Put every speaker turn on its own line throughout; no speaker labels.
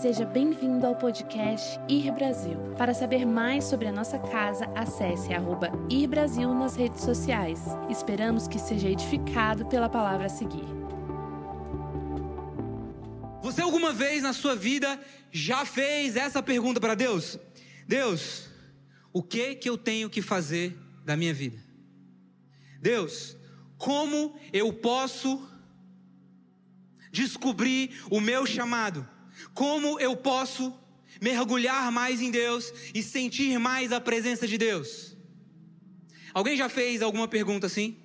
Seja bem-vindo ao podcast Ir Brasil. Para saber mais sobre a nossa casa, acesse arroba Ir Brasil nas redes sociais. Esperamos que seja edificado pela palavra a seguir.
Você alguma vez na sua vida já fez essa pergunta para Deus? Deus, o que que eu tenho que fazer da minha vida? Deus, como eu posso descobrir o meu chamado? Como eu posso mergulhar mais em Deus e sentir mais a presença de Deus? Alguém já fez alguma pergunta assim?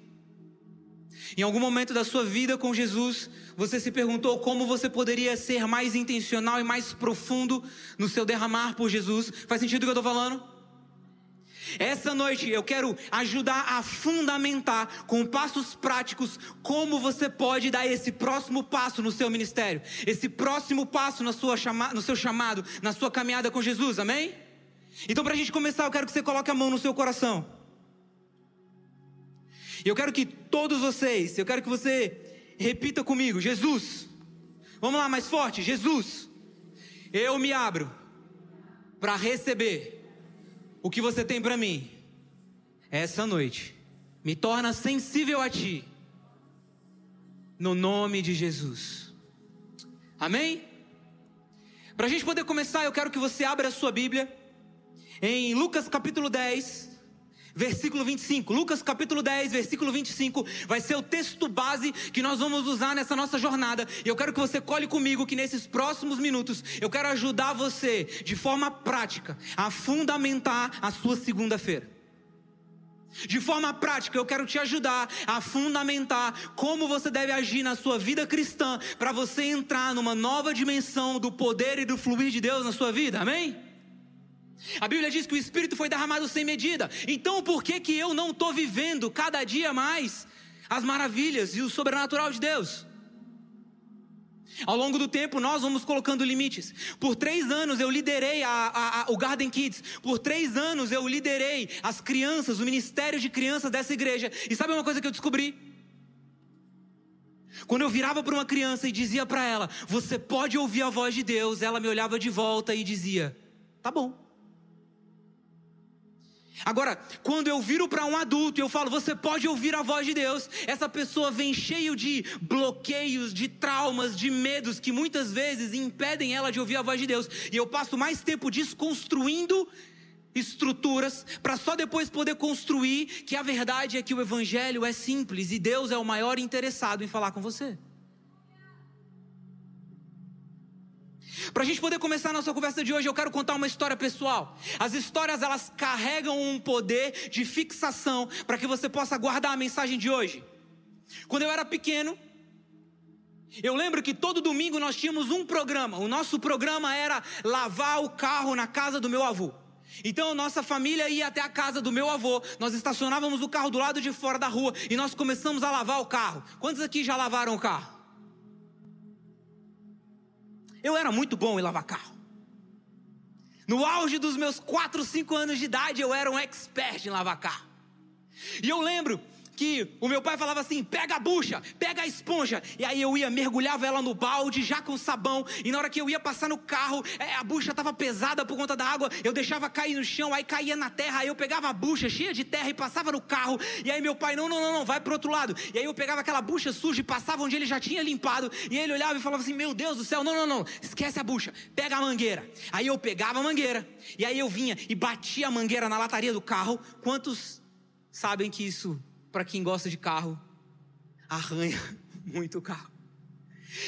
Em algum momento da sua vida com Jesus, você se perguntou como você poderia ser mais intencional e mais profundo no seu derramar por Jesus? Faz sentido o que eu estou falando? Essa noite eu quero ajudar a fundamentar com passos práticos como você pode dar esse próximo passo no seu ministério, esse próximo passo na sua chama, no seu chamado, na sua caminhada com Jesus, amém? Então, para a gente começar, eu quero que você coloque a mão no seu coração. E eu quero que todos vocês, eu quero que você repita comigo: Jesus. Vamos lá, mais forte: Jesus. Eu me abro para receber o que você tem para mim essa noite. Me torna sensível a ti. No nome de Jesus. Amém? Para a gente poder começar, eu quero que você abra a sua Bíblia em Lucas capítulo 10, versículo 25. Lucas capítulo 10, versículo 25, vai ser o texto base que nós vamos usar nessa nossa jornada. E eu quero que você colhe comigo que nesses próximos minutos eu quero ajudar você de forma prática a fundamentar a sua segunda-feira. De forma prática, eu quero te ajudar a fundamentar como você deve agir na sua vida cristã para você entrar numa nova dimensão do poder e do fluir de Deus na sua vida. Amém? A Bíblia diz que o Espírito foi derramado sem medida. Então por que que eu não estou vivendo cada dia mais as maravilhas e o sobrenatural de Deus? Ao longo do tempo, nós vamos colocando limites. Por três anos eu liderei a, a, a, o Garden Kids. Por três anos eu liderei as crianças, o ministério de crianças dessa igreja. E sabe uma coisa que eu descobri? Quando eu virava para uma criança e dizia para ela: Você pode ouvir a voz de Deus, ela me olhava de volta e dizia: Tá bom. Agora, quando eu viro para um adulto e eu falo, você pode ouvir a voz de Deus, essa pessoa vem cheio de bloqueios, de traumas, de medos que muitas vezes impedem ela de ouvir a voz de Deus. E eu passo mais tempo desconstruindo estruturas para só depois poder construir que a verdade é que o evangelho é simples e Deus é o maior interessado em falar com você. Para a gente poder começar a nossa conversa de hoje, eu quero contar uma história pessoal. As histórias elas carregam um poder de fixação para que você possa guardar a mensagem de hoje. Quando eu era pequeno, eu lembro que todo domingo nós tínhamos um programa. O nosso programa era lavar o carro na casa do meu avô. Então nossa família ia até a casa do meu avô, nós estacionávamos o carro do lado de fora da rua e nós começamos a lavar o carro. Quantos aqui já lavaram o carro? Eu era muito bom em lavar carro. No auge dos meus 4, 5 anos de idade, eu era um expert em lavar carro. E eu lembro que o meu pai falava assim: pega a bucha, pega a esponja. E aí eu ia, mergulhava ela no balde, já com sabão. E na hora que eu ia passar no carro, é, a bucha estava pesada por conta da água. Eu deixava cair no chão, aí caía na terra. Aí eu pegava a bucha cheia de terra e passava no carro. E aí meu pai: não, não, não, não, vai pro outro lado. E aí eu pegava aquela bucha suja e passava onde ele já tinha limpado. E ele olhava e falava assim: meu Deus do céu, não, não, não, esquece a bucha, pega a mangueira. Aí eu pegava a mangueira. E aí eu vinha e batia a mangueira na lataria do carro. Quantos sabem que isso para quem gosta de carro, arranha muito o carro.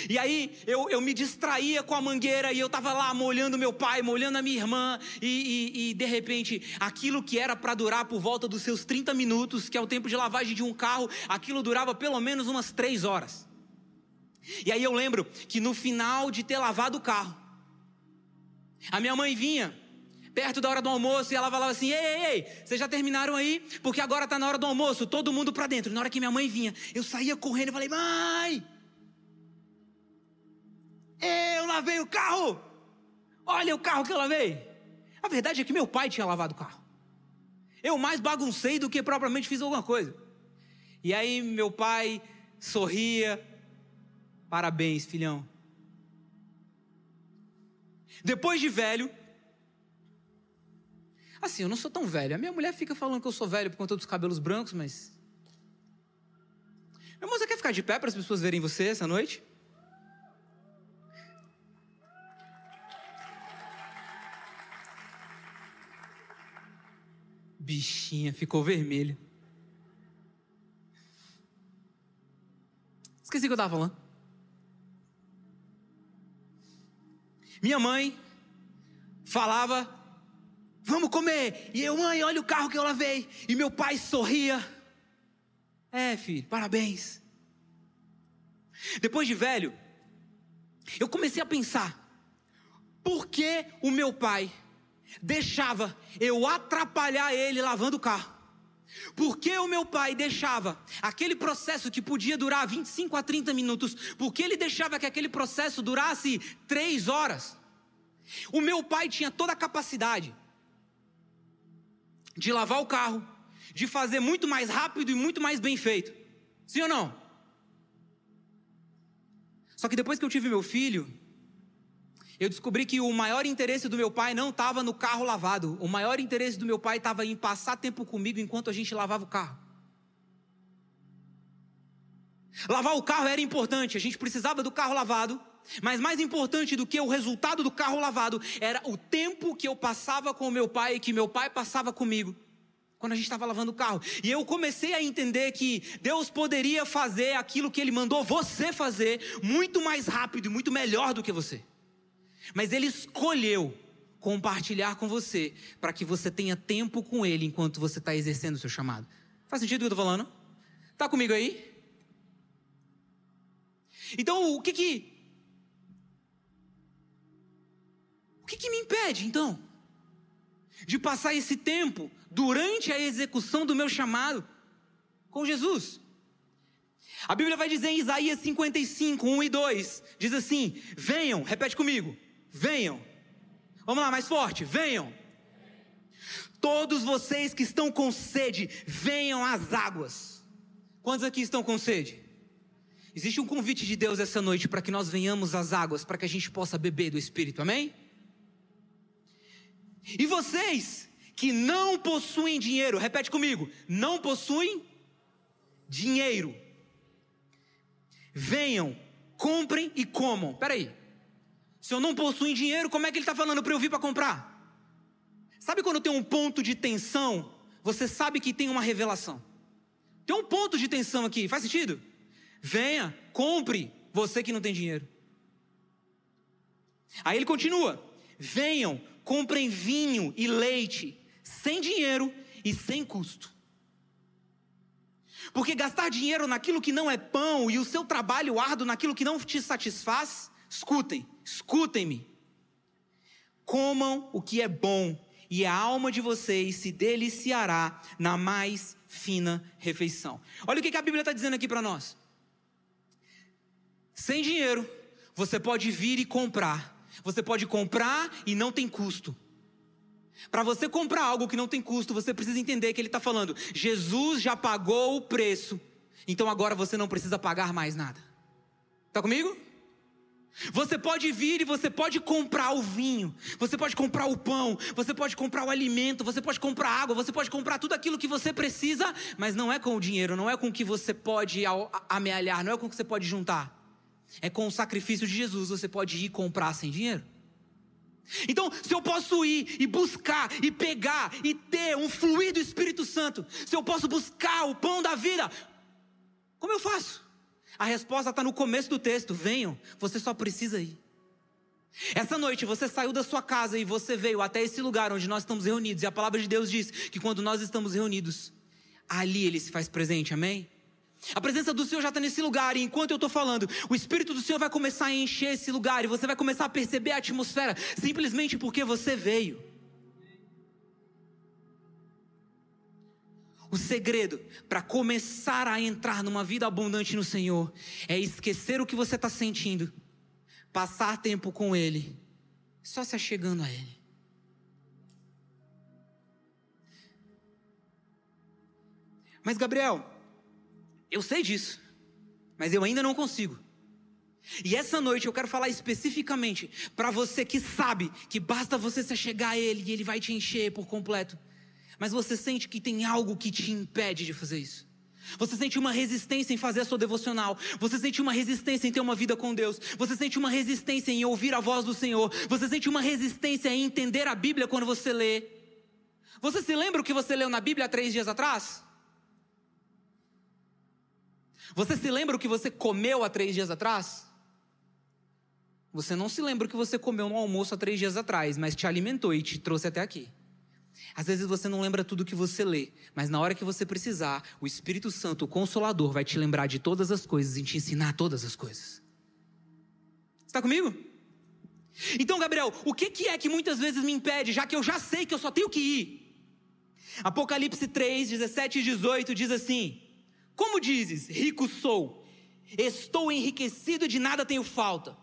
E aí eu, eu me distraía com a mangueira e eu estava lá molhando meu pai, molhando a minha irmã, e, e, e de repente aquilo que era para durar por volta dos seus 30 minutos, que é o tempo de lavagem de um carro, aquilo durava pelo menos umas 3 horas. E aí eu lembro que no final de ter lavado o carro, a minha mãe vinha perto da hora do almoço, e ela falava assim: Ei, ei, ei, vocês já terminaram aí? Porque agora está na hora do almoço, todo mundo para dentro. Na hora que minha mãe vinha, eu saía correndo e falei: Mãe, eu lavei o carro. Olha o carro que eu lavei. A verdade é que meu pai tinha lavado o carro. Eu mais baguncei do que propriamente fiz alguma coisa. E aí meu pai sorria. Parabéns, filhão. Depois de velho, assim, eu não sou tão velho. A minha mulher fica falando que eu sou velho por conta dos cabelos brancos, mas. Meu irmão, você quer ficar de pé para as pessoas verem você essa noite? Bichinha, ficou vermelha. Esqueci o que eu estava falando. Minha mãe falava, vamos comer. E eu, mãe, olha o carro que eu lavei. E meu pai sorria. É, filho, parabéns. Depois de velho, eu comecei a pensar: por que o meu pai deixava eu atrapalhar ele lavando o carro? Por que o meu pai deixava aquele processo que podia durar 25 a 30 minutos, por que ele deixava que aquele processo durasse 3 horas? O meu pai tinha toda a capacidade de lavar o carro, de fazer muito mais rápido e muito mais bem feito. Sim ou não? Só que depois que eu tive meu filho, eu descobri que o maior interesse do meu pai não estava no carro lavado. O maior interesse do meu pai estava em passar tempo comigo enquanto a gente lavava o carro. Lavar o carro era importante, a gente precisava do carro lavado, mas mais importante do que o resultado do carro lavado era o tempo que eu passava com o meu pai e que meu pai passava comigo quando a gente estava lavando o carro. E eu comecei a entender que Deus poderia fazer aquilo que Ele mandou você fazer muito mais rápido e muito melhor do que você. Mas Ele escolheu compartilhar com você para que você tenha tempo com Ele enquanto você está exercendo o seu chamado. Faz sentido o que eu estou falando? Está comigo aí? Então, o que que. Que que me impede, então? De passar esse tempo durante a execução do meu chamado com Jesus? A Bíblia vai dizer em Isaías 55, 1 e 2: diz assim: Venham, repete comigo venham. Vamos lá, mais forte, venham. Todos vocês que estão com sede, venham às águas. Quantos aqui estão com sede? Existe um convite de Deus essa noite para que nós venhamos às águas, para que a gente possa beber do Espírito, amém? E vocês que não possuem dinheiro, repete comigo, não possuem dinheiro, venham, comprem e comam. Peraí, se eu não possuo dinheiro, como é que ele está falando para eu vir para comprar? Sabe quando tem um ponto de tensão? Você sabe que tem uma revelação. Tem um ponto de tensão aqui, faz sentido? Venha, compre, você que não tem dinheiro. Aí ele continua: venham, comprem vinho e leite, sem dinheiro e sem custo. Porque gastar dinheiro naquilo que não é pão e o seu trabalho árduo naquilo que não te satisfaz, escutem, escutem-me. Comam o que é bom, e a alma de vocês se deliciará na mais fina refeição. Olha o que a Bíblia está dizendo aqui para nós. Sem dinheiro, você pode vir e comprar. Você pode comprar e não tem custo. Para você comprar algo que não tem custo, você precisa entender que ele está falando: Jesus já pagou o preço, então agora você não precisa pagar mais nada. Está comigo? Você pode vir e você pode comprar o vinho, você pode comprar o pão, você pode comprar o alimento, você pode comprar água, você pode comprar tudo aquilo que você precisa, mas não é com o dinheiro, não é com o que você pode amealhar, não é com o que você pode juntar. É com o sacrifício de Jesus, você pode ir comprar sem dinheiro. Então, se eu posso ir e buscar e pegar e ter um fluir do Espírito Santo, se eu posso buscar o pão da vida, como eu faço? A resposta está no começo do texto: venham, você só precisa ir. Essa noite você saiu da sua casa e você veio até esse lugar onde nós estamos reunidos, e a palavra de Deus diz que quando nós estamos reunidos, ali ele se faz presente, amém? A presença do Senhor já está nesse lugar, e enquanto eu estou falando, o Espírito do Senhor vai começar a encher esse lugar, e você vai começar a perceber a atmosfera, simplesmente porque você veio. O segredo para começar a entrar numa vida abundante no Senhor é esquecer o que você está sentindo, passar tempo com Ele, só se achegando a Ele. Mas, Gabriel, eu sei disso, mas eu ainda não consigo. E essa noite eu quero falar especificamente para você que sabe que basta você se chegar a Ele e Ele vai te encher por completo. Mas você sente que tem algo que te impede de fazer isso. Você sente uma resistência em fazer a sua devocional. Você sente uma resistência em ter uma vida com Deus. Você sente uma resistência em ouvir a voz do Senhor. Você sente uma resistência em entender a Bíblia quando você lê. Você se lembra o que você leu na Bíblia há três dias atrás? Você se lembra o que você comeu há três dias atrás? Você não se lembra o que você comeu no almoço há três dias atrás, mas te alimentou e te trouxe até aqui. Às vezes você não lembra tudo que você lê, mas na hora que você precisar, o Espírito Santo, o Consolador, vai te lembrar de todas as coisas e te ensinar todas as coisas. Está comigo? Então, Gabriel, o que, que é que muitas vezes me impede, já que eu já sei que eu só tenho que ir? Apocalipse 3, 17 e 18 diz assim: Como dizes, rico sou, estou enriquecido e de nada tenho falta.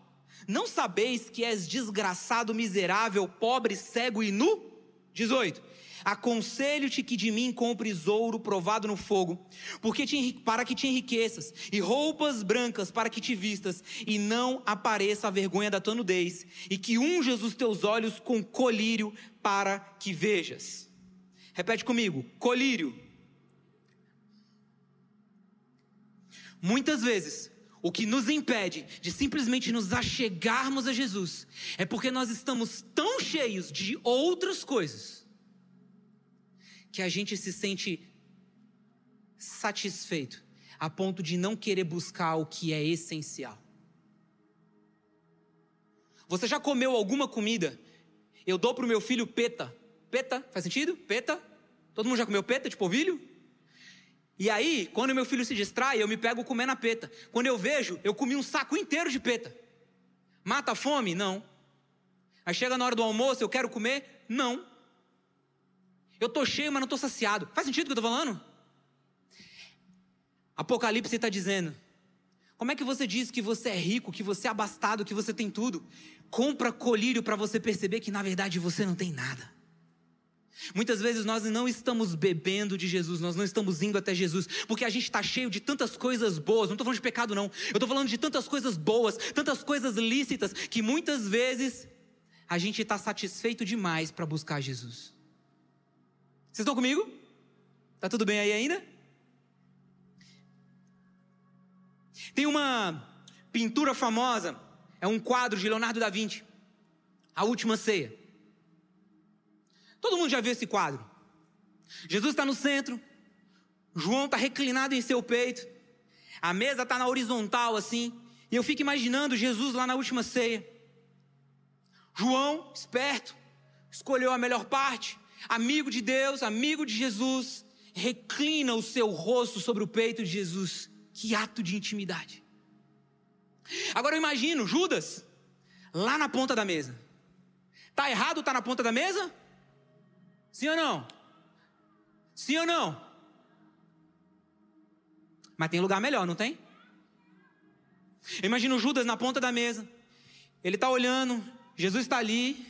Não sabeis que és desgraçado, miserável, pobre, cego e nu? 18. Aconselho-te que de mim compres ouro provado no fogo, porque te, para que te enriqueças, e roupas brancas para que te vistas, e não apareça a vergonha da tua nudez, e que unjas os teus olhos com colírio para que vejas. Repete comigo: colírio. Muitas vezes, o que nos impede de simplesmente nos achegarmos a Jesus é porque nós estamos tão cheios de outras coisas que a gente se sente satisfeito a ponto de não querer buscar o que é essencial. Você já comeu alguma comida? Eu dou para o meu filho peta. Peta, faz sentido? Peta? Todo mundo já comeu peta de polvilho? E aí, quando meu filho se distrai, eu me pego comendo a peta. Quando eu vejo, eu comi um saco inteiro de peta. Mata a fome? Não. Aí chega na hora do almoço, eu quero comer? Não. Eu tô cheio, mas não tô saciado. Faz sentido o que eu tô falando? Apocalipse está dizendo: como é que você diz que você é rico, que você é abastado, que você tem tudo? Compra colírio para você perceber que na verdade você não tem nada. Muitas vezes nós não estamos bebendo de Jesus, nós não estamos indo até Jesus, porque a gente está cheio de tantas coisas boas, não estou falando de pecado, não, eu estou falando de tantas coisas boas, tantas coisas lícitas, que muitas vezes a gente está satisfeito demais para buscar Jesus. Vocês estão comigo? Tá tudo bem aí ainda? Tem uma pintura famosa, é um quadro de Leonardo da Vinci, A Última Ceia. Todo mundo já viu esse quadro. Jesus está no centro, João está reclinado em seu peito, a mesa está na horizontal assim, e eu fico imaginando Jesus lá na última ceia. João, esperto, escolheu a melhor parte, amigo de Deus, amigo de Jesus, reclina o seu rosto sobre o peito de Jesus. Que ato de intimidade. Agora eu imagino Judas lá na ponta da mesa. Tá errado tá na ponta da mesa? Sim ou não? Sim ou não? Mas tem lugar melhor, não tem? Imagina o Judas na ponta da mesa. Ele está olhando, Jesus está ali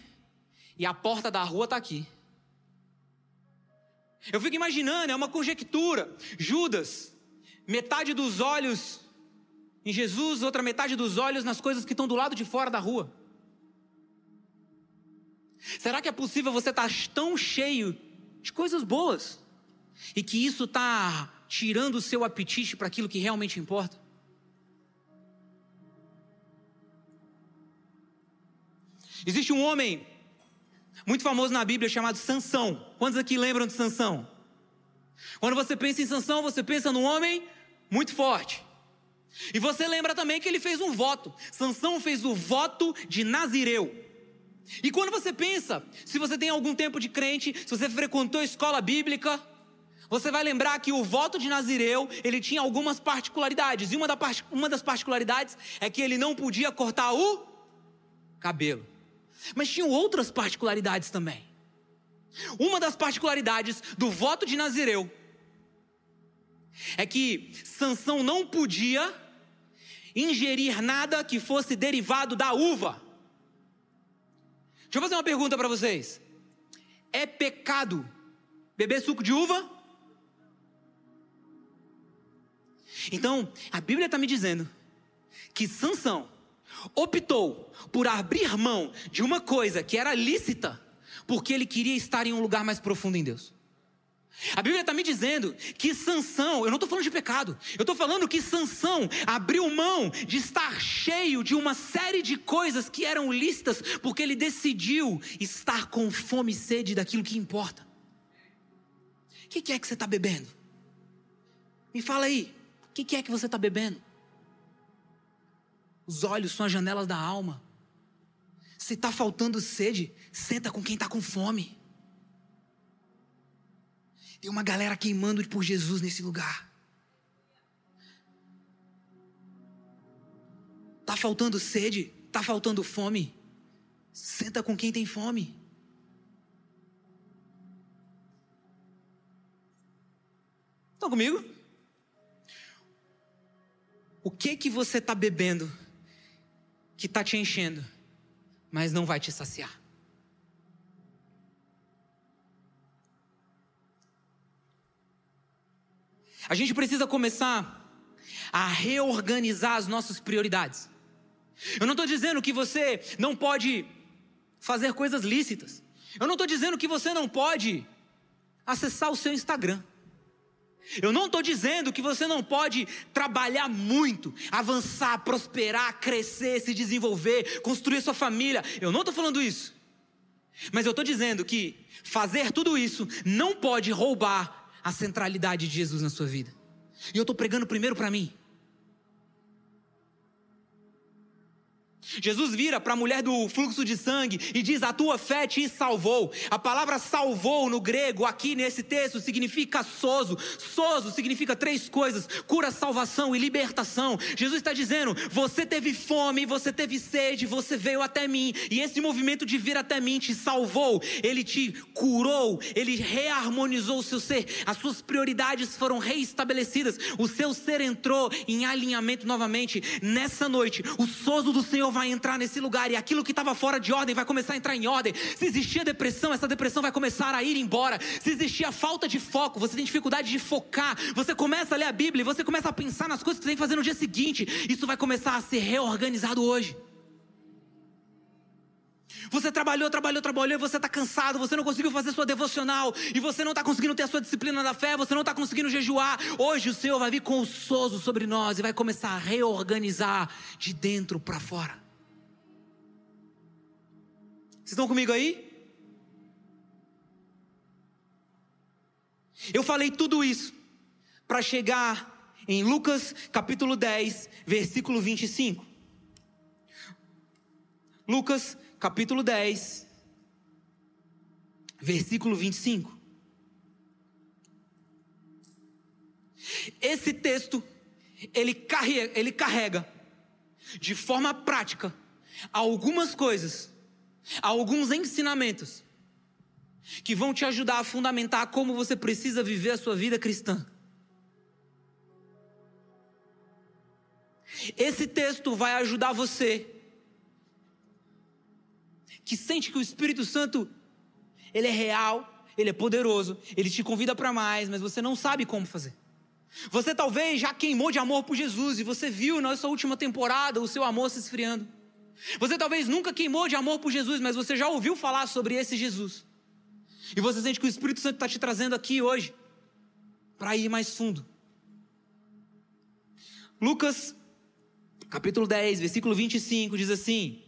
e a porta da rua está aqui. Eu fico imaginando, é uma conjectura. Judas, metade dos olhos em Jesus, outra metade dos olhos nas coisas que estão do lado de fora da rua. Será que é possível você estar tá tão cheio de coisas boas e que isso está tirando o seu apetite para aquilo que realmente importa? Existe um homem muito famoso na Bíblia chamado Sansão. Quantos aqui lembram de Sansão? Quando você pensa em Sansão, você pensa num homem muito forte. E você lembra também que ele fez um voto. Sansão fez o voto de Nazireu. E quando você pensa, se você tem algum tempo de crente, se você frequentou escola bíblica, você vai lembrar que o voto de Nazireu, ele tinha algumas particularidades. E uma, da, uma das particularidades é que ele não podia cortar o cabelo. Mas tinham outras particularidades também. Uma das particularidades do voto de Nazireu é que Sansão não podia ingerir nada que fosse derivado da uva. Deixa eu fazer uma pergunta para vocês. É pecado beber suco de uva? Então, a Bíblia está me dizendo que Sansão optou por abrir mão de uma coisa que era lícita, porque ele queria estar em um lugar mais profundo em Deus. A Bíblia está me dizendo que Sansão, eu não estou falando de pecado, eu estou falando que Sansão abriu mão de estar cheio de uma série de coisas que eram lícitas, porque ele decidiu estar com fome e sede daquilo que importa. O que, que é que você está bebendo? Me fala aí, o que, que é que você está bebendo? Os olhos são as janelas da alma. Se está faltando sede, senta com quem está com fome. Tem uma galera queimando por Jesus nesse lugar. Tá faltando sede? Tá faltando fome? Senta com quem tem fome. Estão comigo? O que que você está bebendo que está te enchendo, mas não vai te saciar? A gente precisa começar a reorganizar as nossas prioridades. Eu não estou dizendo que você não pode fazer coisas lícitas. Eu não estou dizendo que você não pode acessar o seu Instagram. Eu não estou dizendo que você não pode trabalhar muito, avançar, prosperar, crescer, se desenvolver, construir sua família. Eu não estou falando isso. Mas eu estou dizendo que fazer tudo isso não pode roubar a centralidade de Jesus na sua vida. E eu estou pregando primeiro para mim. Jesus vira para a mulher do fluxo de sangue e diz: A tua fé te salvou. A palavra salvou no grego, aqui nesse texto, significa soso. Soso significa três coisas: cura, salvação e libertação. Jesus está dizendo: Você teve fome, você teve sede, você veio até mim. E esse movimento de vir até mim te salvou. Ele te curou, ele reharmonizou o seu ser. As suas prioridades foram reestabelecidas. O seu ser entrou em alinhamento novamente. Nessa noite, o soso do Senhor vai entrar nesse lugar e aquilo que estava fora de ordem vai começar a entrar em ordem. Se existia depressão, essa depressão vai começar a ir embora. Se existia falta de foco, você tem dificuldade de focar, você começa a ler a Bíblia e você começa a pensar nas coisas que você tem que fazer no dia seguinte. Isso vai começar a ser reorganizado hoje. Você trabalhou, trabalhou, trabalhou e você está cansado, você não conseguiu fazer sua devocional, e você não está conseguindo ter a sua disciplina da fé, você não está conseguindo jejuar. Hoje o Senhor vai vir com o sozo sobre nós e vai começar a reorganizar de dentro para fora. Vocês estão comigo aí? Eu falei tudo isso para chegar em Lucas capítulo 10, versículo 25. Lucas capítulo 10, versículo 25. Esse texto, ele carrega, ele carrega de forma prática algumas coisas alguns ensinamentos que vão te ajudar a fundamentar como você precisa viver a sua vida cristã. Esse texto vai ajudar você que sente que o Espírito Santo ele é real, ele é poderoso, ele te convida para mais, mas você não sabe como fazer. Você talvez já queimou de amor por Jesus e você viu na sua última temporada o seu amor se esfriando. Você talvez nunca queimou de amor por Jesus, mas você já ouviu falar sobre esse Jesus. E você sente que o Espírito Santo está te trazendo aqui hoje para ir mais fundo. Lucas, capítulo 10, versículo 25, diz assim: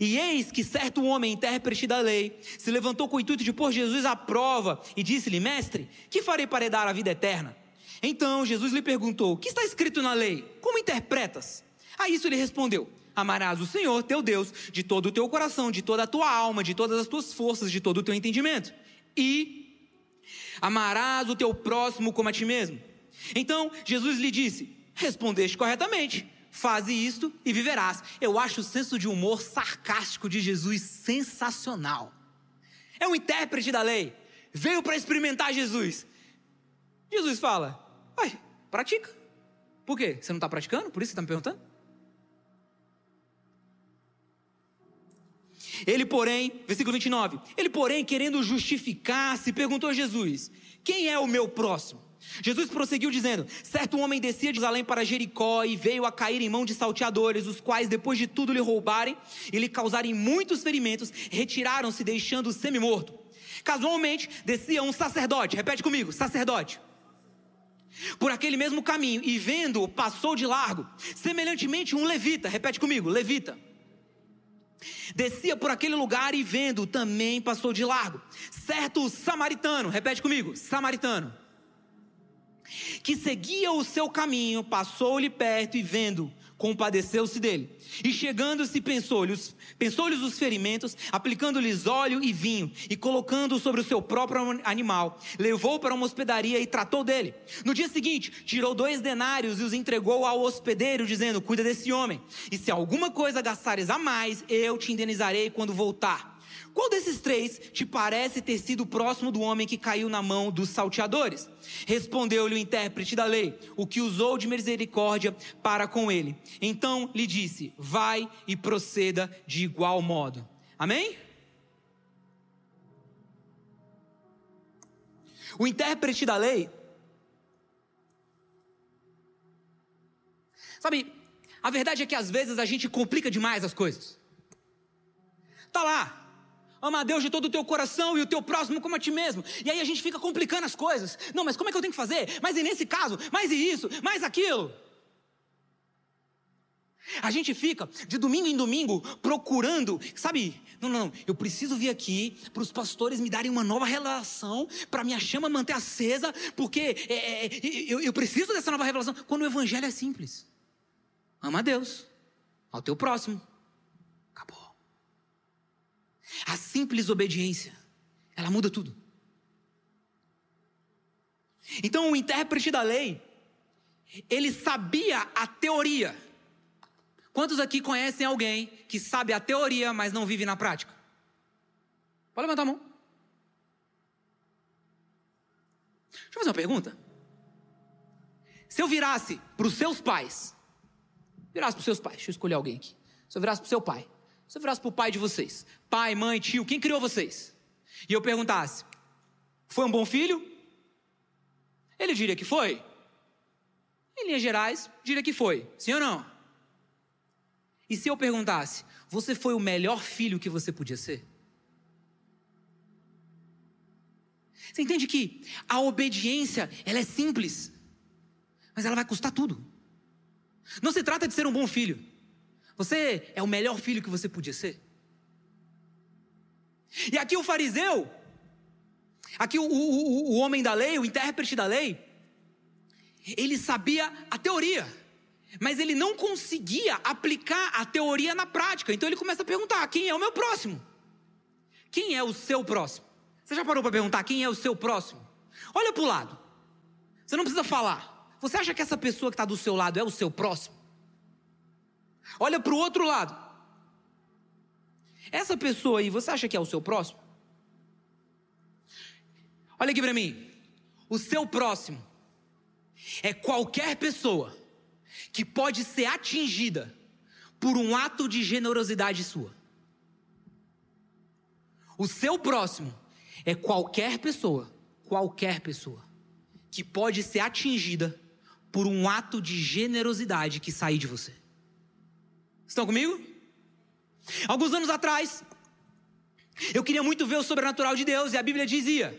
E eis que certo homem, intérprete da lei, se levantou com o intuito de pôr Jesus à prova e disse-lhe: Mestre, que farei para dar a vida eterna? Então Jesus lhe perguntou: que está escrito na lei? Como interpretas? A isso ele respondeu: Amarás o Senhor, teu Deus, de todo o teu coração, de toda a tua alma, de todas as tuas forças, de todo o teu entendimento. E amarás o teu próximo como a ti mesmo. Então Jesus lhe disse: Respondeste corretamente. Faze isto e viverás. Eu acho o senso de humor sarcástico de Jesus sensacional. É um intérprete da lei. Veio para experimentar Jesus. Jesus fala: Ai, pratica. Por quê? Você não está praticando? Por isso você está me perguntando? Ele, porém, versículo 29, ele, porém, querendo justificar-se, perguntou a Jesus: Quem é o meu próximo? Jesus prosseguiu dizendo: Certo homem descia de Jerusalém para Jericó e veio a cair em mão de salteadores, os quais, depois de tudo lhe roubarem e lhe causarem muitos ferimentos, retiraram-se, deixando-o semi-morto. Casualmente, descia um sacerdote, repete comigo: sacerdote. Por aquele mesmo caminho, e vendo, passou de largo. Semelhantemente, um levita, repete comigo: levita. Descia por aquele lugar e vendo, também passou de largo. Certo samaritano, repete comigo: samaritano que seguia o seu caminho, passou-lhe perto e vendo, compadeceu-se dele. E chegando-se, pensou-lhes pensou os ferimentos, aplicando-lhes óleo e vinho, e colocando sobre o seu próprio animal, levou para uma hospedaria e tratou dele. No dia seguinte, tirou dois denários e os entregou ao hospedeiro, dizendo: Cuida desse homem, e se alguma coisa gastares a mais, eu te indenizarei quando voltar. Qual desses três te parece ter sido próximo do homem que caiu na mão dos salteadores? Respondeu-lhe o intérprete da lei, o que usou de misericórdia para com ele. Então lhe disse: Vai e proceda de igual modo. Amém? O intérprete da lei. Sabe, a verdade é que às vezes a gente complica demais as coisas. Tá lá, Ama a Deus de todo o teu coração e o teu próximo como a ti mesmo. E aí a gente fica complicando as coisas. Não, mas como é que eu tenho que fazer? Mas e nesse caso? Mais e isso? Mais aquilo? A gente fica de domingo em domingo procurando, sabe? Não, não, não. Eu preciso vir aqui para os pastores me darem uma nova relação, para minha chama manter acesa, porque é, é, eu, eu preciso dessa nova revelação. Quando o evangelho é simples: ama a Deus, ao teu próximo a simples obediência, ela muda tudo. Então, o intérprete da lei, ele sabia a teoria. Quantos aqui conhecem alguém que sabe a teoria, mas não vive na prática? Pode levantar a mão. Deixa eu fazer uma pergunta. Se eu virasse para os seus pais, virasse para os seus pais, deixa eu escolher alguém aqui. Se eu virasse para o seu pai, se eu virasse para o pai de vocês, pai, mãe, tio, quem criou vocês? E eu perguntasse: foi um bom filho? Ele diria que foi. Em linhas gerais, diria que foi. Sim ou não? E se eu perguntasse: você foi o melhor filho que você podia ser? Você entende que a obediência, ela é simples, mas ela vai custar tudo. Não se trata de ser um bom filho. Você é o melhor filho que você podia ser. E aqui o fariseu, aqui o, o, o homem da lei, o intérprete da lei, ele sabia a teoria, mas ele não conseguia aplicar a teoria na prática. Então ele começa a perguntar: quem é o meu próximo? Quem é o seu próximo? Você já parou para perguntar quem é o seu próximo? Olha para o lado. Você não precisa falar. Você acha que essa pessoa que está do seu lado é o seu próximo? Olha para o outro lado. Essa pessoa aí, você acha que é o seu próximo? Olha aqui para mim. O seu próximo é qualquer pessoa que pode ser atingida por um ato de generosidade sua. O seu próximo é qualquer pessoa, qualquer pessoa que pode ser atingida por um ato de generosidade que sair de você. Estão comigo? Alguns anos atrás, eu queria muito ver o sobrenatural de Deus e a Bíblia dizia: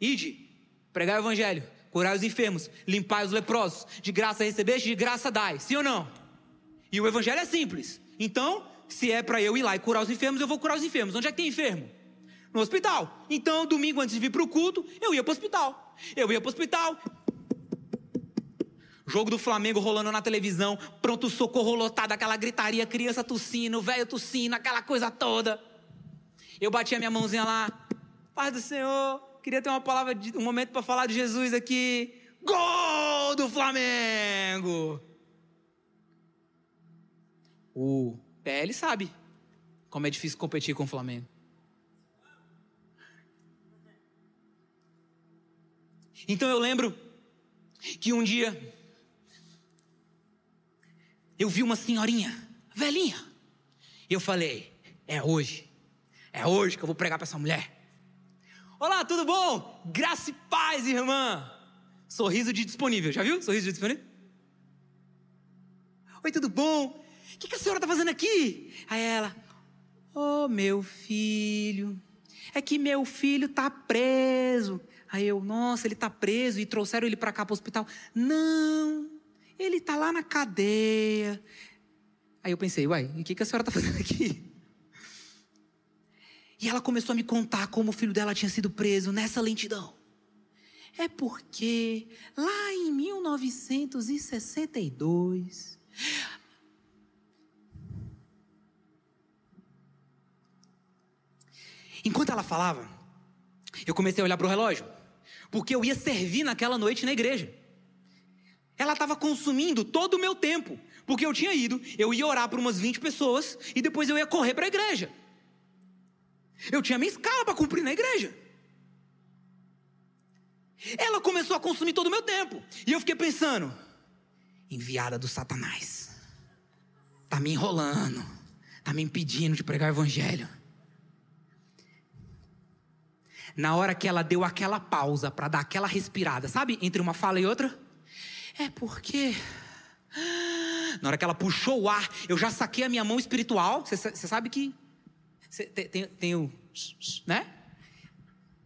Ide, pregai o evangelho, curai os enfermos, limpai os leprosos, de graça recebeste, de graça dai. Sim ou não? E o evangelho é simples. Então, se é para eu ir lá e curar os enfermos, eu vou curar os enfermos. Onde é que tem enfermo? No hospital. Então, domingo antes de vir para o culto, eu ia para o hospital. Eu ia para o hospital, Jogo do Flamengo rolando na televisão, pronto socorro lotado, aquela gritaria, criança tossindo, velho tossindo, aquela coisa toda. Eu bati a minha mãozinha lá, Paz do Senhor, queria ter uma palavra, de, um momento para falar de Jesus aqui. Gol do Flamengo! O PL sabe como é difícil competir com o Flamengo. Então eu lembro que um dia eu vi uma senhorinha, velhinha. E eu falei: é hoje. É hoje que eu vou pregar para essa mulher. Olá, tudo bom? Graça e paz, irmã. Sorriso de disponível, já viu? Sorriso de disponível? Oi, tudo bom? O que, a senhora está fazendo aqui? Aí ela, ô oh, meu filho, é que meu filho tá preso. Aí eu, nossa, ele tá preso e trouxeram ele para cá para o hospital. Não, ele tá lá na cadeia. Aí eu pensei, uai, o que, que a senhora tá fazendo aqui? E ela começou a me contar como o filho dela tinha sido preso nessa lentidão. É porque lá em 1962. Enquanto ela falava, eu comecei a olhar para o relógio, porque eu ia servir naquela noite na igreja. Ela estava consumindo todo o meu tempo, porque eu tinha ido, eu ia orar para umas 20 pessoas e depois eu ia correr para a igreja. Eu tinha minha escala para cumprir na igreja. Ela começou a consumir todo o meu tempo. E eu fiquei pensando: enviada do Satanás. Tá me enrolando. Tá me impedindo de pregar o evangelho. Na hora que ela deu aquela pausa para dar aquela respirada, sabe? Entre uma fala e outra. É porque. Na hora que ela puxou o ar, eu já saquei a minha mão espiritual. Você sabe que tem, tem, tem o. Né?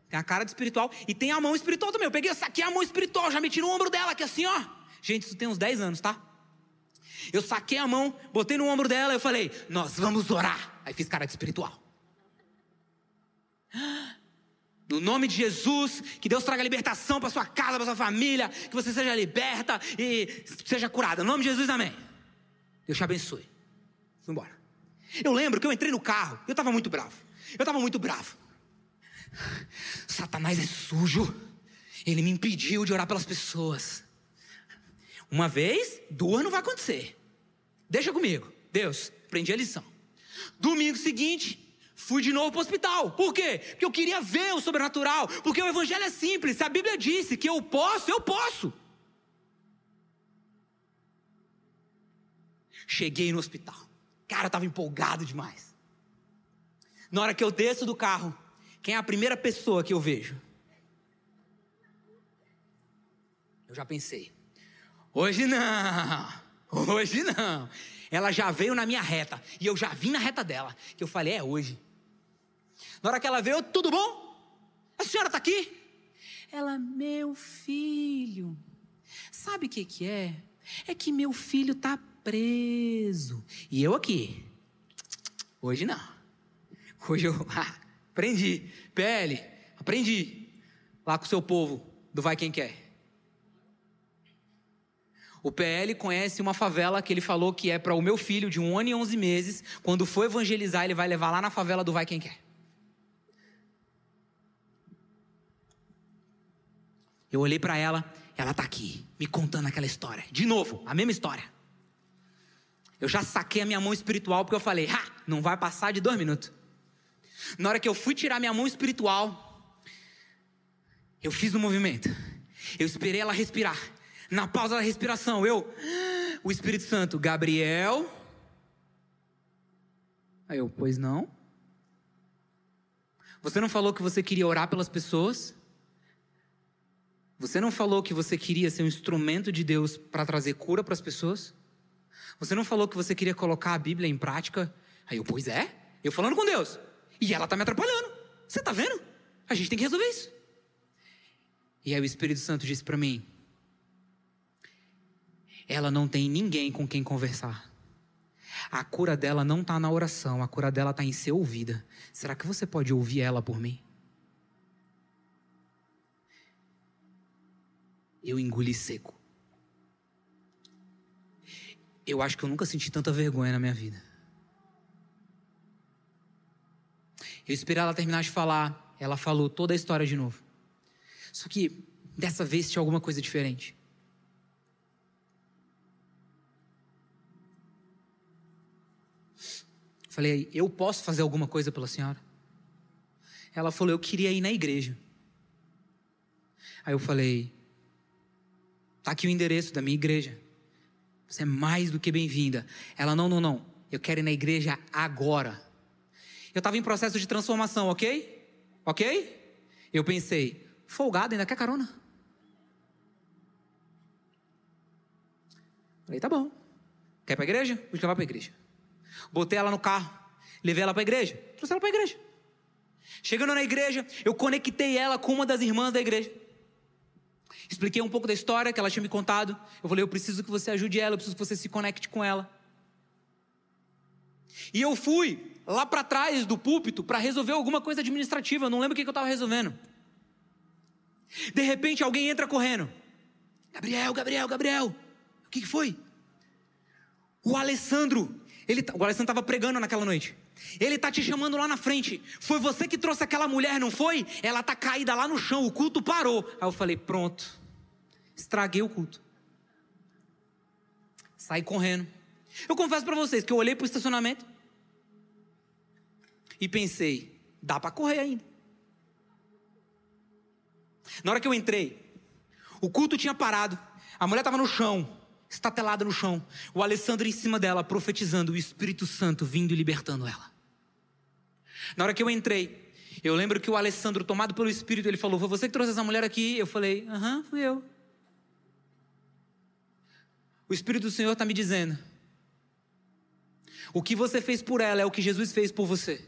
Tem a cara de espiritual e tem a mão espiritual também. Eu peguei, eu saquei a mão espiritual, já meti no ombro dela, aqui assim, ó. Gente, isso tem uns 10 anos, tá? Eu saquei a mão, botei no ombro dela e eu falei, nós vamos orar. Aí fiz cara de espiritual. No nome de Jesus, que Deus traga libertação para sua casa, para sua família, que você seja liberta e seja curada. No nome de Jesus, amém. Deus te abençoe. Fui embora. Eu lembro que eu entrei no carro, eu estava muito bravo. Eu estava muito bravo. Satanás é sujo. Ele me impediu de orar pelas pessoas. Uma vez, duas não vai acontecer. Deixa comigo. Deus, aprendi a lição. Domingo seguinte, fui de novo para o hospital. Por quê? Porque eu queria ver o sobrenatural. Porque o evangelho é simples. Se a Bíblia disse que eu posso, eu posso. Cheguei no hospital. Cara, eu estava empolgado demais. Na hora que eu desço do carro, quem é a primeira pessoa que eu vejo? Eu já pensei, hoje não, hoje não. Ela já veio na minha reta e eu já vim na reta dela, que eu falei, é hoje. Na hora que ela veio, tudo bom? A senhora está aqui? Ela, meu filho, sabe o que, que é? É que meu filho está preso. E eu aqui. Hoje não. Hoje eu aprendi. PL, aprendi. Lá com o seu povo do Vai Quem Quer. O PL conhece uma favela que ele falou que é para o meu filho de um ano e onze meses. Quando for evangelizar, ele vai levar lá na favela do Vai Quem Quer. Eu olhei para ela, ela tá aqui, me contando aquela história. De novo, a mesma história. Eu já saquei a minha mão espiritual porque eu falei, ha, não vai passar de dois minutos. Na hora que eu fui tirar minha mão espiritual, eu fiz um movimento. Eu esperei ela respirar. Na pausa da respiração, eu, o Espírito Santo, Gabriel. Aí eu, pois não. Você não falou que você queria orar pelas pessoas? Você não falou que você queria ser um instrumento de Deus para trazer cura para as pessoas? Você não falou que você queria colocar a Bíblia em prática? Aí eu, pois é, eu falando com Deus. E ela está me atrapalhando. Você está vendo? A gente tem que resolver isso. E aí o Espírito Santo disse para mim: ela não tem ninguém com quem conversar. A cura dela não está na oração, a cura dela está em ser ouvida. Será que você pode ouvir ela por mim? Eu engoli seco eu acho que eu nunca senti tanta vergonha na minha vida. Eu esperei ela terminar de falar, ela falou toda a história de novo. Só que dessa vez tinha alguma coisa diferente. Falei, eu posso fazer alguma coisa pela senhora? Ela falou, eu queria ir na igreja. Aí eu falei, tá aqui o endereço da minha igreja. Você é mais do que bem-vinda. Ela, não, não, não. Eu quero ir na igreja agora. Eu estava em processo de transformação, ok? Ok? Eu pensei, folgado, ainda quer carona? Falei, tá bom. Quer ir pra igreja? Vou te levar pra igreja. Botei ela no carro, levei ela pra igreja, trouxe ela pra igreja. Chegando na igreja, eu conectei ela com uma das irmãs da igreja. Expliquei um pouco da história que ela tinha me contado. Eu falei, eu preciso que você ajude ela, eu preciso que você se conecte com ela. E eu fui lá para trás do púlpito para resolver alguma coisa administrativa, eu não lembro o que eu estava resolvendo. De repente alguém entra correndo. Gabriel, Gabriel, Gabriel. O que, que foi? O Alessandro, ele, o Alessandro estava pregando naquela noite. Ele tá te chamando lá na frente. Foi você que trouxe aquela mulher, não foi? Ela tá caída lá no chão, o culto parou. Aí eu falei: "Pronto. Estraguei o culto." Saí correndo. Eu confesso para vocês que eu olhei pro estacionamento e pensei: "Dá para correr ainda." Na hora que eu entrei, o culto tinha parado. A mulher estava no chão, estatelada no chão. O Alessandro em cima dela, profetizando o Espírito Santo vindo e libertando ela. Na hora que eu entrei, eu lembro que o Alessandro, tomado pelo Espírito, ele falou: Foi você que trouxe essa mulher aqui? Eu falei: Aham, fui eu. O Espírito do Senhor está me dizendo: O que você fez por ela é o que Jesus fez por você.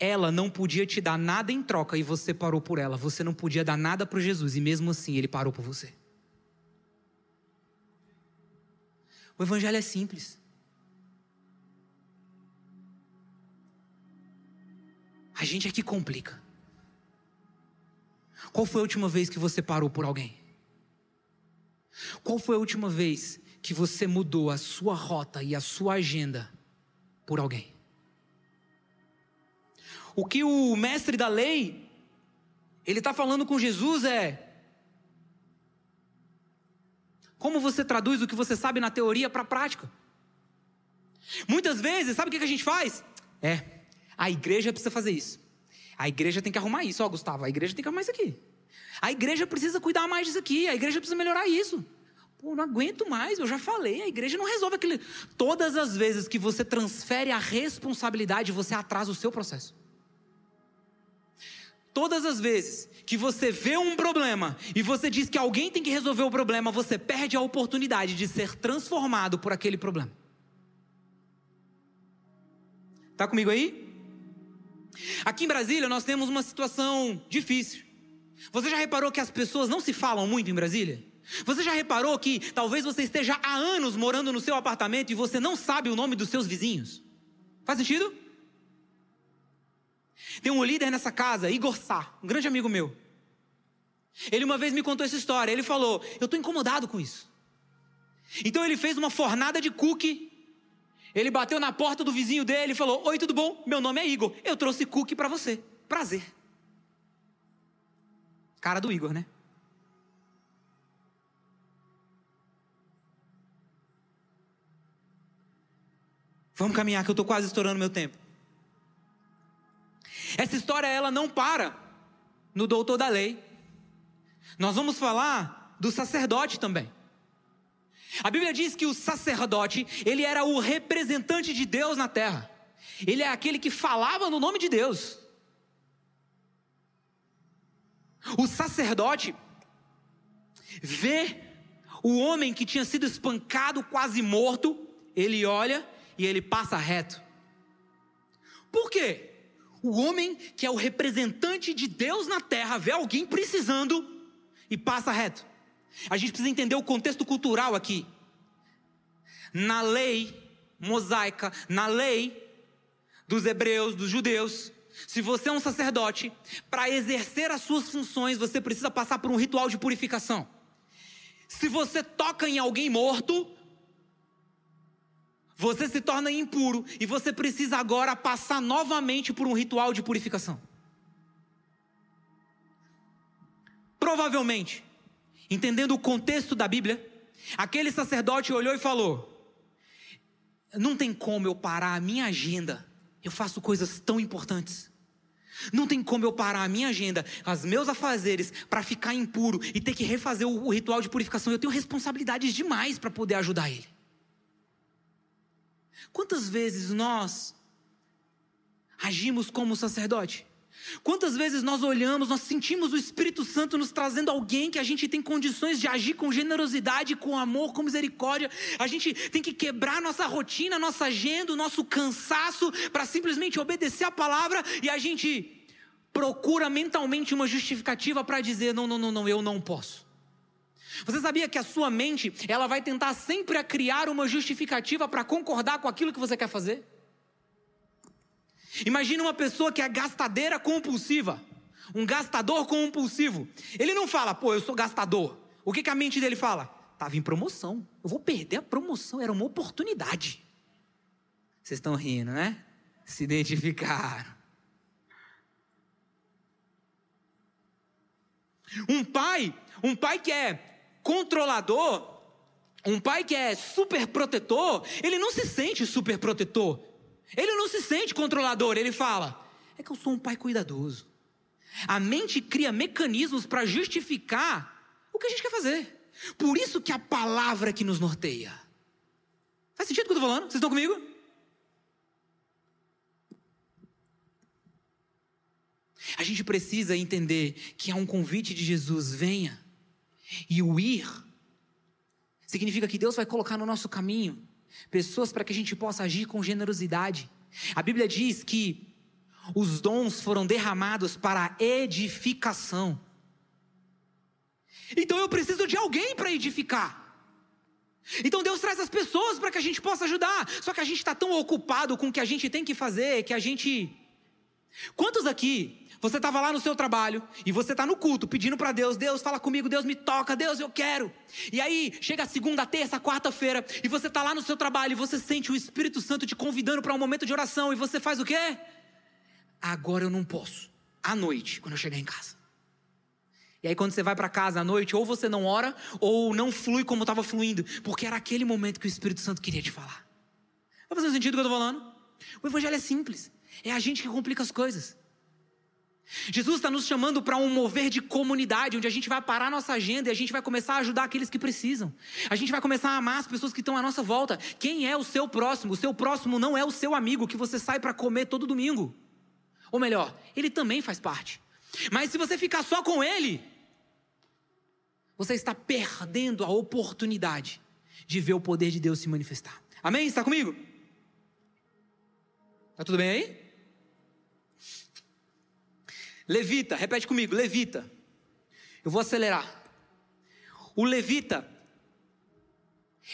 Ela não podia te dar nada em troca e você parou por ela. Você não podia dar nada para Jesus e mesmo assim ele parou por você. O evangelho é simples. A gente é que complica. Qual foi a última vez que você parou por alguém? Qual foi a última vez que você mudou a sua rota e a sua agenda por alguém? O que o mestre da lei, ele está falando com Jesus é: como você traduz o que você sabe na teoria para a prática? Muitas vezes, sabe o que a gente faz? É, a igreja precisa fazer isso. A igreja tem que arrumar isso, ó, Gustavo. A igreja tem que arrumar isso aqui. A igreja precisa cuidar mais disso aqui. A igreja precisa melhorar isso. Pô, não aguento mais, eu já falei. A igreja não resolve aquele. Todas as vezes que você transfere a responsabilidade, você atrasa o seu processo. Todas as vezes que você vê um problema e você diz que alguém tem que resolver o problema, você perde a oportunidade de ser transformado por aquele problema. Tá comigo aí? Aqui em Brasília nós temos uma situação difícil. Você já reparou que as pessoas não se falam muito em Brasília? Você já reparou que talvez você esteja há anos morando no seu apartamento e você não sabe o nome dos seus vizinhos? Faz sentido? Tem um líder nessa casa, Igor Sá, um grande amigo meu. Ele uma vez me contou essa história. Ele falou: Eu estou incomodado com isso. Então ele fez uma fornada de cookie. Ele bateu na porta do vizinho dele e falou: Oi, tudo bom? Meu nome é Igor. Eu trouxe cookie para você. Prazer. Cara do Igor, né? Vamos caminhar que eu estou quase estourando meu tempo. Essa história ela não para no doutor da lei. Nós vamos falar do sacerdote também. A Bíblia diz que o sacerdote, ele era o representante de Deus na terra. Ele é aquele que falava no nome de Deus. O sacerdote vê o homem que tinha sido espancado, quase morto, ele olha e ele passa reto. Por quê? O homem que é o representante de Deus na terra vê alguém precisando e passa reto. A gente precisa entender o contexto cultural aqui. Na lei mosaica, na lei dos hebreus, dos judeus, se você é um sacerdote, para exercer as suas funções, você precisa passar por um ritual de purificação. Se você toca em alguém morto, você se torna impuro e você precisa agora passar novamente por um ritual de purificação. Provavelmente, entendendo o contexto da Bíblia, aquele sacerdote olhou e falou: Não tem como eu parar a minha agenda, eu faço coisas tão importantes. Não tem como eu parar a minha agenda, os meus afazeres, para ficar impuro e ter que refazer o, ritual de purificação. Eu tenho responsabilidades demais para poder ajudar ele. Quantas vezes nós agimos como sacerdote? Quantas vezes nós olhamos, nós sentimos o Espírito Santo nos trazendo alguém que a gente tem condições de agir com generosidade, com amor, com misericórdia. A gente tem que quebrar nossa rotina, nossa agenda, o nosso cansaço para simplesmente obedecer a palavra e a gente procura mentalmente uma justificativa para dizer: não, não, não, não, eu não posso. Você sabia que a sua mente, ela vai tentar sempre criar uma justificativa para concordar com aquilo que você quer fazer? Imagina uma pessoa que é gastadeira compulsiva, um gastador compulsivo. Ele não fala, pô, eu sou gastador. O que, que a mente dele fala? Tava em promoção. Eu vou perder a promoção, era uma oportunidade. Vocês estão rindo, né? Se identificaram. Um pai, um pai que é controlador, um pai que é super protetor, ele não se sente super protetor. Ele não se sente controlador, ele fala: é que eu sou um pai cuidadoso. A mente cria mecanismos para justificar o que a gente quer fazer. Por isso que a palavra que nos norteia. Faz sentido o que eu estou falando? Vocês estão comigo? A gente precisa entender que há um convite de Jesus, venha. E o ir significa que Deus vai colocar no nosso caminho pessoas para que a gente possa agir com generosidade. A Bíblia diz que os dons foram derramados para edificação. Então eu preciso de alguém para edificar. Então Deus traz as pessoas para que a gente possa ajudar. Só que a gente está tão ocupado com o que a gente tem que fazer que a gente. Quantos aqui você estava lá no seu trabalho e você está no culto pedindo para Deus: Deus, fala comigo, Deus me toca, Deus, eu quero. E aí chega segunda, terça, quarta-feira e você está lá no seu trabalho e você sente o Espírito Santo te convidando para um momento de oração e você faz o quê? Agora eu não posso. À noite, quando eu chegar em casa. E aí quando você vai para casa à noite, ou você não ora, ou não flui como estava fluindo, porque era aquele momento que o Espírito Santo queria te falar. Vai fazer sentido o que eu estou falando? O Evangelho é simples. É a gente que complica as coisas. Jesus está nos chamando para um mover de comunidade, onde a gente vai parar nossa agenda e a gente vai começar a ajudar aqueles que precisam. A gente vai começar a amar as pessoas que estão à nossa volta. Quem é o seu próximo? O seu próximo não é o seu amigo que você sai para comer todo domingo. Ou melhor, ele também faz parte. Mas se você ficar só com ele, você está perdendo a oportunidade de ver o poder de Deus se manifestar. Amém? Está comigo? Tá tudo bem aí? Levita, repete comigo, levita. Eu vou acelerar. O levita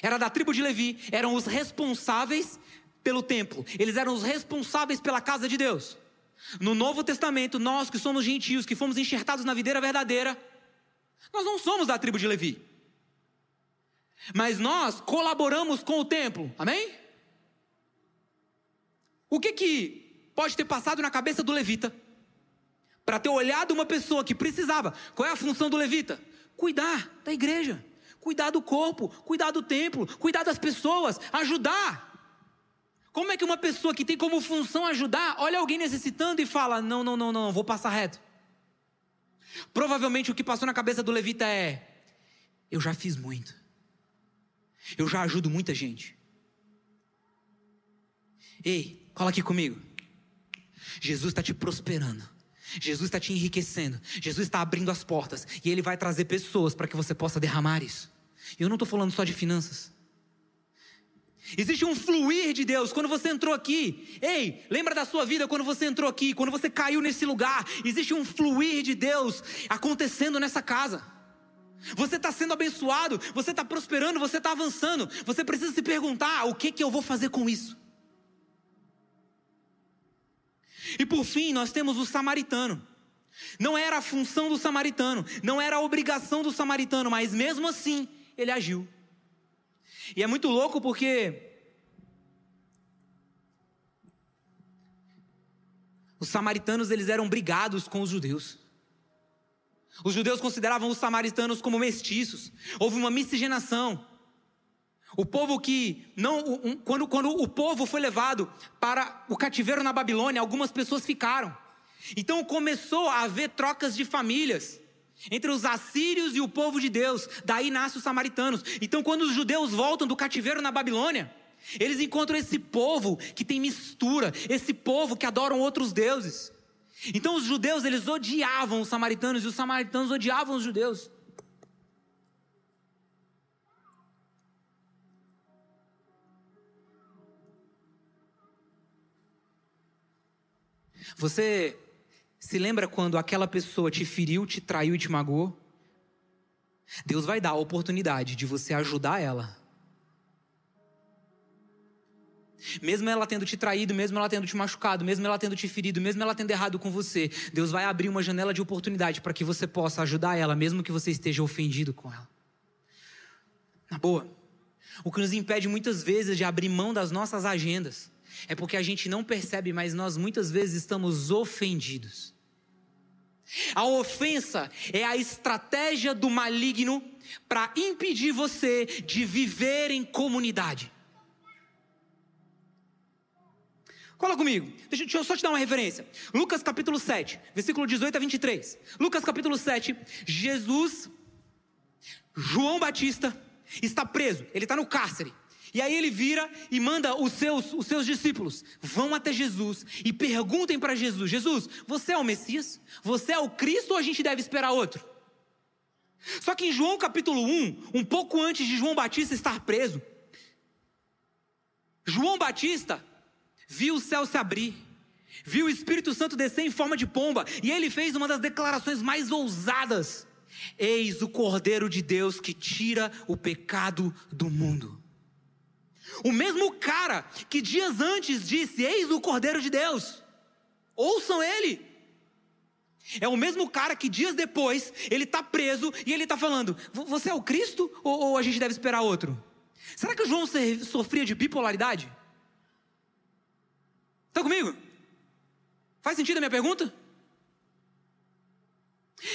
era da tribo de Levi, eram os responsáveis pelo templo, eles eram os responsáveis pela casa de Deus. No Novo Testamento, nós que somos gentios, que fomos enxertados na videira verdadeira, nós não somos da tribo de Levi. Mas nós colaboramos com o templo, amém? O que que pode ter passado na cabeça do levita? Para ter olhado uma pessoa que precisava. Qual é a função do levita? Cuidar da igreja, cuidar do corpo, cuidar do templo, cuidar das pessoas, ajudar. Como é que uma pessoa que tem como função ajudar, olha alguém necessitando e fala: não, não, não, não, vou passar reto? Provavelmente o que passou na cabeça do levita é: eu já fiz muito, eu já ajudo muita gente. Ei, cola aqui comigo. Jesus está te prosperando. Jesus está te enriquecendo, Jesus está abrindo as portas e Ele vai trazer pessoas para que você possa derramar isso. Eu não estou falando só de finanças. Existe um fluir de Deus quando você entrou aqui. Ei, lembra da sua vida quando você entrou aqui, quando você caiu nesse lugar. Existe um fluir de Deus acontecendo nessa casa. Você está sendo abençoado, você está prosperando, você está avançando. Você precisa se perguntar: o que, que eu vou fazer com isso? E por fim, nós temos o samaritano. Não era a função do samaritano, não era a obrigação do samaritano, mas mesmo assim, ele agiu. E é muito louco porque os samaritanos eles eram brigados com os judeus. Os judeus consideravam os samaritanos como mestiços. Houve uma miscigenação. O povo que não. Quando, quando o povo foi levado para o cativeiro na Babilônia, algumas pessoas ficaram. Então começou a haver trocas de famílias entre os assírios e o povo de Deus. Daí nascem os samaritanos. Então, quando os judeus voltam do cativeiro na Babilônia, eles encontram esse povo que tem mistura, esse povo que adoram outros deuses. Então os judeus, eles odiavam os samaritanos e os samaritanos odiavam os judeus. Você se lembra quando aquela pessoa te feriu, te traiu e te magoou? Deus vai dar a oportunidade de você ajudar ela. Mesmo ela tendo te traído, mesmo ela tendo te machucado, mesmo ela tendo te ferido, mesmo ela tendo errado com você, Deus vai abrir uma janela de oportunidade para que você possa ajudar ela, mesmo que você esteja ofendido com ela. Na boa. O que nos impede muitas vezes de abrir mão das nossas agendas é porque a gente não percebe, mas nós muitas vezes estamos ofendidos. A ofensa é a estratégia do maligno para impedir você de viver em comunidade. Cola comigo, deixa, deixa, eu só te dar uma referência. Lucas capítulo 7, versículo 18 a 23. Lucas capítulo 7, Jesus, João Batista, está preso, ele está no cárcere. E aí ele vira e manda os seus, os seus discípulos: vão até Jesus e perguntem para Jesus: Jesus, você é o Messias? Você é o Cristo ou a gente deve esperar outro? Só que em João capítulo 1, um pouco antes de João Batista estar preso, João Batista viu o céu se abrir, viu o Espírito Santo descer em forma de pomba, e ele fez uma das declarações mais ousadas: Eis o Cordeiro de Deus que tira o pecado do mundo. O mesmo cara que dias antes disse: Eis o Cordeiro de Deus, ouçam ele. É o mesmo cara que dias depois ele está preso e ele está falando: Você é o Cristo ou, ou, a gente deve esperar outro? Será que o João sofria de bipolaridade? Está comigo? Faz sentido a minha pergunta?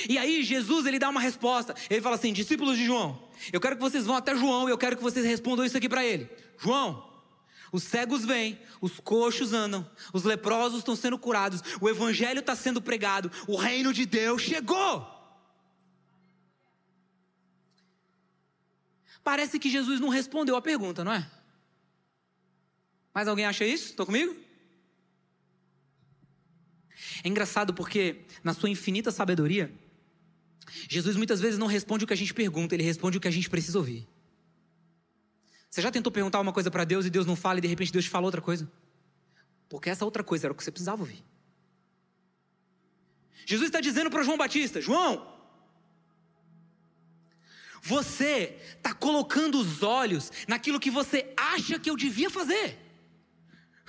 E aí Jesus ele dá uma resposta. Ele fala assim: discípulos de João, eu quero que vocês vão até João e eu quero que vocês respondam isso aqui para ele. João, os cegos vêm, os coxos andam, os leprosos estão sendo curados, o evangelho está sendo pregado, o reino de Deus chegou. Parece que Jesus não respondeu a pergunta, não é? Mas alguém acha isso? Estão comigo? É engraçado porque, na sua infinita sabedoria, Jesus muitas vezes não responde o que a gente pergunta, ele responde o que a gente precisa ouvir. Você já tentou perguntar uma coisa para Deus e Deus não fala e de repente Deus te fala outra coisa? Porque essa outra coisa era o que você precisava ouvir. Jesus está dizendo para João Batista: João, você está colocando os olhos naquilo que você acha que eu devia fazer.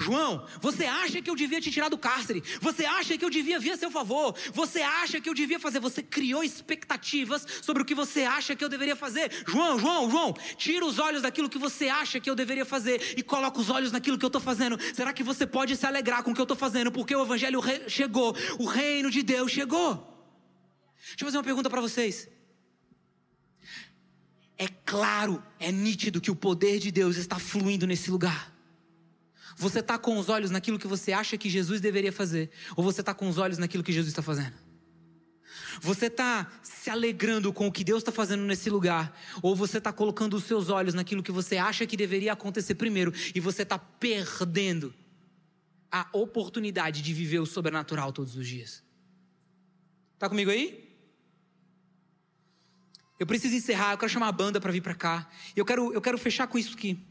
João, você acha que eu devia te tirar do cárcere? Você acha que eu devia vir a seu favor? Você acha que eu devia fazer? Você criou expectativas sobre o que você acha que eu deveria fazer. João, João, João, tira os olhos daquilo que você acha que eu deveria fazer e coloca os olhos naquilo que eu estou fazendo. Será que você pode se alegrar com o que eu estou fazendo? Porque o evangelho chegou, o reino de Deus chegou. Deixa eu fazer uma pergunta para vocês. É claro, é nítido que o poder de Deus está fluindo nesse lugar. Você está com os olhos naquilo que você acha que Jesus deveria fazer? Ou você está com os olhos naquilo que Jesus está fazendo? Você está se alegrando com o que Deus está fazendo nesse lugar? Ou você está colocando os seus olhos naquilo que você acha que deveria acontecer primeiro e você está perdendo a oportunidade de viver o sobrenatural todos os dias? Está comigo aí? Eu preciso encerrar, eu quero chamar a banda para vir para cá. Eu quero, eu quero fechar com isso aqui.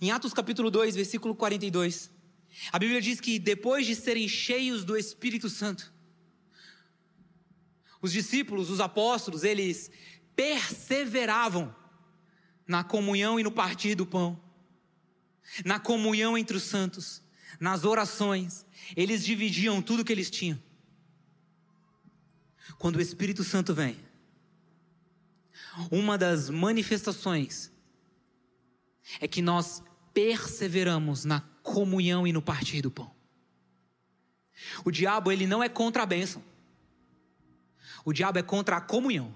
Em Atos capítulo 2, versículo 42, a Bíblia diz que depois de serem cheios do Espírito Santo, os discípulos, os apóstolos, eles perseveravam na comunhão e no partir do pão, na comunhão entre os santos, nas orações, eles dividiam tudo que eles tinham. Quando o Espírito Santo vem, uma das manifestações é que nós perseveramos na comunhão e no partir do pão. O diabo, ele não é contra a bênção. O diabo é contra a comunhão.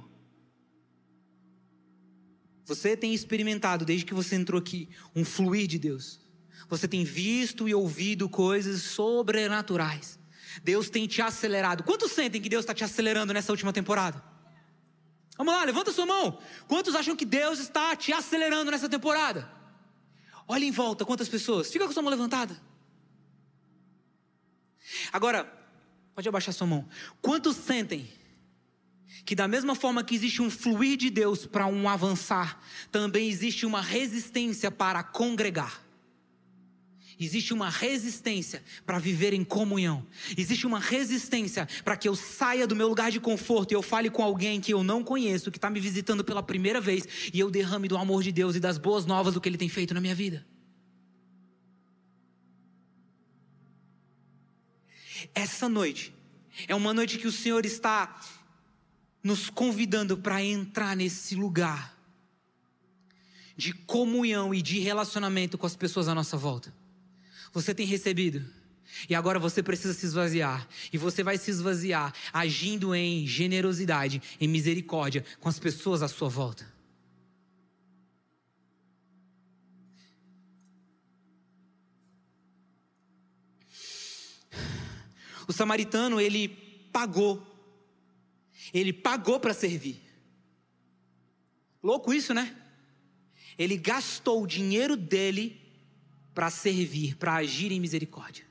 Você tem experimentado, desde que você entrou aqui, um fluir de Deus. Você tem visto e ouvido coisas sobrenaturais. Deus tem te acelerado. Quantos sentem que Deus está te acelerando nessa última temporada? Vamos lá, levanta sua mão. Quantos acham que Deus está te acelerando nessa temporada? Olha em volta, quantas pessoas? Fica com sua mão levantada. Agora, pode abaixar sua mão. Quantos sentem que, da mesma forma que existe um fluir de Deus para um avançar, também existe uma resistência para congregar? Existe uma resistência para viver em comunhão. Existe uma resistência para que eu saia do meu lugar de conforto e eu fale com alguém que eu não conheço, que está me visitando pela primeira vez, e eu derrame do amor de Deus e das boas novas do que Ele tem feito na minha vida. Essa noite é uma noite que o Senhor está nos convidando para entrar nesse lugar de comunhão e de relacionamento com as pessoas à nossa volta. Você tem recebido. E agora você precisa se esvaziar. E você vai se esvaziar agindo em generosidade, em misericórdia com as pessoas à sua volta. O samaritano, ele pagou. Ele pagou para servir. Louco isso, né? Ele gastou o dinheiro dele para servir, para agir em misericórdia.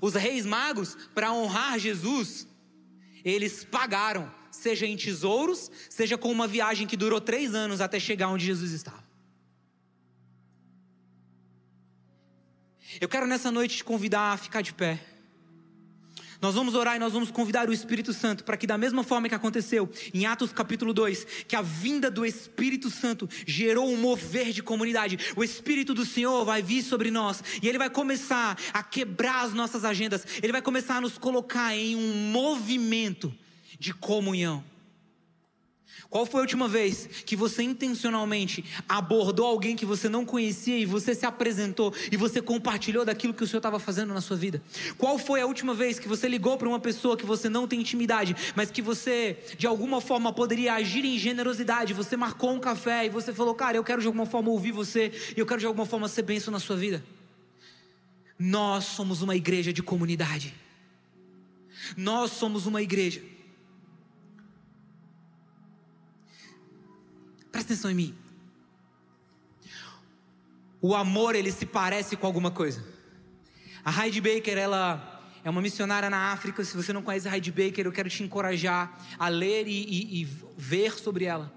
Os reis magos, para honrar Jesus, eles pagaram, seja em tesouros, seja com uma viagem que durou três anos até chegar onde Jesus estava. Eu quero nessa noite te convidar a ficar de pé. Nós vamos orar e nós vamos convidar o Espírito Santo para que, da mesma forma que aconteceu em Atos capítulo 2, que a vinda do Espírito Santo gerou um mover de comunidade, o Espírito do Senhor vai vir sobre nós e ele vai começar a quebrar as nossas agendas, ele vai começar a nos colocar em um movimento de comunhão. Qual foi a última vez que você intencionalmente abordou alguém que você não conhecia e você se apresentou e você compartilhou daquilo que o Senhor estava fazendo na sua vida? Qual foi a última vez que você ligou para uma pessoa que você não tem intimidade, mas que você de alguma forma poderia agir em generosidade? Você marcou um café e você falou, cara, eu quero de alguma forma ouvir você e eu quero de alguma forma ser benção na sua vida. Nós somos uma igreja de comunidade. Nós somos uma igreja Presta atenção em mim. O amor, ele se parece com alguma coisa. A Heidi Baker, ela é uma missionária na África. Se você não conhece a Heidi Baker, eu quero te encorajar a ler e, e, e ver sobre ela.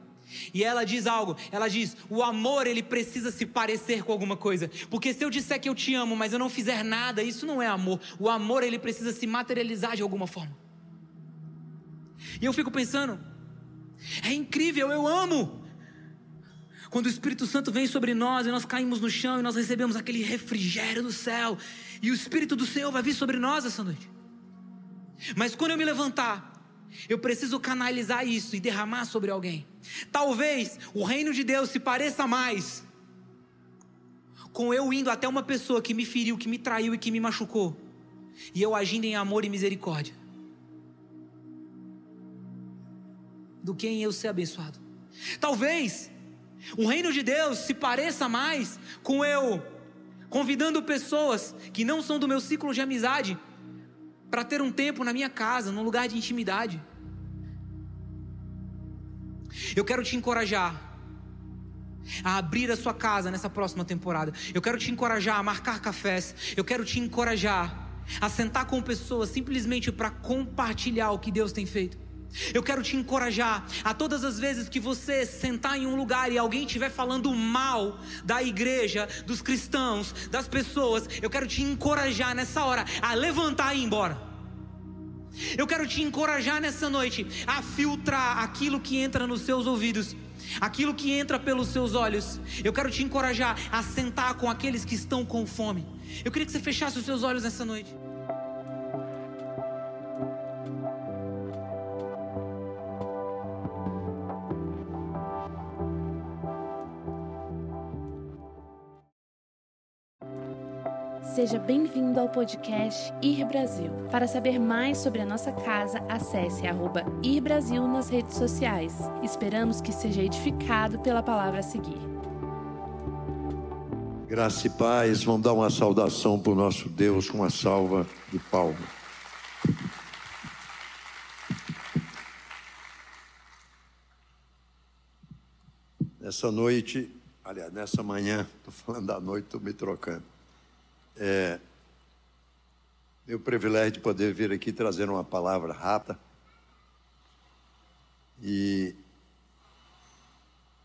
E ela diz algo, ela diz: o amor ele precisa se parecer com alguma coisa. Porque se eu disser que eu te amo, mas eu não fizer nada, isso não é amor. O amor ele precisa se materializar de alguma forma. E eu fico pensando, é incrível, eu amo. Quando o Espírito Santo vem sobre nós e nós caímos no chão e nós recebemos aquele refrigério do céu, e o Espírito do Senhor vai vir sobre nós essa noite. Mas quando eu me levantar, eu preciso canalizar isso e derramar sobre alguém. Talvez o reino de Deus se pareça mais com eu indo até uma pessoa que me feriu, que me traiu e que me machucou, e eu agindo em amor e misericórdia, do que em eu ser abençoado. Talvez o reino de Deus se pareça mais com eu convidando pessoas que não são do meu ciclo de amizade para ter um tempo na minha casa, num lugar de intimidade. Eu quero te encorajar a abrir a sua casa nessa próxima temporada. Eu quero te encorajar a marcar cafés. Eu quero te encorajar a sentar com pessoas simplesmente para compartilhar o que Deus tem feito. Eu quero te encorajar a todas as vezes que você sentar em um lugar e alguém estiver falando mal da igreja, dos cristãos, das pessoas, eu quero te encorajar nessa hora a levantar e ir embora. Eu quero te encorajar nessa noite a filtrar aquilo que entra nos seus ouvidos, aquilo que entra pelos seus olhos. Eu quero te encorajar a sentar com aqueles que estão com fome. Eu queria que você fechasse os seus olhos nessa noite.
Seja bem-vindo ao podcast Ir Brasil. Para saber mais sobre a nossa casa, acesse arroba Ir Brasil nas redes sociais. Esperamos que seja edificado pela palavra a seguir.
Graça e paz, vamos dar uma saudação para o nosso Deus com uma salva de palmas. Nessa noite,
Aliás, nessa manhã, estou falando da noite, estou me trocando. É, meu privilégio de poder vir aqui trazer uma palavra rápida. E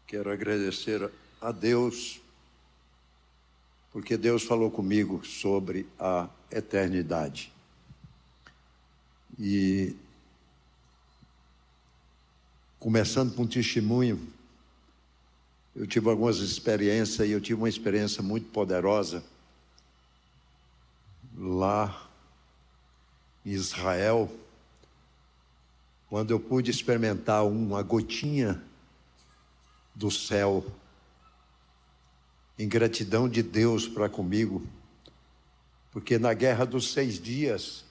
quero agradecer a Deus, porque Deus falou comigo sobre a eternidade. E começando com um testemunho, eu tive algumas experiências e eu tive uma experiência muito poderosa lá em Israel, quando eu pude experimentar uma gotinha do céu em gratidão de Deus para comigo, porque na guerra dos seis dias,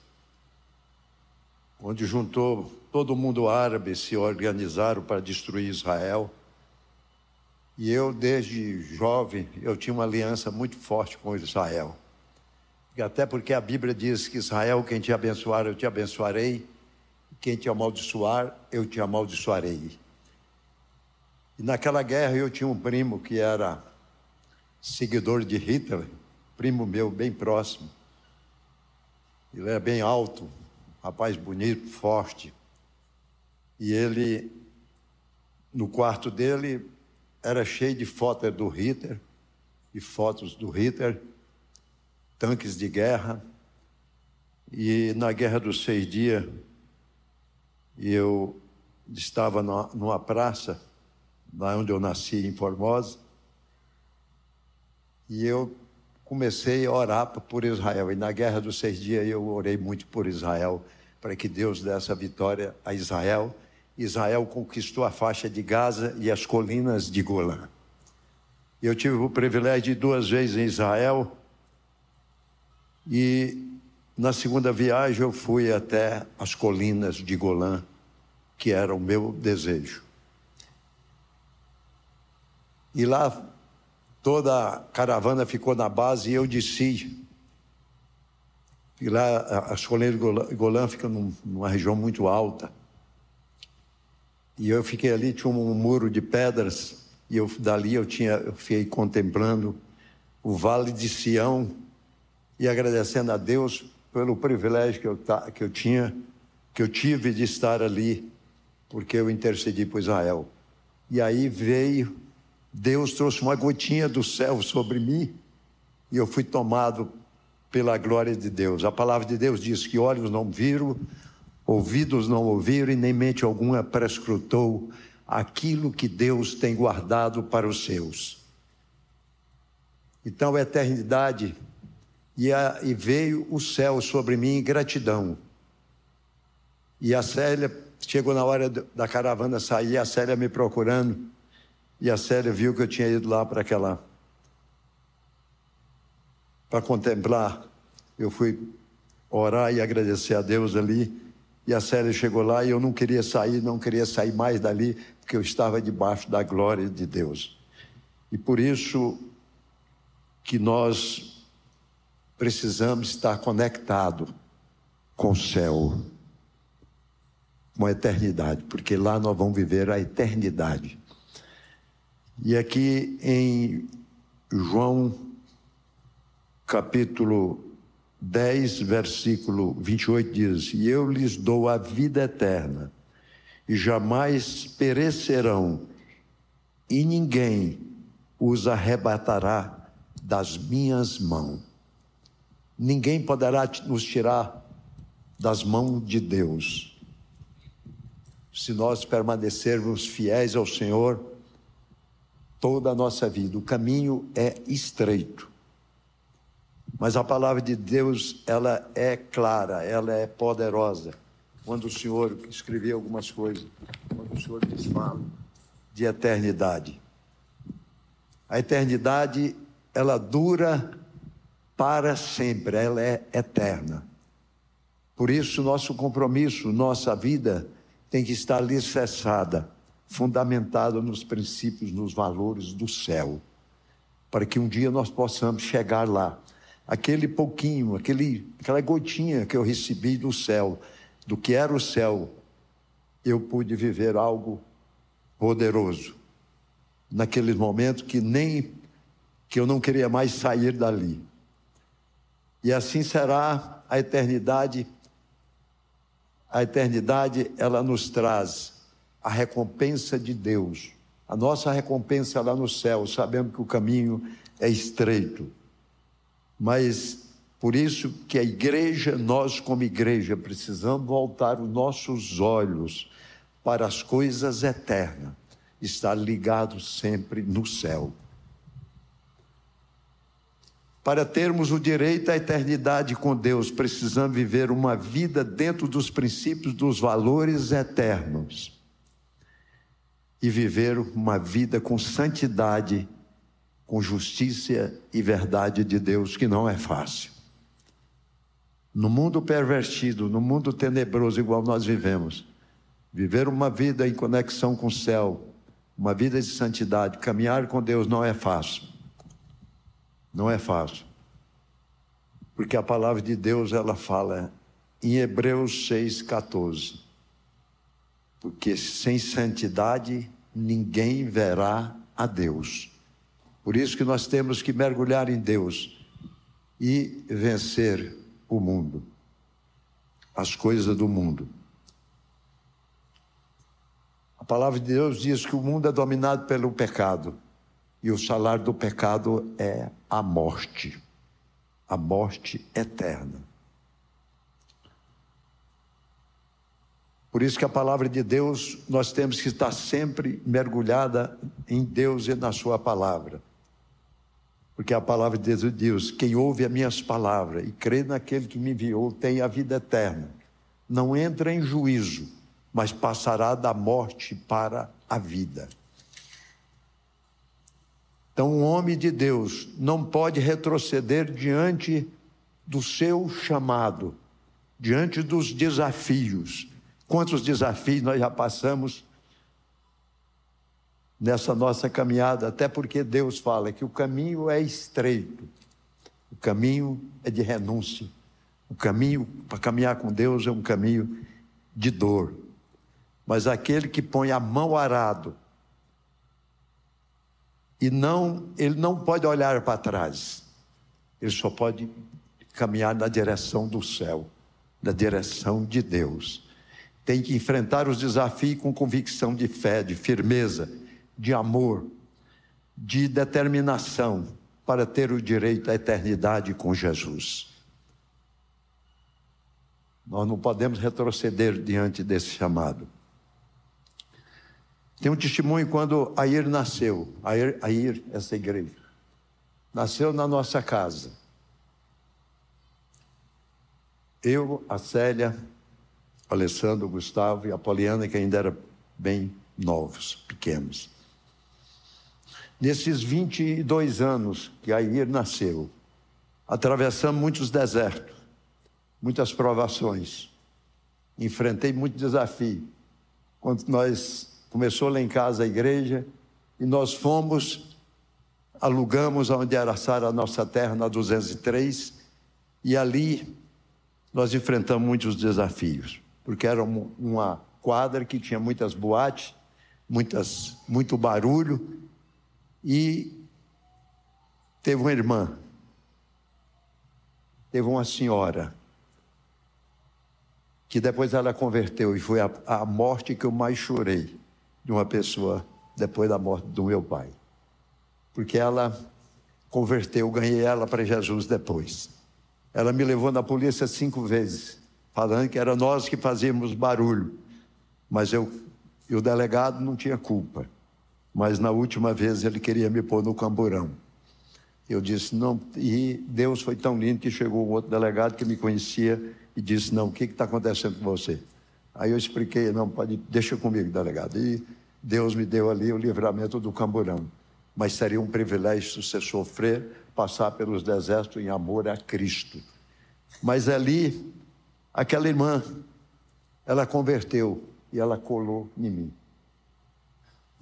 onde juntou todo mundo árabe, se organizaram para destruir Israel, e eu, desde jovem, eu tinha uma aliança muito forte com Israel. Até porque a Bíblia diz que Israel, quem te abençoar, eu te abençoarei, quem te amaldiçoar, eu te amaldiçoarei. E naquela guerra eu tinha um primo que era seguidor de Hitler, primo meu bem próximo. Ele era bem alto, rapaz bonito, forte. E ele, no quarto dele, era cheio de fotos do Hitler, e fotos do Hitler, tanques de guerra. E na Guerra dos Seis Dias, eu estava numa praça, lá onde eu nasci, em Formosa, e eu comecei a orar por Israel. E na Guerra dos Seis Dias eu orei muito por Israel, para que Deus desse a vitória a Israel Israel conquistou a faixa de Gaza e as colinas de Golã. Eu tive o privilégio de duas vezes em Israel e na segunda viagem eu fui até as colinas de Golã, que era o meu desejo. E lá toda a caravana ficou na base e eu desci. E lá as colinas de Golã ficam numa região muito alta. E eu fiquei ali, tinha um muro de pedras, e eu, dali eu, tinha, eu fiquei contemplando o Vale de Sião e agradecendo a Deus pelo privilégio que eu, que eu tinha, que eu tive de estar ali, porque eu intercedi por Israel. E aí veio, Deus trouxe uma gotinha do céu sobre mim, e eu fui tomado pela glória de Deus. A palavra de Deus diz que olhos não viram, Ouvidos não ouviram e nem mente alguma prescrutou aquilo que Deus tem guardado para os seus. Então, a eternidade, e, a, e veio o céu sobre mim em gratidão. E a Célia, chegou na hora da caravana sair, a Célia me procurando, e a Célia viu que eu tinha ido lá para aquela. para contemplar. Eu fui orar e agradecer a Deus ali. E a Célia chegou lá e eu não queria sair, não queria sair mais dali, porque eu estava debaixo da glória de Deus. E por isso que nós precisamos estar conectado com o céu, com a eternidade, porque lá nós vamos viver a eternidade. E aqui em João capítulo 10, versículo 28 diz: E eu lhes dou a vida eterna, e jamais perecerão, e ninguém os arrebatará das minhas mãos. Ninguém poderá nos tirar das mãos de Deus. Se nós permanecermos fiéis ao Senhor toda a nossa vida, o caminho é estreito mas a palavra de Deus, ela é clara, ela é poderosa. Quando o Senhor escreveu algumas coisas, quando o Senhor nos fala de eternidade. A eternidade, ela dura para sempre, ela é eterna. Por isso, nosso compromisso, nossa vida tem que estar alicerçada, fundamentada nos princípios, nos valores do céu, para que um dia nós possamos chegar lá aquele pouquinho, aquele, aquela gotinha que eu recebi do céu, do que era o céu, eu pude viver algo poderoso. naqueles momentos que nem que eu não queria mais sair dali. E assim será a eternidade. A eternidade ela nos traz a recompensa de Deus. A nossa recompensa lá no céu, sabemos que o caminho é estreito. Mas por isso que a igreja, nós como igreja, precisamos voltar os nossos olhos para as coisas eternas, estar ligado sempre no céu. Para termos o direito à eternidade com Deus, precisamos viver uma vida dentro dos princípios dos valores eternos e viver uma vida com santidade, com justiça e verdade de Deus, que não é fácil. No mundo pervertido, no mundo tenebroso igual nós vivemos, viver uma vida em conexão com o céu, uma vida de santidade, caminhar com Deus não é fácil. Não é fácil. Porque a palavra de Deus ela fala em Hebreus 6:14. Porque sem santidade ninguém verá a Deus. Por isso que nós temos que mergulhar em Deus e vencer o mundo, as coisas do mundo. A palavra de Deus diz que o mundo é dominado pelo pecado e o salário do pecado é a morte, a morte eterna. Por isso que a palavra de Deus, nós temos que estar sempre mergulhada em Deus e na sua palavra. Porque a palavra de Deus diz: quem ouve as minhas palavras e crê naquele que me enviou tem a vida eterna. Não entra em juízo, mas passará da morte para a vida. Então, um homem de Deus não pode retroceder diante do seu chamado, diante dos desafios. Quantos desafios nós já passamos nessa nossa caminhada, até porque Deus fala que o caminho é estreito, o caminho é de renúncia, o caminho para caminhar com Deus é um caminho de dor. Mas aquele que põe a mão arado e não, ele não pode olhar para trás. Ele só pode caminhar na direção do céu, na direção de Deus. Tem que enfrentar os desafios com convicção de fé, de firmeza, de amor, de determinação para ter o direito à eternidade com Jesus. Nós não podemos retroceder diante desse chamado. Tem um testemunho quando Air nasceu, Air, Air, essa igreja, nasceu na nossa casa. Eu, a Célia, Alessandro, Gustavo e a Poliana, que ainda eram bem novos, pequenos. Nesses 22 anos que Air nasceu, atravessamos muitos desertos, muitas provações, enfrentei muito desafio. Quando nós começou lá em casa a igreja e nós fomos, alugamos onde era a nossa terra, na 203, e ali nós enfrentamos muitos desafios, porque era uma quadra que tinha muitas boates, muitas, muito barulho, e teve uma irmã, teve uma senhora, que depois ela converteu e foi a, a morte que eu mais chorei de uma pessoa depois da morte do meu pai. Porque ela converteu, ganhei ela para Jesus depois. Ela me levou na polícia cinco vezes, falando que era nós que fazíamos barulho, mas eu e o delegado não tinha culpa mas na última vez ele queria me pôr no camburão. Eu disse, não, e Deus foi tão lindo que chegou um outro delegado que me conhecia e disse, não, o que está acontecendo com você? Aí eu expliquei, não, pode, deixa comigo, delegado. E Deus me deu ali o livramento do camburão. Mas seria um privilégio você sofrer, passar pelos desertos em amor a Cristo. Mas ali, aquela irmã, ela converteu e ela colou em mim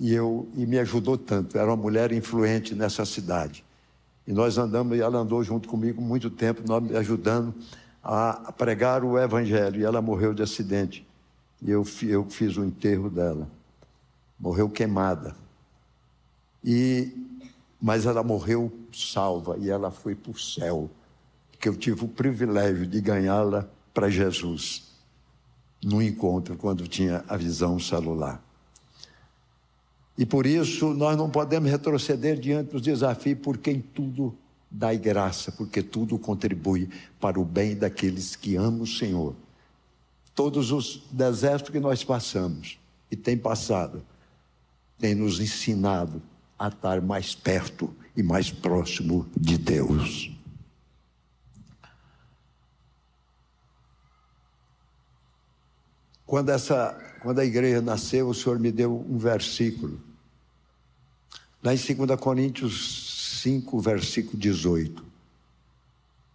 e eu e me ajudou tanto. Era uma mulher influente nessa cidade. E nós andamos, e ela andou junto comigo muito tempo, nós me ajudando a pregar o evangelho. E ela morreu de acidente. E eu, eu fiz o enterro dela. Morreu queimada. E mas ela morreu salva e ela foi para o céu, que eu tive o privilégio de ganhá-la para Jesus no encontro quando tinha a visão celular. E por isso nós não podemos retroceder diante dos desafios, porque em tudo dai graça, porque tudo contribui para o bem daqueles que amam o Senhor. Todos os desertos que nós passamos e tem passado, tem nos ensinado a estar mais perto e mais próximo de Deus. Quando, essa, quando a igreja nasceu, o Senhor me deu um versículo. Lá em 2 Coríntios 5, versículo 18.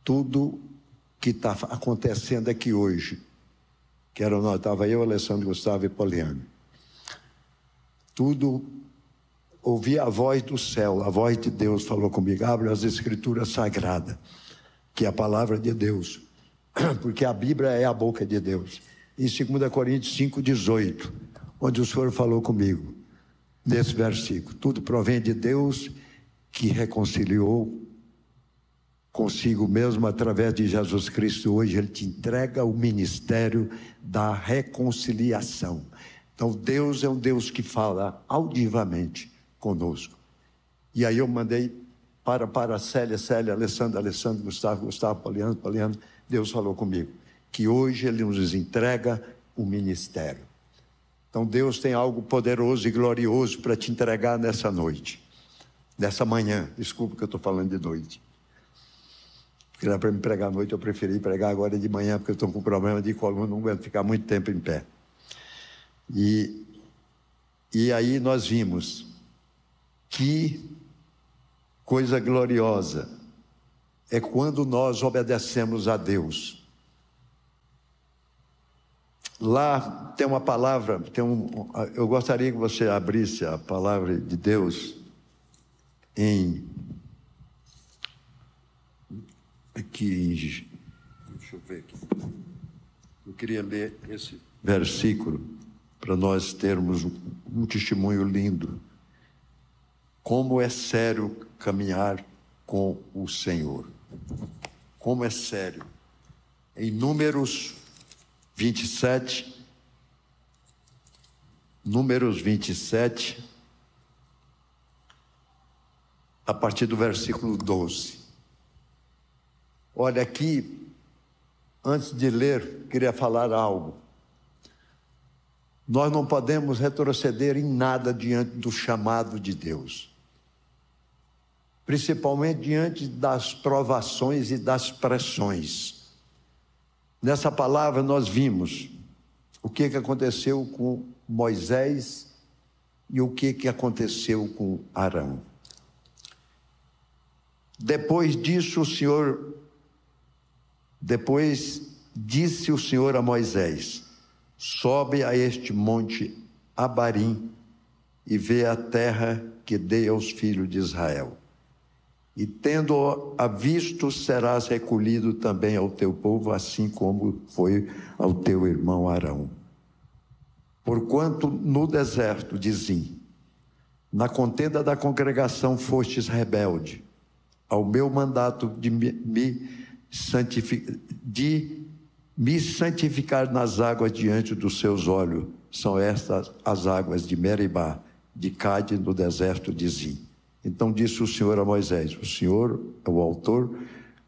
Tudo que está acontecendo aqui hoje, que era nós, estava eu, Alessandro Gustavo e Poliano. Tudo ouvi a voz do céu, a voz de Deus falou comigo, abre as escrituras sagradas, que é a palavra de Deus, porque a Bíblia é a boca de Deus em 2 Coríntios 5,18, onde o Senhor falou comigo, nesse versículo: tudo provém de Deus que reconciliou consigo mesmo através de Jesus Cristo. Hoje Ele te entrega o ministério da reconciliação. Então, Deus é um Deus que fala audivamente conosco. E aí eu mandei para, para Célia, Célia, Alessandro, Alessandro, Gustavo, Gustavo, Poliano, Poliano. Deus falou comigo que hoje Ele nos entrega o ministério. Então Deus tem algo poderoso e glorioso para te entregar nessa noite, nessa manhã. Desculpa que eu estou falando de noite. Porque era para me pregar à noite, eu preferi pregar agora de manhã, porque eu estou com problema de coluna, não aguento ficar muito tempo em pé. E, e aí nós vimos que coisa gloriosa é quando nós obedecemos a Deus Lá tem uma palavra, tem um, eu gostaria que você abrisse a palavra de Deus em aqui, deixa eu ver aqui. Eu queria ler esse versículo para nós termos um testemunho lindo. Como é sério caminhar com o Senhor. Como é sério. Em Números 27, Números 27, a partir do versículo 12. Olha aqui, antes de ler, queria falar algo. Nós não podemos retroceder em nada diante do chamado de Deus, principalmente diante das provações e das pressões. Nessa palavra nós vimos o que, que aconteceu com Moisés e o que, que aconteceu com Arão. Depois disso, o Senhor, depois disse o Senhor a Moisés: Sobe a este monte Abarim e vê a terra que dei aos filhos de Israel e tendo a visto, serás recolhido também ao teu povo, assim como foi ao teu irmão Arão. Porquanto no deserto dizim, na contenda da congregação fostes rebelde, ao meu mandato de me, santificar, de me santificar nas águas diante dos seus olhos, são estas as águas de Meribá, de Cade, no deserto de Zim. Então disse o Senhor a Moisés: O Senhor é o autor,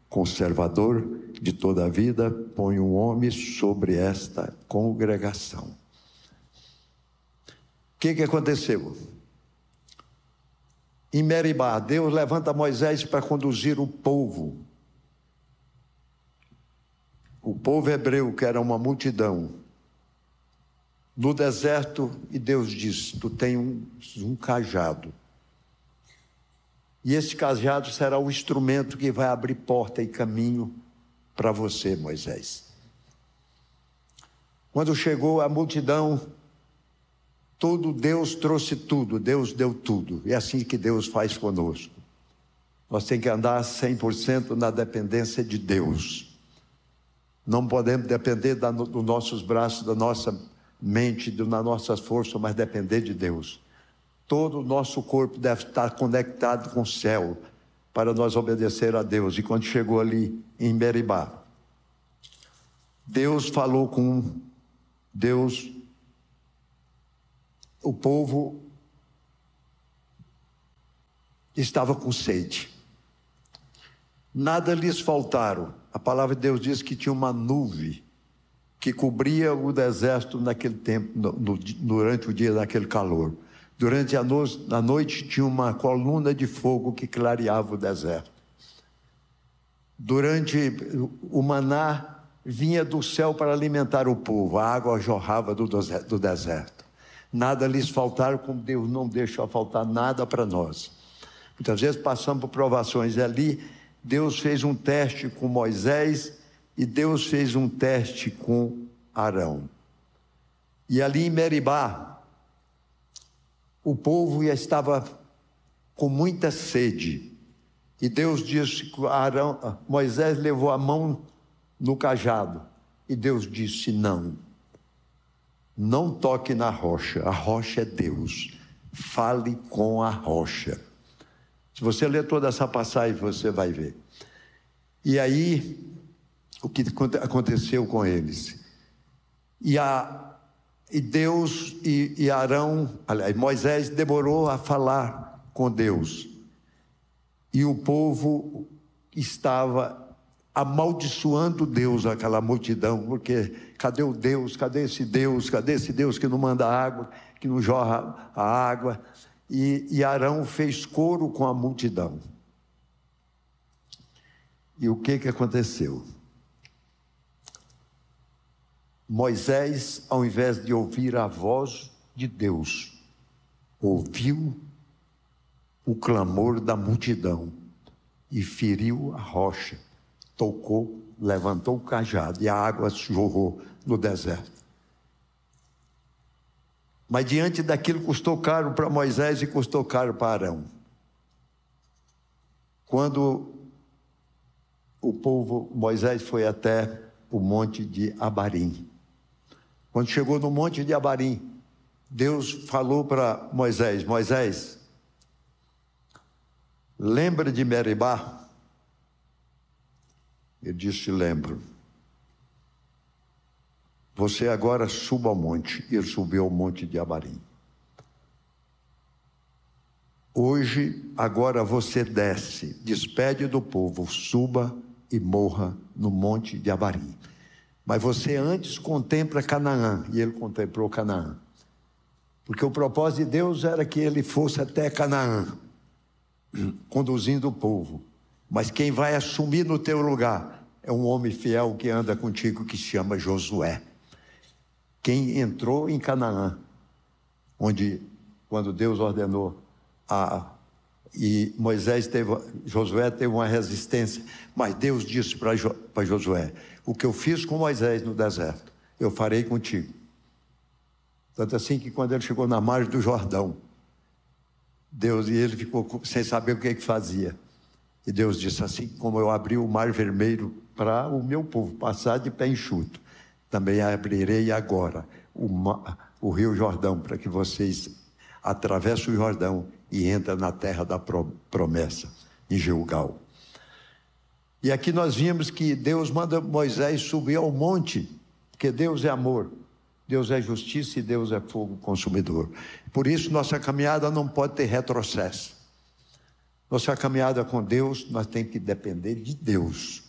conservador de toda a vida, põe um homem sobre esta congregação. O que, que aconteceu? Em Meribá, Deus levanta Moisés para conduzir o povo. O povo hebreu, que era uma multidão, no deserto, e Deus diz: Tu um, um cajado e esse cajado será o instrumento que vai abrir porta e caminho para você, Moisés. Quando chegou a multidão, todo Deus trouxe tudo, Deus deu tudo. É assim que Deus faz conosco. Nós temos que andar 100% na dependência de Deus. Não podemos depender da, dos nossos braços, da nossa mente, das nossas forças, mas depender de Deus. todo o nosso corpo deve estar conectado com o céu para nós obedecer a Deus. E quando chegou ali em Meribá, Deus falou com Deus, o povo estava com sede. Nada lhes faltaram. A palavra de Deus diz que tinha uma nuvem que cobria o deserto naquele tempo, no, no, durante o dia daquele calor. Durante a, no, a noite tinha uma coluna de fogo que clareava o deserto. Durante o maná vinha do céu para alimentar o povo, a água jorrava do, do deserto. Nada lhes faltava, como Deus não deixa faltar nada para nós. Muitas vezes passamos por provações ali. Deus fez um teste com Moisés e Deus fez um teste com Arão. E ali em Meribá, o povo já estava com muita sede. E Deus disse que Arão, Moisés levou a mão no cajado. E Deus disse: Não, não toque na rocha, a rocha é Deus. Fale com a rocha. Se você ler toda essa passagem, você vai ver. E aí, o que aconteceu com eles? E, a, e Deus e, e Arão, aliás, Moisés demorou a falar com Deus. E o povo estava amaldiçoando Deus, aquela multidão, porque cadê o Deus? Cadê esse Deus? Cadê esse Deus que não manda água, que não jorra a água? E, e Arão fez coro com a multidão. E o que, que aconteceu? Moisés, ao invés de ouvir a voz de Deus, ouviu o clamor da multidão e feriu a rocha, tocou, levantou o cajado e a água jorrou no deserto. Mas diante daquilo custou caro para Moisés e custou caro para Arão. Quando o povo, Moisés foi até o monte de Abarim. Quando chegou no monte de Abarim, Deus falou para Moisés: Moisés, lembra de Meribá? Ele disse: Lembro. Você agora suba ao monte. E ele subiu ao monte de Abarim. Hoje, agora você desce, despede do povo, suba e morra no monte de Abarim. Mas você antes contempla Canaã, e ele contemplou Canaã. Porque o propósito de Deus era que ele fosse até Canaã, conduzindo o povo. Mas quem vai assumir no teu lugar é um homem fiel que anda contigo, que se chama Josué quem entrou em Canaã, onde, quando Deus ordenou a. E Moisés teve, Josué teve uma resistência, mas Deus disse para jo, Josué: O que eu fiz com Moisés no deserto, eu farei contigo. Tanto assim que quando ele chegou na margem do Jordão, Deus e ele ficou sem saber o que, que fazia. E Deus disse assim: Como eu abri o mar vermelho para o meu povo passar de pé enxuto, também abrirei agora o, rio Jordão para que vocês atravessem o Jordão e entrem na terra da promessa, em Gilgal. E aqui nós vimos que Deus manda Moisés subir ao monte, porque Deus é amor, Deus é justiça e Deus é fogo consumidor. Por isso, nossa caminhada não pode ter retrocesso. Nossa caminhada com Deus, nós temos que depender de Deus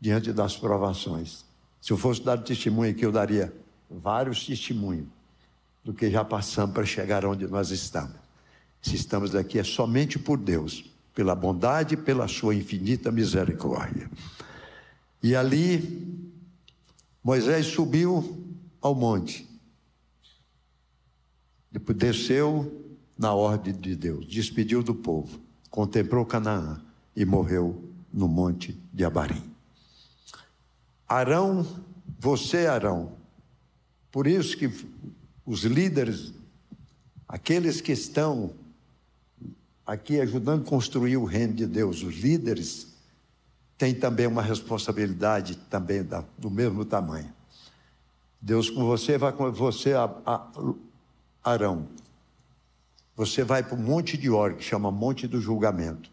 diante das provações. Se eu fosse dar testemunho aqui, eu daria vários testemunhos do que já passamos para chegar onde nós estamos. Se estamos aqui é somente por Deus, pela bondade e pela sua infinita misericórdia. E ali, Moisés subiu ao monte. Depois desceu na ordem de Deus, despediu do povo, contemplou Canaã e morreu no monte de Abarim. Arão, você, Arão. Por isso que os líderes, aqueles que estão aqui ajudando a construir o reino de Deus, os líderes, têm também uma responsabilidade também da, do mesmo tamanho. Deus com você vai com você, a, a, Arão. Você vai para o Monte de Or, que chama Monte do Julgamento.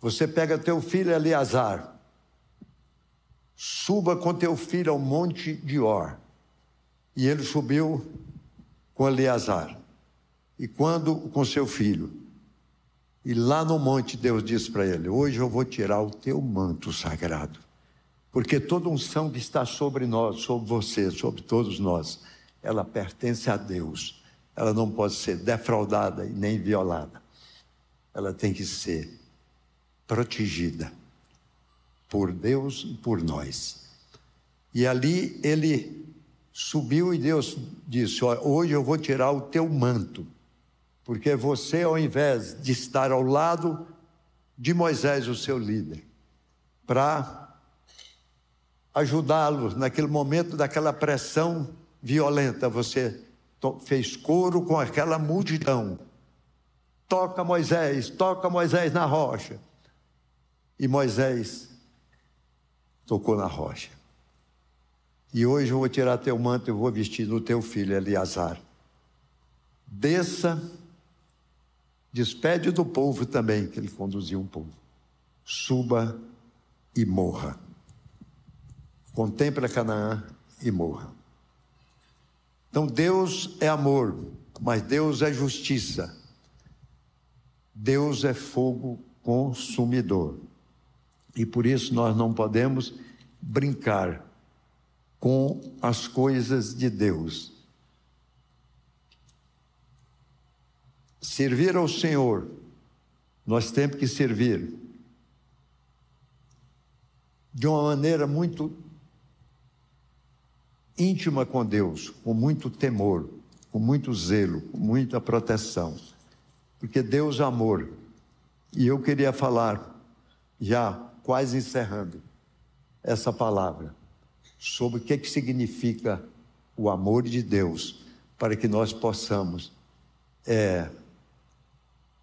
Você pega teu filho Eleazar, suba com teu filho ao Monte de Or. E ele subiu com Eleazar. E quando com seu filho. E lá no monte Deus disse para ele: Hoje eu vou tirar o teu manto sagrado. Porque toda unção que está sobre nós, sobre você, sobre todos nós, ela pertence a Deus. Ela não pode ser defraudada e nem violada. Ela tem que ser protegida por Deus e por nós. E ali ele subiu e Deus disse: Hoje eu vou tirar o teu manto, porque você, ao invés de estar ao lado de Moisés, o seu líder, para ajudá-los naquele momento daquela pressão violenta. Você fez coro com aquela multidão. Toca Moisés, toca Moisés na rocha. E Moisés tocou na rocha. E hoje eu vou tirar teu manto e vou vestir no teu filho Eleazar. Desça, despede do povo também, que ele conduziu um povo. Suba e morra contemple Canaã e morra. Então Deus é amor, mas Deus é justiça. Deus é fogo consumidor. E por isso nós não podemos brincar com as coisas de Deus. Servir ao Senhor, nós temos que servir de uma maneira muito íntima com Deus, com muito temor, com muito zelo, com muita proteção. Porque Deus é amor. E eu queria falar, já quase encerrando essa palavra, sobre o que, é que significa o amor de Deus, para que nós possamos é,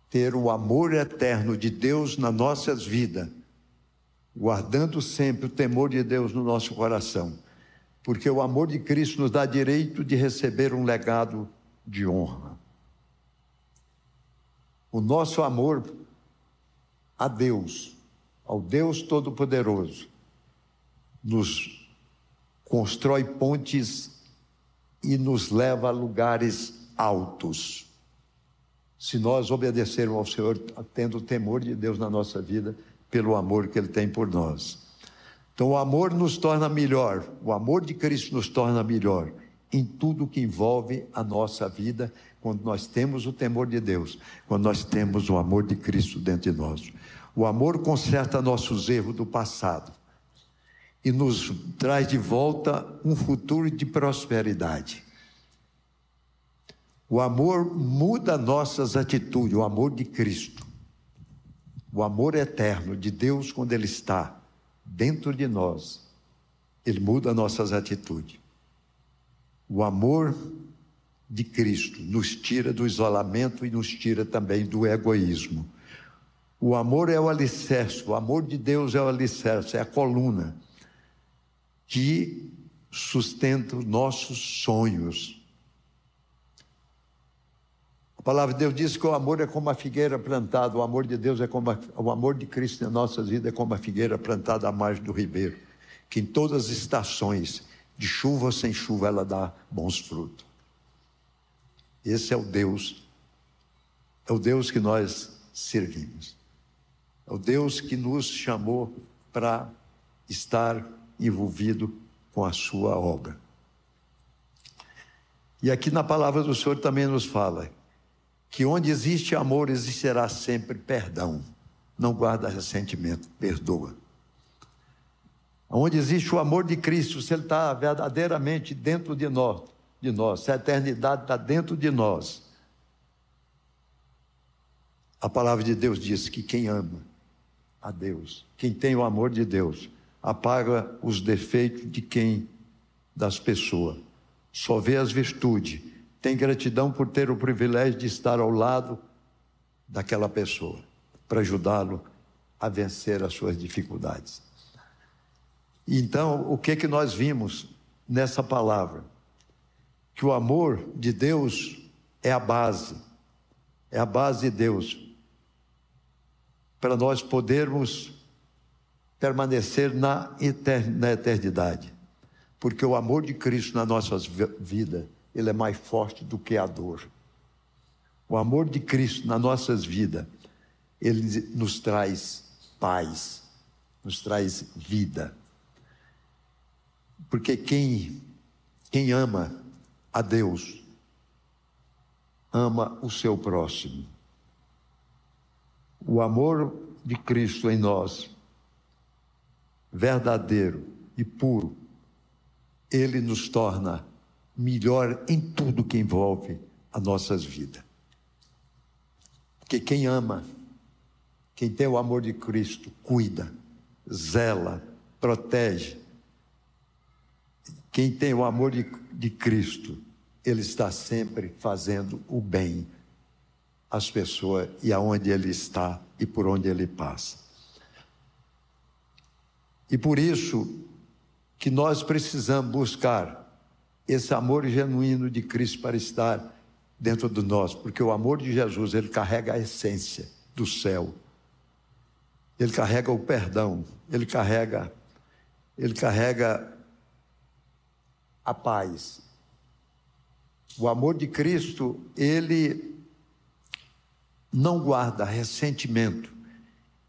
ter o amor eterno de Deus nas nossas vidas, guardando sempre o temor de Deus no nosso coração porque o amor de Cristo nos dá direito de receber um legado de honra. O nosso amor a Deus, ao Deus Todo-Poderoso, nos constrói pontes e nos leva a lugares altos. Se nós obedecermos ao Senhor, tendo o temor de Deus na nossa vida, pelo amor que Ele tem por nós. Então, o amor nos torna melhor, o amor de Cristo nos torna melhor em tudo que envolve a nossa vida, quando nós temos o temor de Deus, quando nós temos o amor de Cristo dentro de nós. O amor conserta nossos erros do passado e nos traz de volta um futuro de prosperidade. O amor muda nossas atitudes, o amor de Cristo. O amor eterno de Deus quando Ele está dentro de nós, ele muda nossas atitudes. O amor de Cristo nos tira do isolamento e nos tira também do egoísmo. O amor é o alicerce, o amor de Deus é o alicerce, é a coluna que sustenta os nossos sonhos. A palavra de Deus diz que o amor é como a figueira plantada, o amor de Deus é como a, o amor de Cristo na nossa vida é como a figueira plantada à margem do ribeiro, que em todas as estações, de chuva ou sem chuva, ela dá bons frutos. Esse é o Deus, é o Deus que nós servimos. É o Deus que nos chamou para estar envolvido com a sua obra. E aqui na palavra do Senhor também nos fala que onde existe amor existirá sempre perdão. Não guarda ressentimento, perdoa. Onde existe o amor de Cristo, se Ele está verdadeiramente dentro de nós, de nós, se a eternidade está dentro de nós. A palavra de Deus diz que quem ama a Deus, quem tem o amor de Deus, apaga os defeitos de quem das pessoas, só vê as virtudes tem gratidão por ter o privilégio de estar ao lado daquela pessoa, para ajudá-lo a vencer as suas dificuldades. Então, o que que nós vimos nessa palavra? Que o amor de Deus é a base. é a base de Deus para nós podermos permanecer na eternidade. Porque o amor de Cristo na nossa vida, ele é mais forte do que a dor. O amor de Cristo nas nossas vidas, ele nos traz paz, nos traz vida. Porque quem, quem ama a Deus, ama o seu próximo. O amor de Cristo em nós, verdadeiro e puro, ele nos torna melhor em tudo que envolve as nossas vidas. Porque quem ama, quem tem o amor de Cristo, cuida, zela, protege. Quem tem o amor de, de Cristo, ele está sempre fazendo o bem às pessoas e aonde ele está e por onde ele passa. E por isso que nós precisamos buscar esse amor genuíno de Cristo para estar dentro de nós, porque o amor de Jesus, ele carrega a essência do céu. Ele carrega o perdão, ele carrega ele carrega a paz. O amor de Cristo, ele não guarda ressentimento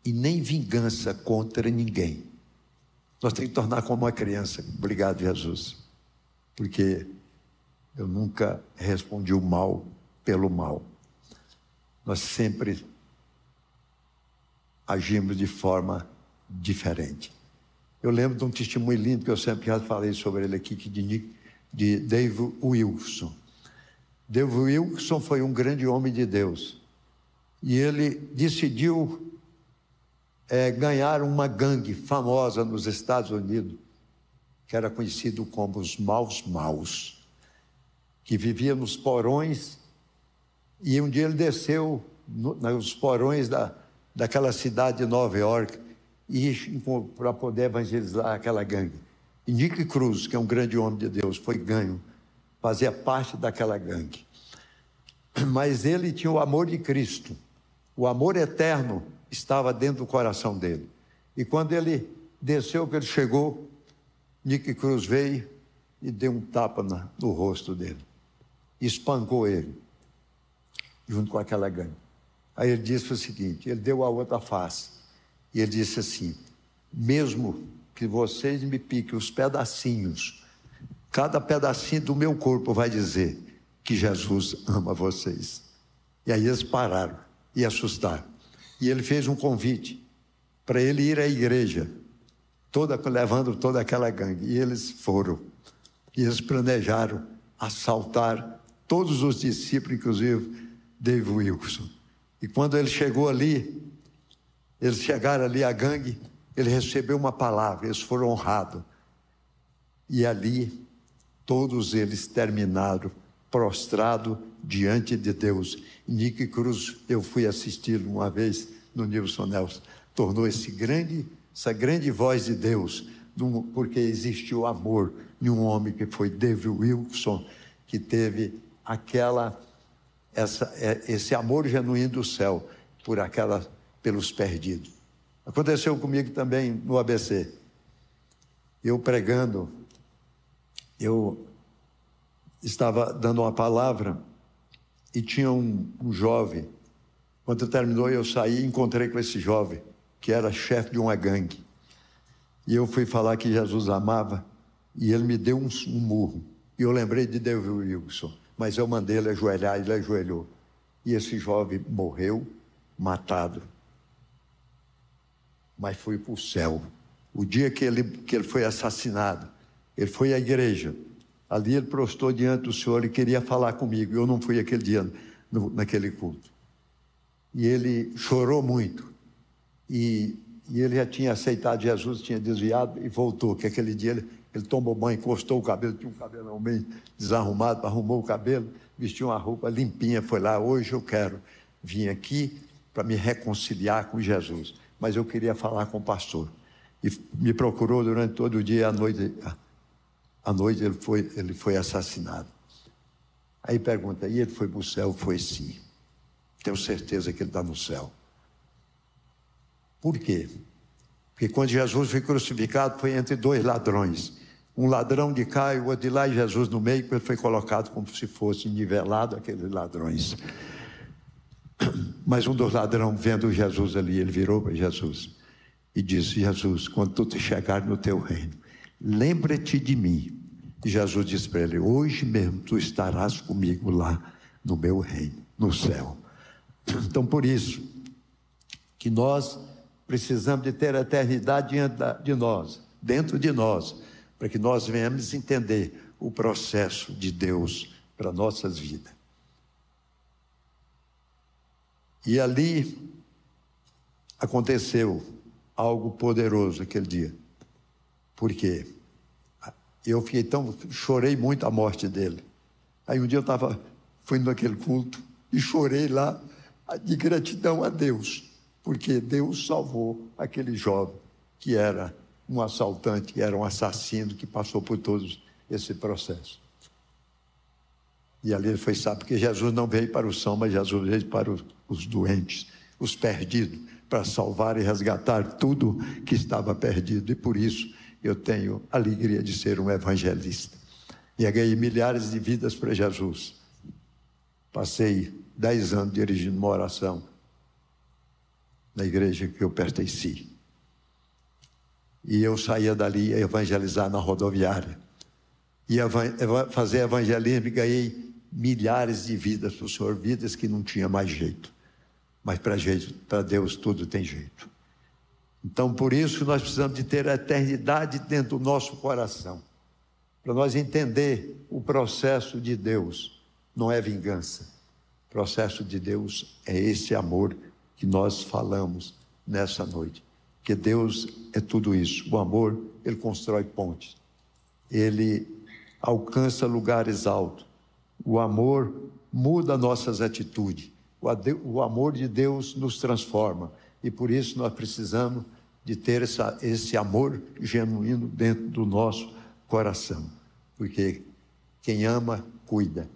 e nem vingança contra ninguém. Nós temos que tornar como uma criança. Obrigado, Jesus porque eu nunca respondi o mal pelo mal. Nós sempre agimos de forma diferente. Eu lembro de um testemunho lindo que eu sempre já falei sobre ele aqui, de, de Dave Wilson. Dave Wilson foi um grande homem de Deus. E ele decidiu é, ganhar uma gangue famosa nos Estados Unidos que era conhecido como os maus maus, que vivia nos porões, e um dia ele desceu no, nos porões da, daquela cidade de Nova York para poder evangelizar aquela gangue. E Nick Cruz, que é um grande homem de Deus, foi ganho, fazia parte daquela gangue. Mas ele tinha o amor de Cristo, o amor eterno estava dentro do coração dele. E quando ele desceu, que ele chegou Nick Cruz veio e deu um tapa no rosto dele. Espancou ele, junto com aquela gangue. Aí ele disse o seguinte: ele deu a outra face. E ele disse assim: mesmo que vocês me piquem os pedacinhos, cada pedacinho do meu corpo vai dizer que Jesus ama vocês. E aí eles pararam e assustaram. E ele fez um convite para ele ir à igreja toda, levando toda aquela gangue. E eles foram. E eles planejaram assaltar todos os discípulos, inclusive Dave Wilson. E quando ele chegou ali, eles chegaram ali, a gangue, ele recebeu uma palavra, eles foram honrados. E ali, todos eles terminaram prostrado diante de Deus. Nick Cruz, eu fui assisti-lo uma vez no Nilson Nelson, tornou esse grande essa grande voz de Deus, porque existiu amor em um homem que foi David Wilson, que teve aquela essa, é, esse amor genuíno do céu por aquela pelos perdidos. Aconteceu comigo também no ABC. Eu pregando, eu estava dando uma palavra e tinha um, um jovem. Quando terminou, eu saí e encontrei com esse jovem que era chefe de uma gangue. E eu fui falar que Jesus amava, e ele me deu um, um murro. E eu lembrei de David Wilson, mas eu mandei ele ajoelhar, e ele ajoelhou. E esse jovem morreu, matado. Mas foi para o céu. O dia que ele, que ele foi assassinado, ele foi à igreja. Ali ele prostou diante do Senhor e queria falar comigo. Eu não fui aquele dia no, naquele culto. E ele chorou muito. E, e ele já tinha aceitado Jesus, tinha desviado e voltou, que aquele dia ele, ele tomou banho, encostou o cabelo, tinha um cabelão meio desarrumado, arrumou o cabelo, vestiu uma roupa limpinha, foi lá, hoje eu quero vir aqui para me reconciliar com Jesus. Mas eu queria falar com o pastor. E me procurou durante todo o dia, à noite, à noite ele foi, ele foi assassinado. Aí pergunta, e ele foi para o céu? Foi sim. Tenho certeza que ele está no céu. Por quê? Porque quando Jesus foi crucificado, foi entre dois ladrões. Um ladrão de cá e o outro de lá, e Jesus no meio, ele foi colocado como se fosse nivelado aqueles ladrões. Mas um dos ladrões, vendo Jesus ali, ele virou para Jesus e disse: Jesus, quando tu te chegar no teu reino, lembra-te de mim. E Jesus disse para ele: Hoje mesmo tu estarás comigo lá no meu reino, no céu. Então, por isso, que nós precisamos de ter a eternidade diante de nós, dentro de nós, para que nós venhamos entender o processo de Deus para nossas vidas. E ali aconteceu algo poderoso aquele dia. Por quê? Eu fiquei tão. chorei muito a morte dele. Aí um dia eu estava. fui naquele culto e chorei lá de gratidão a Deus, porque Deus salvou aquele jovem que era um assaltante, que era um assassino, que passou por todo esse processo. E ali ele foi sábio, porque Jesus não veio para o são, mas Jesus veio para os doentes, os perdidos, para salvar e resgatar tudo que estava perdido. E por isso eu tenho alegria de ser um evangelista. E ganhei milhares de vidas para Jesus. Passei dez anos dirigindo uma oração na igreja que eu pertenci. E eu saía dali a evangelizar na rodoviária. Ia fazer evangelismo e ganhei milhares de vidas para o Senhor, vidas que não tinha mais jeito. Mas para Deus tudo tem jeito. Então, por isso, nós precisamos de ter a eternidade dentro do nosso coração. Para nós entender o processo de Deus. Não é vingança. O processo de Deus é esse amor que nós falamos nessa noite. Que Deus é tudo isso. O amor, ele constrói pontes. Ele alcança lugares altos. O amor muda nossas atitudes. O amor de Deus nos transforma. E por isso nós precisamos de ter essa, esse amor genuíno dentro do nosso coração. Porque quem ama, cuida.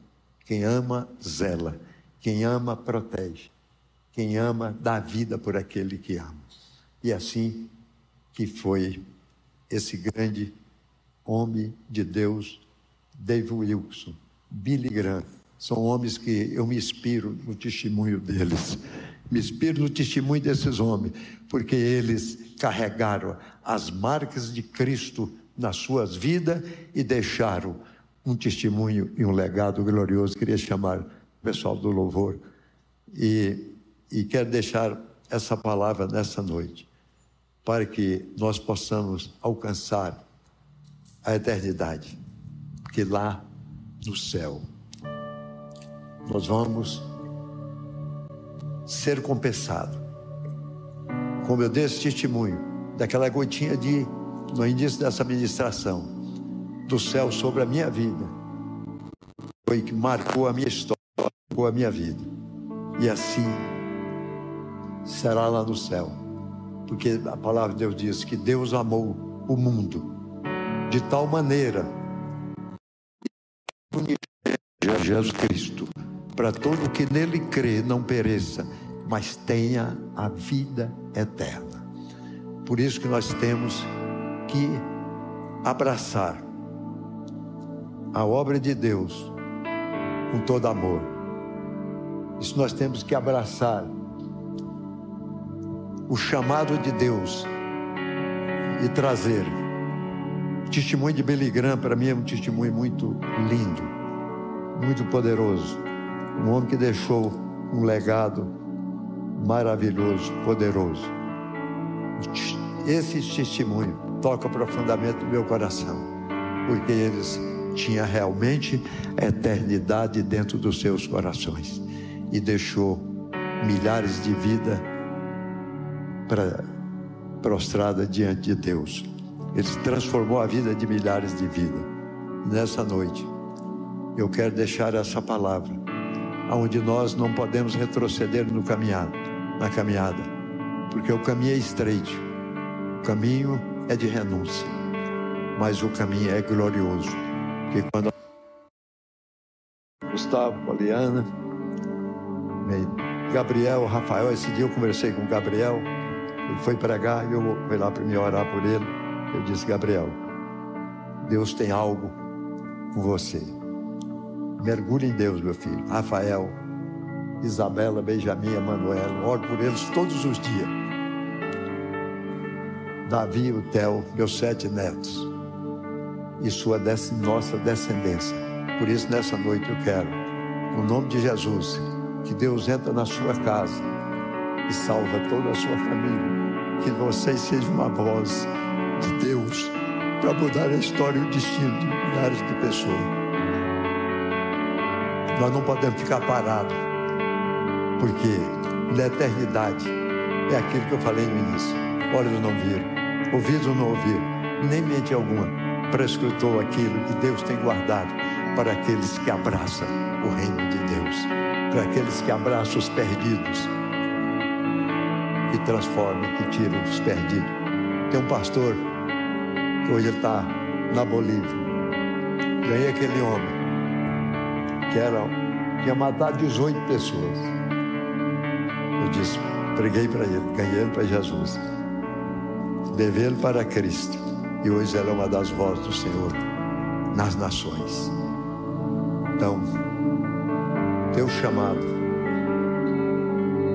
Quem ama, zela. Quem ama, protege. Quem ama, dá vida por aquele que ama. E assim que foi esse grande homem de Deus, Dave Wilson, Billy Graham, são homens que eu me inspiro no testemunho deles. Me inspiro no testemunho desses homens, porque eles carregaram as marcas de Cristo nas suas vidas e deixaram um testemunho e um legado glorioso. Queria chamar o pessoal do louvor e, e quero deixar essa palavra nessa noite, para que nós possamos alcançar a eternidade, que lá no céu nós vamos ser compensados. Como eu dei esse testemunho, daquela gotinha de, no início dessa ministração, do céu sobre a minha vida, foi que marcou a minha história, marcou a minha vida. E assim será lá no céu. Porque a palavra de Deus diz que Deus amou o mundo de tal maneira Jesus Cristo para todo que nele crê não pereça, mas tenha a vida eterna. Por isso que nós temos que abraçar a obra de Deus com todo amor. Isso nós temos que abraçar o chamado de Deus e trazer. O testemunho de Graham para mim é um testemunho muito lindo, muito poderoso. Um homem que deixou um legado maravilhoso, poderoso. Esse testemunho toca profundamente no meu coração, porque eles tinham realmente a eternidade dentro dos seus corações e deixou milhares de vidas prostrada diante de Deus. Ele transformou a vida de milhares de vidas. Nessa noite, eu quero deixar essa palavra onde nós não podemos retroceder no caminhado, na caminhada, porque o caminho é estreito, o caminho é de renúncia, mas o caminho é glorioso, porque quando Gustavo, Poliana, Gabriel, Rafael, esse dia eu conversei com o Gabriel, ele foi pregar e eu fui lá para me orar por ele. Eu disse, Gabriel, Deus tem algo com você. Mergulhe em Deus, meu filho. Rafael, Isabela, Benjamin, Emanuel, oro por eles todos os dias. Davi, o Theo, meus sete netos e sua nossa descendência. Por isso, nessa noite eu quero, no nome de Jesus, que Deus entra na sua casa e salva toda a sua família. Que vocês sejam uma voz de Deus para mudar a história e o destino de milhares de pessoas. Nós não podemos ficar parados, porque na eternidade é aquilo que eu falei no início: olhos não viram, ouvidos não ouviram, nem mente alguma prescrutou aquilo que Deus tem guardado para aqueles que abraçam o reino de Deus, para aqueles que abraçam os perdidos, que transformam, que tiram os perdidos. Tem um pastor hoje está na Bolívia. Ganhei aquele homem que era, tinha matado 18 pessoas. Eu disse, preguei para ele, ganhei ele para Jesus. Levei ele para Cristo. E hoje ela é uma das vozes do Senhor nas nações. Então, teu chamado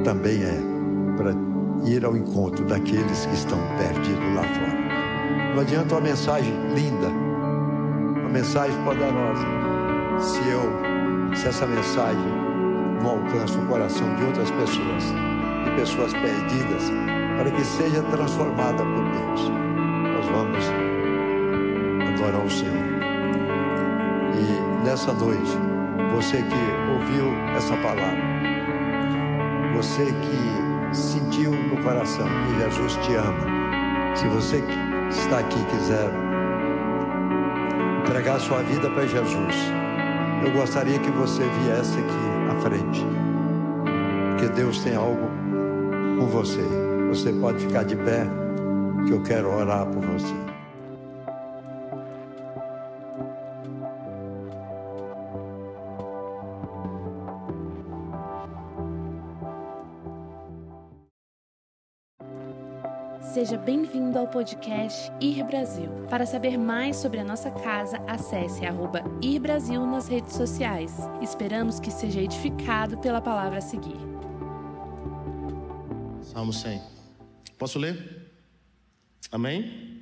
também é para ir ao encontro daqueles que estão perdidos lá fora. Não adianta uma mensagem linda, uma mensagem poderosa, se eu, se essa mensagem não alcança o coração de outras pessoas, de pessoas perdidas, para que seja transformada por Deus. Nós vamos adorar o Senhor. E nessa noite, você que ouviu essa palavra, você que sentiu no coração que Jesus te ama, se você que está aqui quiser entregar sua vida para Jesus, eu gostaria que você viesse aqui à frente, porque Deus tem algo com você. Você pode ficar de pé, que eu quero orar por você.
Bem-vindo ao podcast Ir Brasil. Para saber mais sobre a nossa casa, acesse arroba Ir Brasil nas redes sociais. Esperamos que seja edificado pela palavra a seguir.
Salmo 100. Posso ler? Amém?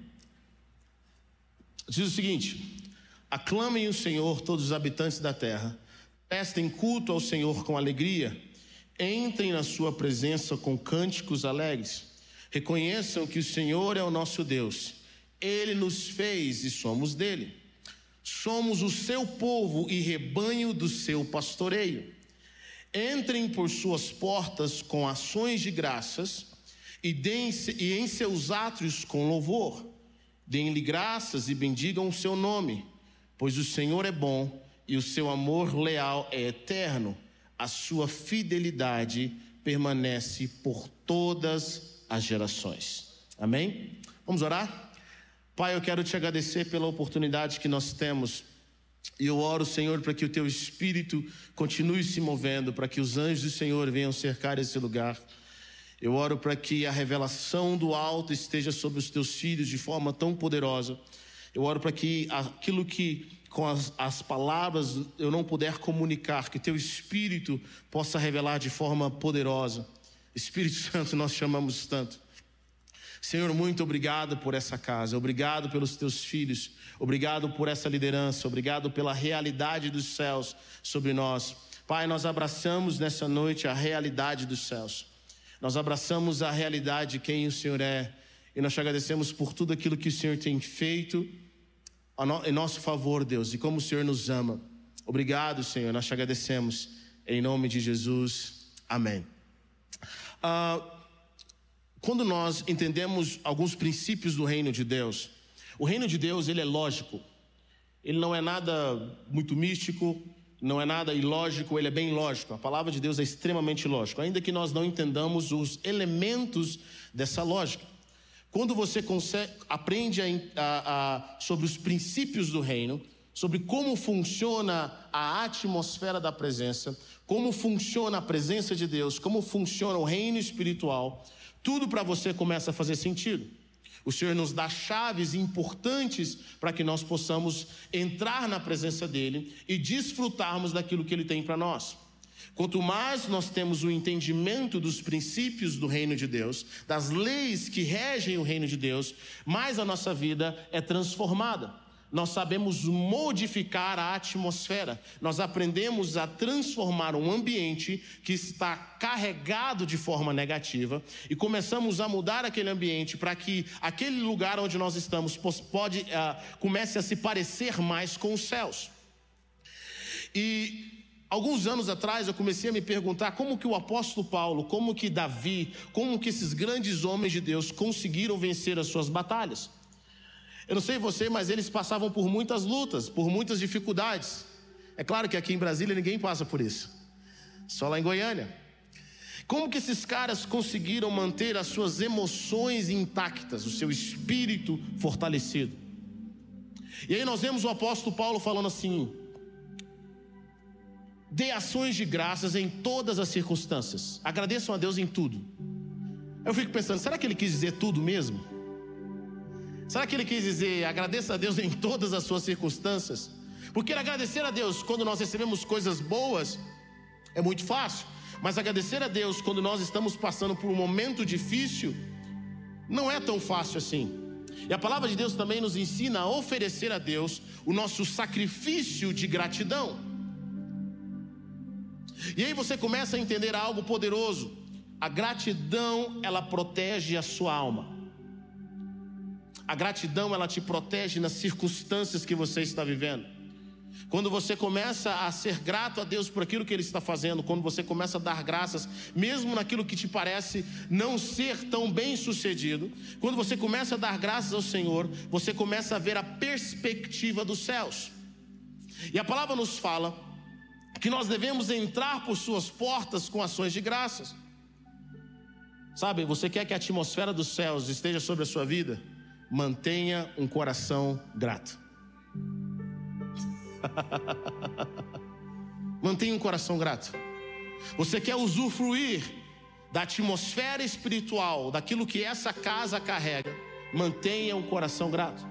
Diz o seguinte: Aclamem o Senhor todos os habitantes da terra, prestem culto ao Senhor com alegria, entrem na sua presença com cânticos alegres. Reconheçam que o Senhor é o nosso Deus. Ele nos fez e somos dele. Somos o seu povo e rebanho do seu pastoreio. Entrem por suas portas com ações de graças e, deem e em seus átrios com louvor. Deem-lhe graças e bendigam o seu nome, pois o Senhor é bom e o seu amor leal é eterno. A sua fidelidade permanece por todas as gerações. Amém? Vamos orar? Pai, eu quero te agradecer pela oportunidade que nós temos. E eu oro, Senhor, para que o teu espírito continue se movendo, para que os anjos do Senhor venham cercar esse lugar. Eu oro para que a revelação do alto esteja sobre os teus filhos de forma tão poderosa. Eu oro para que aquilo que com as, as, palavras eu não puder comunicar, que teu espírito possa revelar de forma poderosa. Espírito Santo, nós chamamos tanto. Senhor, muito obrigado por essa casa, obrigado pelos teus filhos, obrigado por essa liderança, obrigado pela realidade dos céus sobre nós. Pai, nós abraçamos nessa noite a realidade dos céus, nós abraçamos a realidade de quem o Senhor é, e nós te agradecemos por tudo aquilo que o Senhor tem feito em nosso favor, Deus, e como o Senhor nos ama. Obrigado, Senhor, nós te agradecemos, em nome de Jesus, amém. Ah, quando nós entendemos alguns princípios do reino de Deus, o reino de Deus ele é lógico, ele não é nada muito místico, não é nada ilógico, ele é bem lógico. A palavra de Deus é extremamente lógico, ainda que nós não entendamos os elementos dessa lógica. Quando você consegue, aprende a, a, a, sobre os princípios do reino, sobre como funciona a atmosfera da presença, como funciona a presença de Deus, como funciona o reino espiritual, tudo para você começa a fazer sentido. O Senhor nos dá chaves importantes para que nós possamos entrar na presença dEle e desfrutarmos daquilo que Ele tem para nós. Quanto mais nós temos o entendimento dos princípios do reino de Deus, das leis que regem o reino de Deus, mais a nossa vida é transformada. Nós sabemos modificar a atmosfera, nós aprendemos a transformar um ambiente que está carregado de forma negativa e começamos a mudar aquele ambiente para que aquele lugar onde nós estamos pode, uh, comece a se parecer mais com os céus. E Alguns anos atrás eu comecei a me perguntar como que o apóstolo Paulo, como que Davi, como que esses grandes homens de Deus conseguiram vencer as suas batalhas. Eu não sei você, mas eles passavam por muitas lutas, por muitas dificuldades. É claro que aqui em Brasília ninguém passa por isso. Só lá em Goiânia. Como que esses caras conseguiram manter as suas emoções intactas, o seu espírito fortalecido? E aí nós vemos o apóstolo Paulo falando assim: Dê ações de graças em todas as circunstâncias. Agradeçam a Deus em tudo. Eu fico pensando, será que ele quis dizer tudo mesmo? Será que ele quis dizer agradeça a Deus em todas as suas circunstâncias? Porque agradecer a Deus quando nós recebemos coisas boas é muito fácil, mas agradecer a Deus quando nós estamos passando por um momento difícil não é tão fácil assim. E a palavra de Deus também nos ensina a oferecer a Deus o nosso sacrifício de gratidão. E aí você começa a entender algo poderoso. A gratidão, ela protege a sua alma. A gratidão, ela te protege nas circunstâncias que você está vivendo. Quando você começa a ser grato a Deus por aquilo que Ele está fazendo, quando você começa a dar graças, mesmo naquilo que te parece não ser tão bem sucedido, quando você começa a dar graças ao Senhor, você começa a ver a perspectiva dos céus. E a palavra nos fala que nós devemos entrar por suas portas com ações de graças. Sabe, você quer que a atmosfera dos céus esteja sobre a sua vida? Mantenha um coração grato. Mantenha um coração grato. Você quer usufruir da atmosfera espiritual, daquilo que essa casa carrega? Mantenha um coração grato.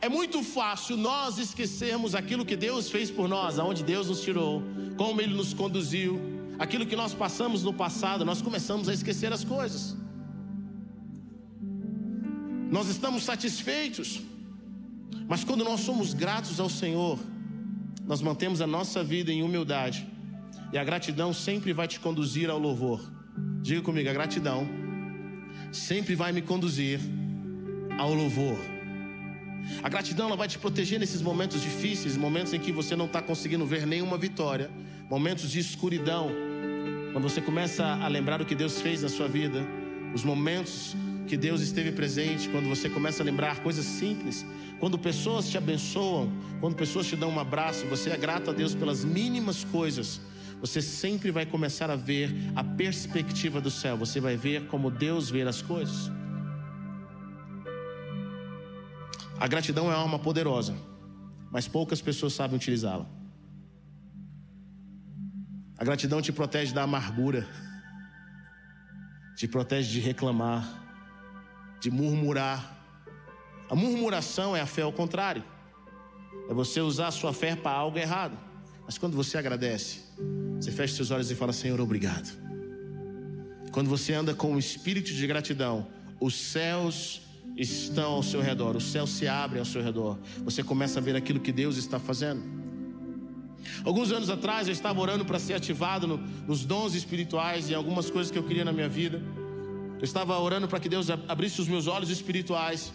É muito fácil nós esquecermos aquilo que Deus fez por nós, aonde Deus nos tirou, como Ele nos conduziu, aquilo que nós passamos no passado, nós começamos a esquecer as coisas. Nós estamos satisfeitos, mas quando nós somos gratos ao Senhor, nós mantemos a nossa vida em humildade, e a gratidão sempre vai te conduzir ao louvor. Diga comigo, a gratidão sempre vai me conduzir ao louvor. A gratidão ela vai te proteger nesses momentos difíceis, momentos em que você não está conseguindo ver nenhuma vitória, momentos de escuridão. Quando você começa a lembrar o que Deus fez na sua vida, os momentos que Deus esteve presente, quando você começa a lembrar coisas simples, quando pessoas te abençoam, quando pessoas te dão um abraço, você é grato a Deus pelas mínimas coisas. Você sempre vai começar a ver a perspectiva do céu, você vai ver como Deus vê as coisas. A gratidão é uma arma poderosa, mas poucas pessoas sabem utilizá-la. A gratidão te protege da amargura, te protege de reclamar, de murmurar. A murmuração é a fé ao contrário, é você usar a sua fé para algo errado. Mas quando você agradece, você fecha seus olhos e fala: Senhor, obrigado. Quando você anda com o espírito de gratidão, os céus estão ao seu redor, o céu se abre ao seu redor. Você começa a ver aquilo que Deus está fazendo. Alguns anos atrás eu estava orando para ser ativado no, nos dons espirituais e algumas coisas que eu queria na minha vida. Eu estava orando para que Deus abrisse os meus olhos espirituais.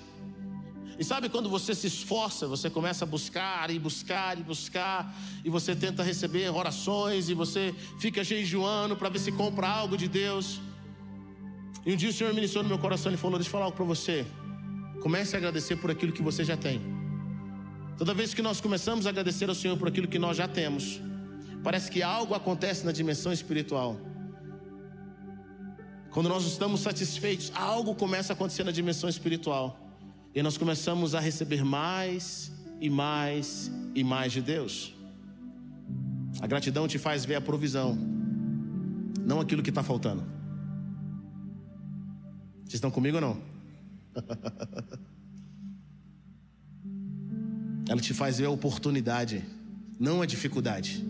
E sabe quando você se esforça, você começa a buscar e buscar e buscar, e você tenta receber orações, e você fica jejuando para ver se compra algo de Deus. E um dia o Senhor ministrou no meu coração e falou: Deixa eu falar algo para você. Comece a agradecer por aquilo que você já tem. Toda vez que nós começamos a agradecer ao Senhor por aquilo que nós já temos, parece que algo acontece na dimensão espiritual. Quando nós estamos satisfeitos, algo começa a acontecer na dimensão espiritual. E nós começamos a receber mais e mais e mais de Deus. A gratidão te faz ver a provisão, não aquilo que está faltando. Vocês estão comigo ou não? Ela te faz ver a oportunidade, não a dificuldade.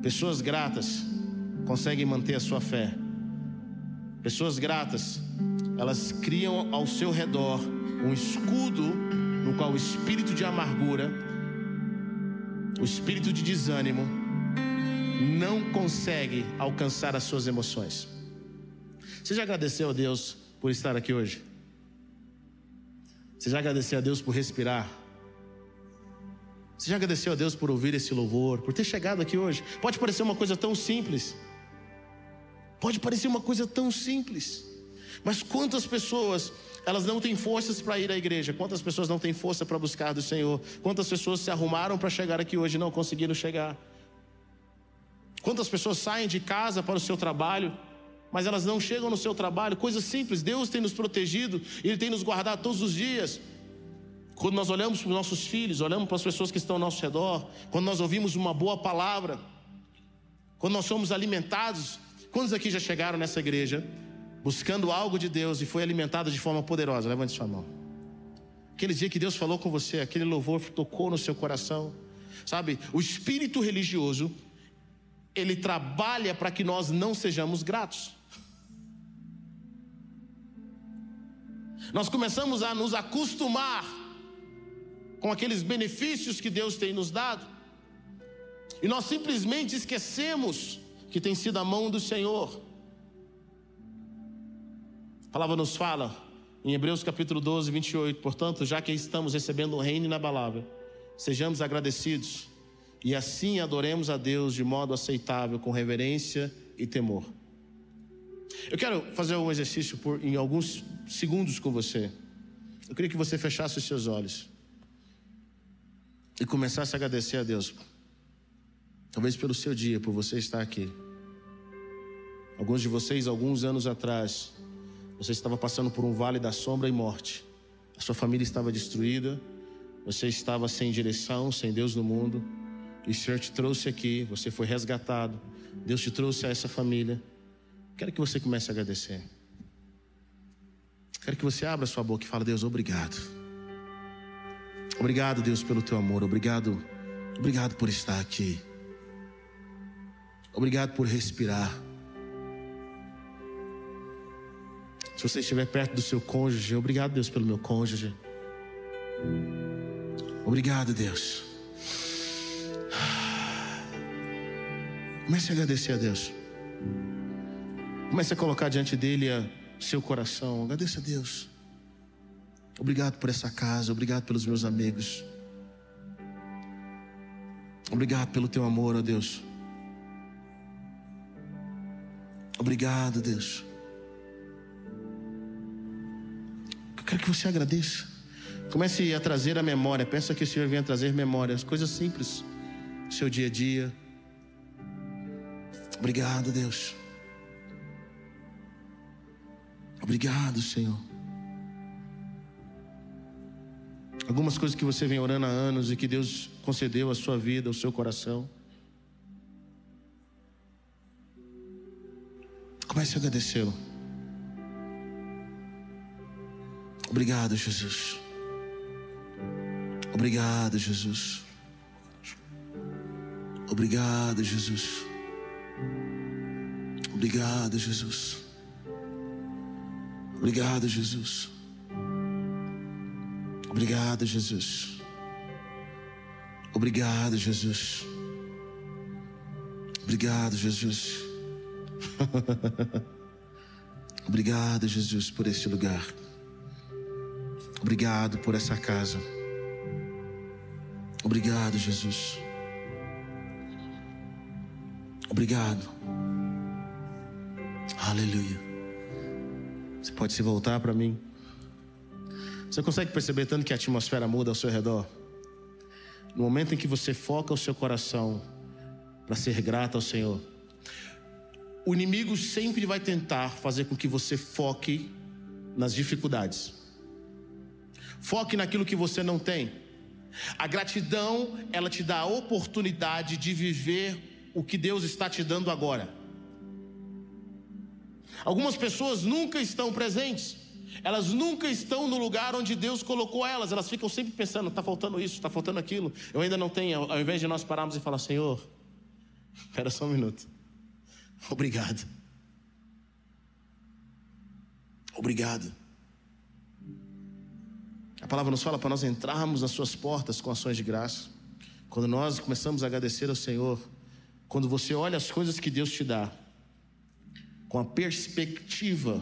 Pessoas gratas conseguem manter a sua fé. Pessoas gratas, elas criam ao seu redor um escudo no qual o espírito de amargura, o espírito de desânimo, não consegue alcançar as suas emoções. Você já agradeceu a Deus por estar aqui hoje? Você já agradeceu a Deus por respirar? Você já agradeceu a Deus por ouvir esse louvor, por ter chegado aqui hoje? Pode parecer uma coisa tão simples. Pode parecer uma coisa tão simples. Mas quantas pessoas elas não têm forças para ir à igreja? Quantas pessoas não têm força para buscar do Senhor? Quantas pessoas se arrumaram para chegar aqui hoje e não conseguiram chegar? Quantas pessoas saem de casa para o seu trabalho, mas elas não chegam no seu trabalho? Coisas simples. Deus tem nos protegido, Ele tem nos guardado todos os dias. Quando nós olhamos para os nossos filhos, olhamos para as pessoas que estão ao nosso redor, quando nós ouvimos uma boa palavra, quando nós somos alimentados, quantos aqui já chegaram nessa igreja buscando algo de Deus e foi alimentado de forma poderosa? Levante sua mão. Aquele dia que Deus falou com você, aquele louvor tocou no seu coração, sabe? O espírito religioso, ele trabalha para que nós não sejamos gratos. Nós começamos a nos acostumar com aqueles benefícios que Deus tem nos dado. E nós simplesmente esquecemos que tem sido a mão do Senhor. A palavra nos fala em Hebreus capítulo 12, 28. Portanto, já que estamos recebendo o reino inabalável, sejamos agradecidos e assim adoremos a Deus de modo aceitável, com reverência e temor. Eu quero fazer um exercício por, em alguns segundos com você. Eu queria que você fechasse os seus olhos e começasse a agradecer a Deus. Talvez pelo seu dia, por você estar aqui. Alguns de vocês, alguns anos atrás, você estava passando por um vale da sombra e morte. A sua família estava destruída, você estava sem direção, sem Deus no mundo. E o Senhor te trouxe aqui, você foi resgatado. Deus te trouxe a essa família. Quero que você comece a agradecer. Quero que você abra sua boca e fale: Deus, obrigado. Obrigado, Deus, pelo teu amor. Obrigado, obrigado por estar aqui. Obrigado por respirar. Se você estiver perto do seu cônjuge, obrigado, Deus, pelo meu cônjuge. Obrigado, Deus. Comece a agradecer a Deus. Comece a colocar diante dele o seu coração. Agradeça a Deus. Obrigado por essa casa, obrigado pelos meus amigos. Obrigado pelo teu amor, ó Deus. Obrigado, Deus. Eu quero que você agradeça. Comece a trazer a memória. Pensa que o Senhor venha trazer memórias, coisas simples, seu dia a dia. Obrigado, Deus. Obrigado, Senhor. Algumas coisas que você vem orando há anos e que Deus concedeu à sua vida, ao seu coração. Comece a agradecê-lo. Obrigado, Jesus. Obrigado, Jesus. Obrigado, Jesus. Obrigado, Jesus. Obrigado, Jesus. Obrigado, Jesus. Obrigado, Jesus. Obrigado, Jesus. Obrigado, Jesus, por este lugar. Obrigado por essa casa. Obrigado, Jesus. Obrigado. Aleluia. Você pode se voltar para mim. Você consegue perceber tanto que a atmosfera muda ao seu redor? No momento em que você foca o seu coração para ser grato ao Senhor, o inimigo sempre vai tentar fazer com que você foque nas dificuldades. Foque naquilo que você não tem. A gratidão, ela te dá a oportunidade de viver o que Deus está te dando agora. Algumas pessoas nunca estão presentes. Elas nunca estão no lugar onde Deus colocou elas. Elas ficam sempre pensando: está faltando isso, está faltando aquilo. Eu ainda não tenho. Ao invés de nós pararmos e falar: Senhor, espera só um minuto. Obrigado. Obrigado. A palavra nos fala para nós entrarmos nas suas portas com ações de graça. Quando nós começamos a agradecer ao Senhor, quando você olha as coisas que Deus te dá, com a perspectiva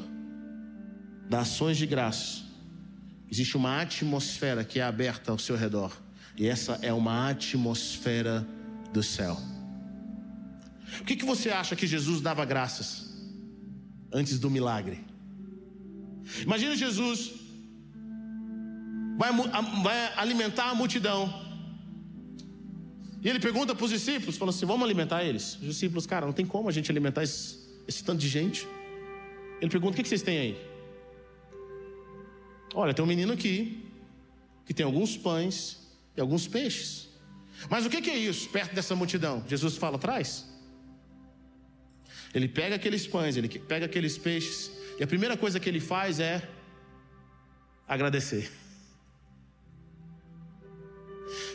das ações de graça, existe uma atmosfera que é aberta ao seu redor. E essa é uma atmosfera do céu. O que, que você acha que Jesus dava graças antes do milagre? Imagina Jesus vai, vai alimentar a multidão. E ele pergunta para os discípulos, falou assim: vamos alimentar eles? Os discípulos, cara, não tem como a gente alimentar esse, esse tanto de gente. Ele pergunta: o que, que vocês têm aí? Olha, tem um menino aqui que tem alguns pães e alguns peixes. Mas o que, que é isso perto dessa multidão? Jesus fala: traz. Ele pega aqueles pães, ele pega aqueles peixes, e a primeira coisa que ele faz é agradecer.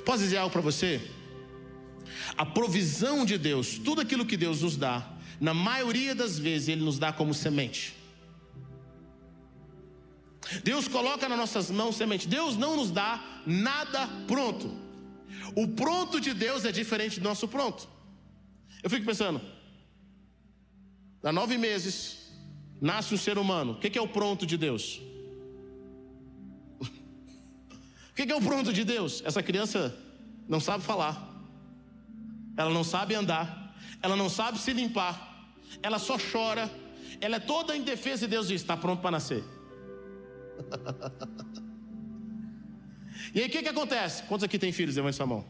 Posso dizer algo para você? A provisão de Deus, tudo aquilo que Deus nos dá, na maioria das vezes Ele nos dá como semente. Deus coloca nas nossas mãos semente. Deus não nos dá nada pronto. O pronto de Deus é diferente do nosso pronto. Eu fico pensando, Há nove meses, nasce um ser humano. O que é o pronto de Deus? O que é o pronto de Deus? Essa criança não sabe falar, ela não sabe andar, ela não sabe se limpar, ela só chora, ela é toda indefesa e Deus diz: está pronto para nascer. e aí o que, que acontece? Quantos aqui tem filhos? Levante sua mão.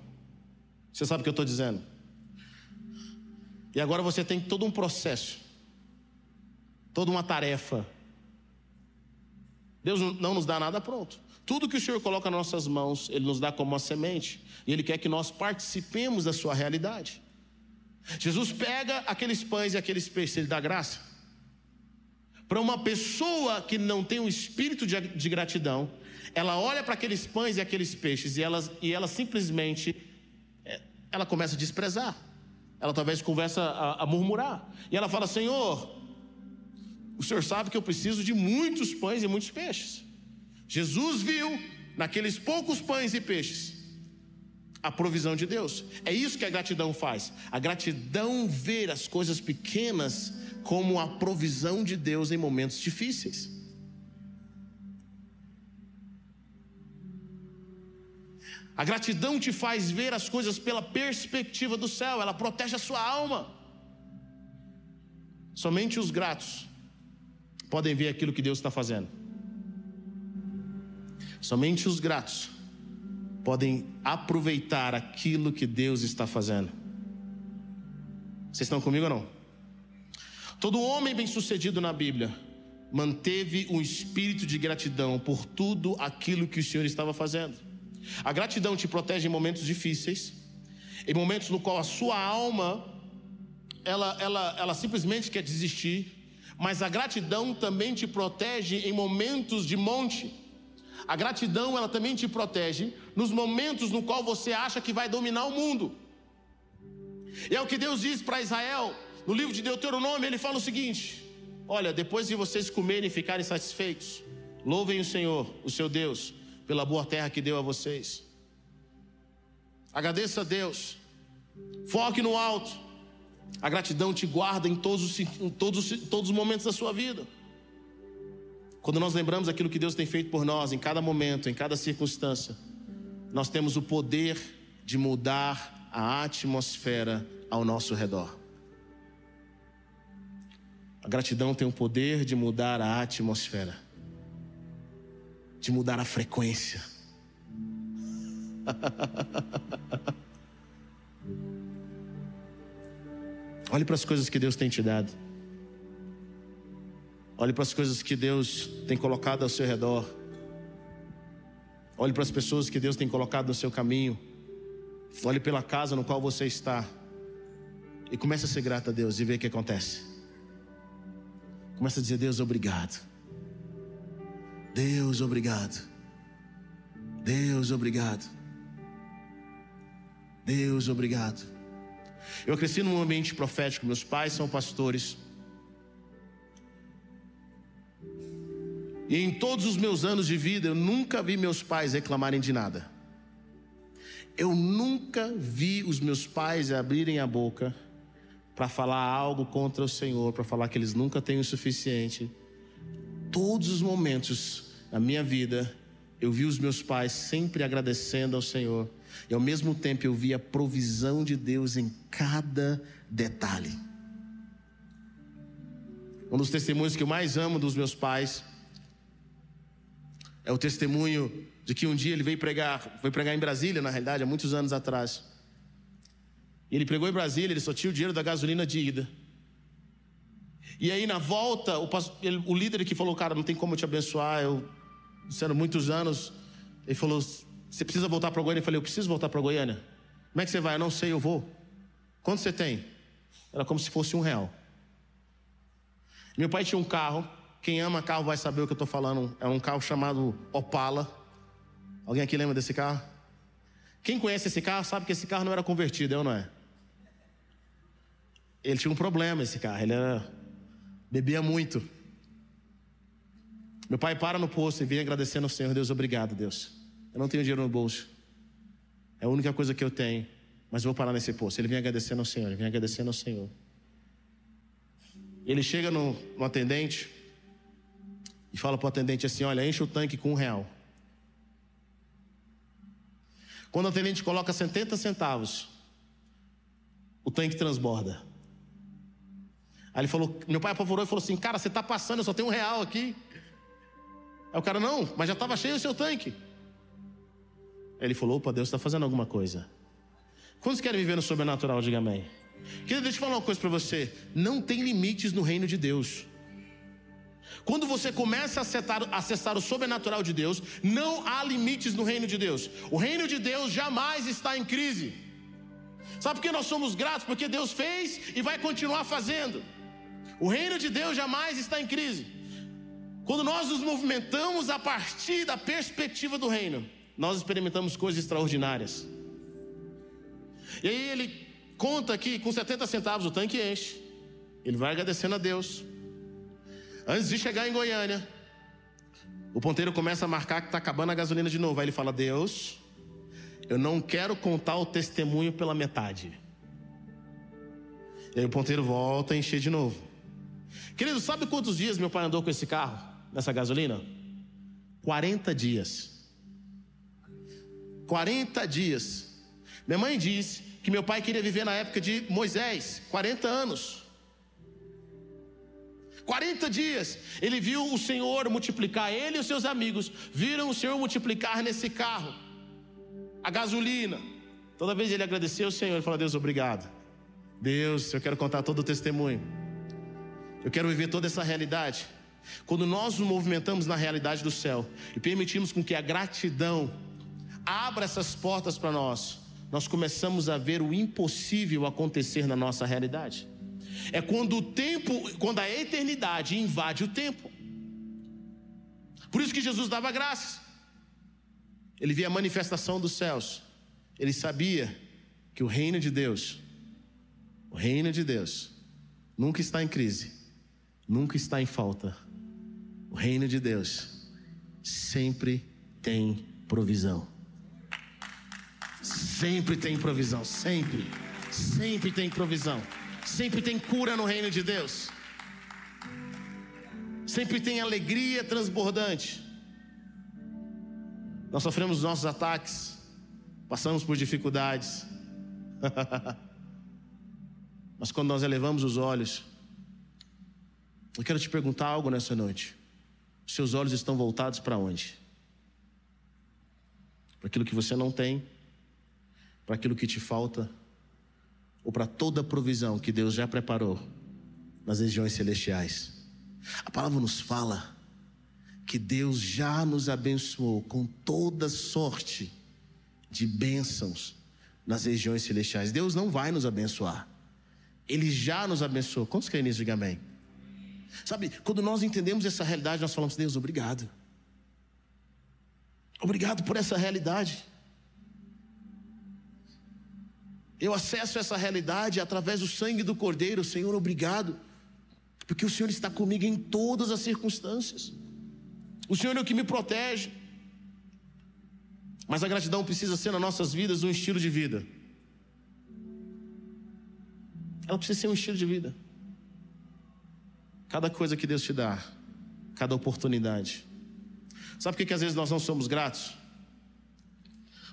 Você sabe o que eu estou dizendo? E agora você tem todo um processo toda uma tarefa. Deus não nos dá nada pronto. Tudo que o Senhor coloca nas nossas mãos, Ele nos dá como uma semente. E Ele quer que nós participemos da sua realidade. Jesus pega aqueles pães e aqueles peixes, Ele dá graça. Para uma pessoa que não tem um espírito de, de gratidão, ela olha para aqueles pães e aqueles peixes e ela, e ela simplesmente é, ela começa a desprezar. Ela talvez começa a, a murmurar. E ela fala: Senhor, o Senhor sabe que eu preciso de muitos pães e muitos peixes. Jesus viu naqueles poucos pães e peixes a provisão de Deus. É isso que a gratidão faz. A gratidão vê as coisas pequenas como a provisão de Deus em momentos difíceis. A gratidão te faz ver as coisas pela perspectiva do céu, ela protege a sua alma. Somente os gratos podem ver aquilo que Deus está fazendo. Somente os gratos podem aproveitar aquilo que Deus está fazendo. Vocês estão comigo ou não? Todo homem bem-sucedido na Bíblia manteve um espírito de gratidão por tudo aquilo que o Senhor estava fazendo. A gratidão te protege em momentos difíceis, em momentos no qual a sua alma ela, ela, ela simplesmente quer desistir, mas a gratidão também te protege em momentos de monte. A gratidão ela também te protege nos momentos no qual você acha que vai dominar o mundo. E é o que Deus diz para Israel no livro de Deuteronômio, ele fala o seguinte: Olha, depois de vocês comerem e ficarem satisfeitos, louvem o Senhor, o seu Deus, pela boa terra que deu a vocês. Agradeça a Deus. Foque no alto. A gratidão te guarda em todos, em todos, todos os momentos da sua vida. Quando nós lembramos aquilo que Deus tem feito por nós, em cada momento, em cada circunstância, nós temos o poder de mudar a atmosfera ao nosso redor. A gratidão tem o poder de mudar a atmosfera, de mudar a frequência. Olhe para as coisas que Deus tem te dado. Olhe para as coisas que Deus tem colocado ao seu redor. Olhe para as pessoas que Deus tem colocado no seu caminho. Olhe pela casa no qual você está. E comece a ser grato a Deus e ver o que acontece. Começa a dizer: Deus, obrigado. Deus, obrigado. Deus, obrigado. Deus, obrigado. Eu cresci num ambiente profético, meus pais são pastores. E em todos os meus anos de vida, eu nunca vi meus pais reclamarem de nada. Eu nunca vi os meus pais abrirem a boca para falar algo contra o Senhor, para falar que eles nunca têm o suficiente. Todos os momentos na minha vida, eu vi os meus pais sempre agradecendo ao Senhor, e ao mesmo tempo eu vi a provisão de Deus em cada detalhe. Um dos testemunhos que eu mais amo dos meus pais é o testemunho de que um dia ele veio pregar, foi pregar em Brasília, na realidade, há muitos anos atrás. E ele pregou em Brasília, ele só tinha o dinheiro da gasolina de ida. E aí na volta, o, ele, o líder que falou, cara, não tem como eu te abençoar, eu disseram muitos anos, ele falou, você precisa voltar para Goiânia? Eu falei, eu preciso voltar para Goiânia. Como é que você vai? Eu não sei, eu vou. Quanto você tem? Era como se fosse um real. Meu pai tinha um carro, quem ama carro vai saber o que eu estou falando. É um carro chamado Opala. Alguém aqui lembra desse carro? Quem conhece esse carro sabe que esse carro não era convertido, é ou não é? Ele tinha um problema, esse carro. Ele era... bebia muito. Meu pai para no posto e vem agradecendo ao Senhor. Deus, obrigado, Deus. Eu não tenho dinheiro no bolso. É a única coisa que eu tenho. Mas vou parar nesse posto. Ele vem agradecendo ao Senhor. Ele vem agradecendo ao Senhor. Ele chega no, no atendente e fala para o atendente assim: Olha, enche o tanque com um real. Quando o atendente coloca 70 centavos, o tanque transborda. Aí ele falou: Meu pai apavorou e falou assim: Cara, você está passando, eu só tenho um real aqui. Aí o cara: Não, mas já estava cheio o seu tanque. Ele falou: Opa, Deus está fazendo alguma coisa. Quantos querem viver no sobrenatural? Diga amém. Querido, deixa eu falar uma coisa para você: Não tem limites no reino de Deus. Quando você começa a acessar, acessar o sobrenatural de Deus, não há limites no reino de Deus. O reino de Deus jamais está em crise. Sabe por que nós somos gratos? Porque Deus fez e vai continuar fazendo. O reino de Deus jamais está em crise. Quando nós nos movimentamos a partir da perspectiva do reino, nós experimentamos coisas extraordinárias. E aí ele conta que com 70 centavos o tanque enche. Ele vai agradecendo a Deus. Antes de chegar em Goiânia, o ponteiro começa a marcar que está acabando a gasolina de novo. Aí ele fala: Deus, eu não quero contar o testemunho pela metade. E aí o ponteiro volta a encher de novo. Querido, sabe quantos dias meu pai andou com esse carro, nessa gasolina? 40 dias. 40 dias. Minha mãe disse que meu pai queria viver na época de Moisés, 40 anos. 40 dias, ele viu o Senhor multiplicar, ele e os seus amigos viram o Senhor multiplicar nesse carro a gasolina. Toda vez ele agradeceu o Senhor e falou: Deus, obrigado. Deus, eu quero contar todo o testemunho. Eu quero viver toda essa realidade. Quando nós nos movimentamos na realidade do céu e permitimos com que a gratidão abra essas portas para nós, nós começamos a ver o impossível acontecer na nossa realidade. É quando o tempo, quando a eternidade invade o tempo. Por isso que Jesus dava graças. Ele via a manifestação dos céus. Ele sabia que o reino de Deus, o reino de Deus, nunca está em crise, nunca está em falta. O reino de Deus sempre tem provisão. Sempre tem provisão, sempre, sempre tem provisão. Sempre tem cura no reino de Deus. Sempre tem alegria transbordante. Nós sofremos nossos ataques, passamos por dificuldades. Mas quando nós elevamos os olhos, eu quero te perguntar algo nessa noite. Seus olhos estão voltados para onde? Para aquilo que você não tem, para aquilo que te falta, ou para toda a provisão que Deus já preparou nas regiões celestiais. A palavra nos fala que Deus já nos abençoou com toda sorte de bênçãos nas regiões celestiais. Deus não vai nos abençoar. Ele já nos abençoou. Quantos creem nisso? Diga amém. Sabe, quando nós entendemos essa realidade, nós falamos, Deus, obrigado. Obrigado por essa realidade. Eu acesso essa realidade através do sangue do Cordeiro, Senhor, obrigado, porque o Senhor está comigo em todas as circunstâncias. O Senhor é o que me protege. Mas a gratidão precisa ser nas nossas vidas um estilo de vida. Ela precisa ser um estilo de vida. Cada coisa que Deus te dá, cada oportunidade. Sabe por que, que às vezes nós não somos gratos?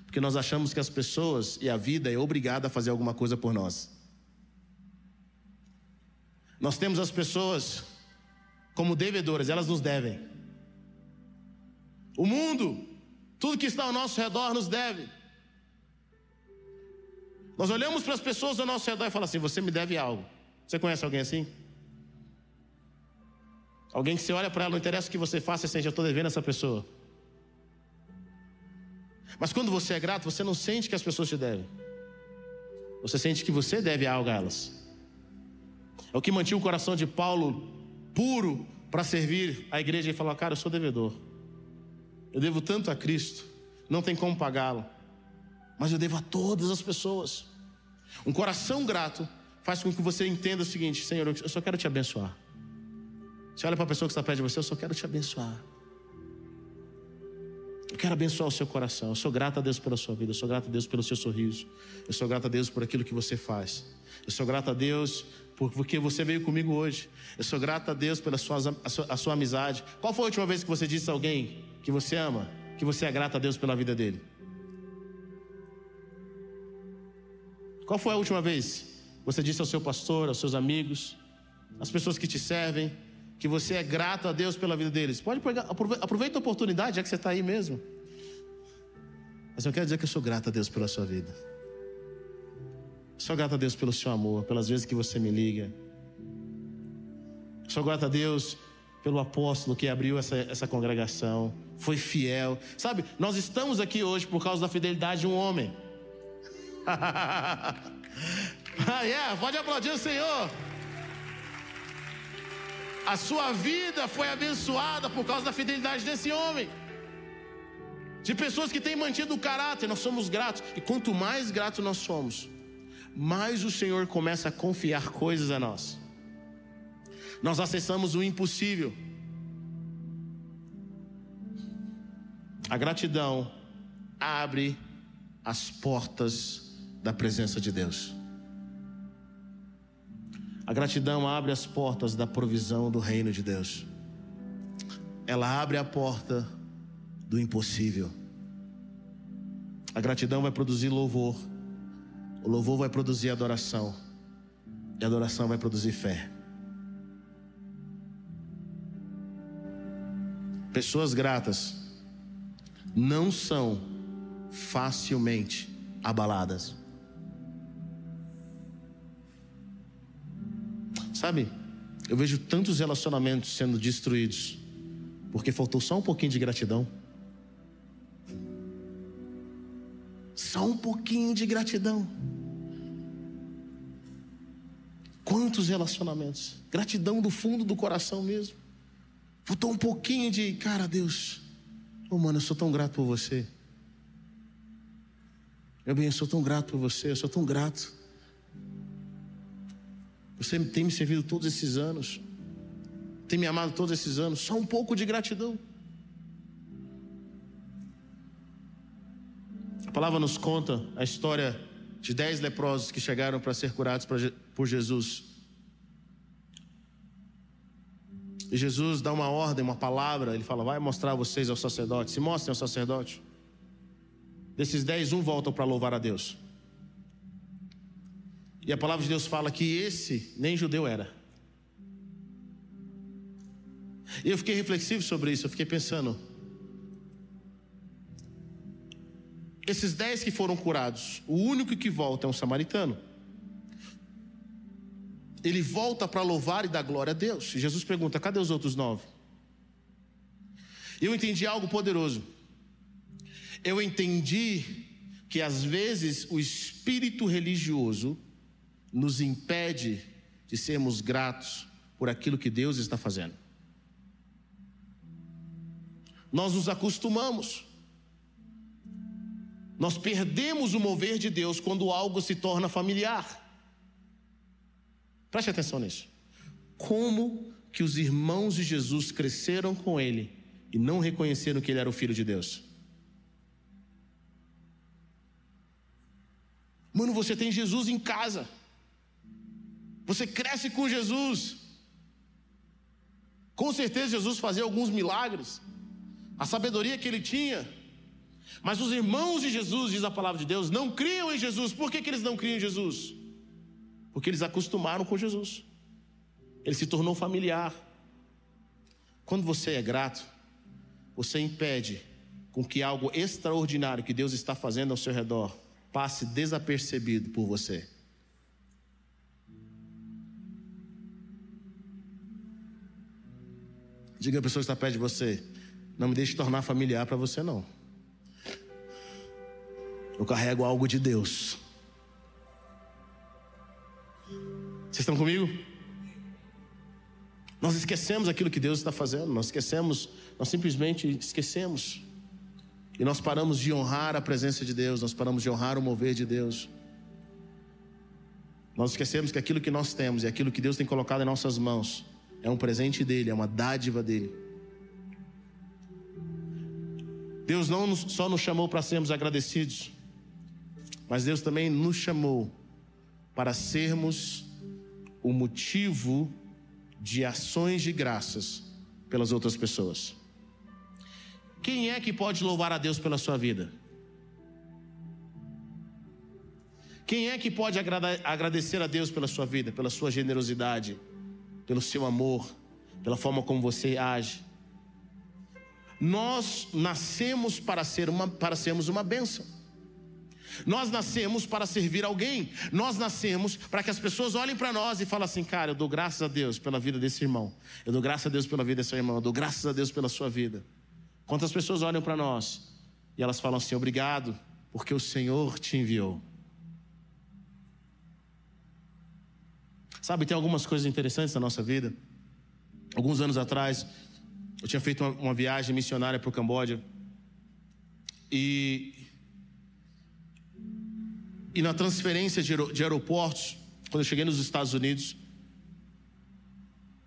Porque nós achamos que as pessoas e a vida é obrigada a fazer alguma coisa por nós. Nós temos as pessoas como devedoras, elas nos devem. O mundo, tudo que está ao nosso redor nos deve. Nós olhamos para as pessoas ao nosso redor e falamos assim: Você me deve algo. Você conhece alguém assim? Alguém que você olha para ela, não interessa o que você faça, você já estou devendo essa pessoa. Mas quando você é grato, você não sente que as pessoas te devem. Você sente que você deve algo a elas. É o que mantinha o coração de Paulo puro para servir a igreja e falar: Cara, eu sou devedor. Eu devo tanto a Cristo, não tem como pagá-lo. Mas eu devo a todas as pessoas. Um coração grato faz com que você entenda o seguinte: Senhor, eu só quero te abençoar. Você olha para a pessoa que está perto de você, eu só quero te abençoar. Eu quero abençoar o seu coração. Eu sou grato a Deus pela sua vida. Eu sou grato a Deus pelo seu sorriso. Eu sou grato a Deus por aquilo que você faz. Eu sou grato a Deus porque você veio comigo hoje. Eu sou grato a Deus pela sua, a sua, a sua amizade. Qual foi a última vez que você disse a alguém que você ama, que você é grato a Deus pela vida dele? Qual foi a última vez que você disse ao seu pastor, aos seus amigos, às pessoas que te servem, que você é grato a Deus pela vida deles. Pode pegar, aproveita a oportunidade, já que você está aí mesmo. Mas eu quero dizer que eu sou grato a Deus pela sua vida. Sou grato a Deus pelo seu amor, pelas vezes que você me liga. Sou grato a Deus pelo apóstolo que abriu essa, essa congregação, foi fiel. Sabe, nós estamos aqui hoje por causa da fidelidade de um homem. ah, yeah, pode aplaudir o Senhor. A sua vida foi abençoada por causa da fidelidade desse homem. De pessoas que têm mantido o caráter, nós somos gratos. E quanto mais gratos nós somos, mais o Senhor começa a confiar coisas a nós. Nós acessamos o impossível. A gratidão abre as portas da presença de Deus. A gratidão abre as portas da provisão do reino de Deus. Ela abre a porta do impossível. A gratidão vai produzir louvor. O louvor vai produzir adoração. E a adoração vai produzir fé. Pessoas gratas não são facilmente abaladas. Sabe, eu vejo tantos relacionamentos sendo destruídos porque faltou só um pouquinho de gratidão. Só um pouquinho de gratidão. Quantos relacionamentos? Gratidão do fundo do coração mesmo. Faltou um pouquinho de, cara, Deus, oh mano, eu sou tão grato por você. Meu bem, eu sou tão grato por você, eu sou tão grato. Você tem me servido todos esses anos, tem me amado todos esses anos, só um pouco de gratidão. A palavra nos conta a história de dez leprosos que chegaram para ser curados por Jesus. E Jesus dá uma ordem, uma palavra, ele fala: vai mostrar vocês ao sacerdote, se mostrem ao sacerdote. Desses dez, um volta para louvar a Deus. E a palavra de Deus fala que esse nem judeu era. E eu fiquei reflexivo sobre isso, eu fiquei pensando. Esses dez que foram curados, o único que volta é um samaritano. Ele volta para louvar e dar glória a Deus. E Jesus pergunta: cadê os outros nove? Eu entendi algo poderoso. Eu entendi que às vezes o espírito religioso nos impede de sermos gratos por aquilo que Deus está fazendo. Nós nos acostumamos. Nós perdemos o mover de Deus quando algo se torna familiar. Preste atenção nisso. Como que os irmãos de Jesus cresceram com ele e não reconheceram que ele era o filho de Deus? Mano, você tem Jesus em casa. Você cresce com Jesus. Com certeza Jesus fazia alguns milagres. A sabedoria que ele tinha. Mas os irmãos de Jesus, diz a palavra de Deus, não criam em Jesus. Por que, que eles não criam em Jesus? Porque eles acostumaram com Jesus. Ele se tornou familiar. Quando você é grato, você impede com que algo extraordinário que Deus está fazendo ao seu redor passe desapercebido por você. Diga a pessoa que está perto de você: não me deixe tornar familiar para você, não. Eu carrego algo de Deus. Vocês estão comigo? Nós esquecemos aquilo que Deus está fazendo, nós esquecemos, nós simplesmente esquecemos. E nós paramos de honrar a presença de Deus, nós paramos de honrar o mover de Deus. Nós esquecemos que aquilo que nós temos e aquilo que Deus tem colocado em nossas mãos é um presente dele, é uma dádiva dele. Deus não só nos chamou para sermos agradecidos, mas Deus também nos chamou para sermos o motivo de ações de graças pelas outras pessoas. Quem é que pode louvar a Deus pela sua vida? Quem é que pode agradecer a Deus pela sua vida, pela sua generosidade, pelo seu amor, pela forma como você age? Nós nascemos para, ser uma, para sermos uma bênção. Nós nascemos para servir alguém. Nós nascemos para que as pessoas olhem para nós e falem assim: cara, eu dou graças a Deus pela vida desse irmão. Eu dou graças a Deus pela vida desse irmão. Eu dou graças a Deus pela sua vida. Quantas pessoas olham para nós e elas falam assim: obrigado, porque o Senhor te enviou. Sabe, tem algumas coisas interessantes na nossa vida. Alguns anos atrás, eu tinha feito uma, uma viagem missionária para o Camboja. E, e na transferência de, de aeroportos, quando eu cheguei nos Estados Unidos,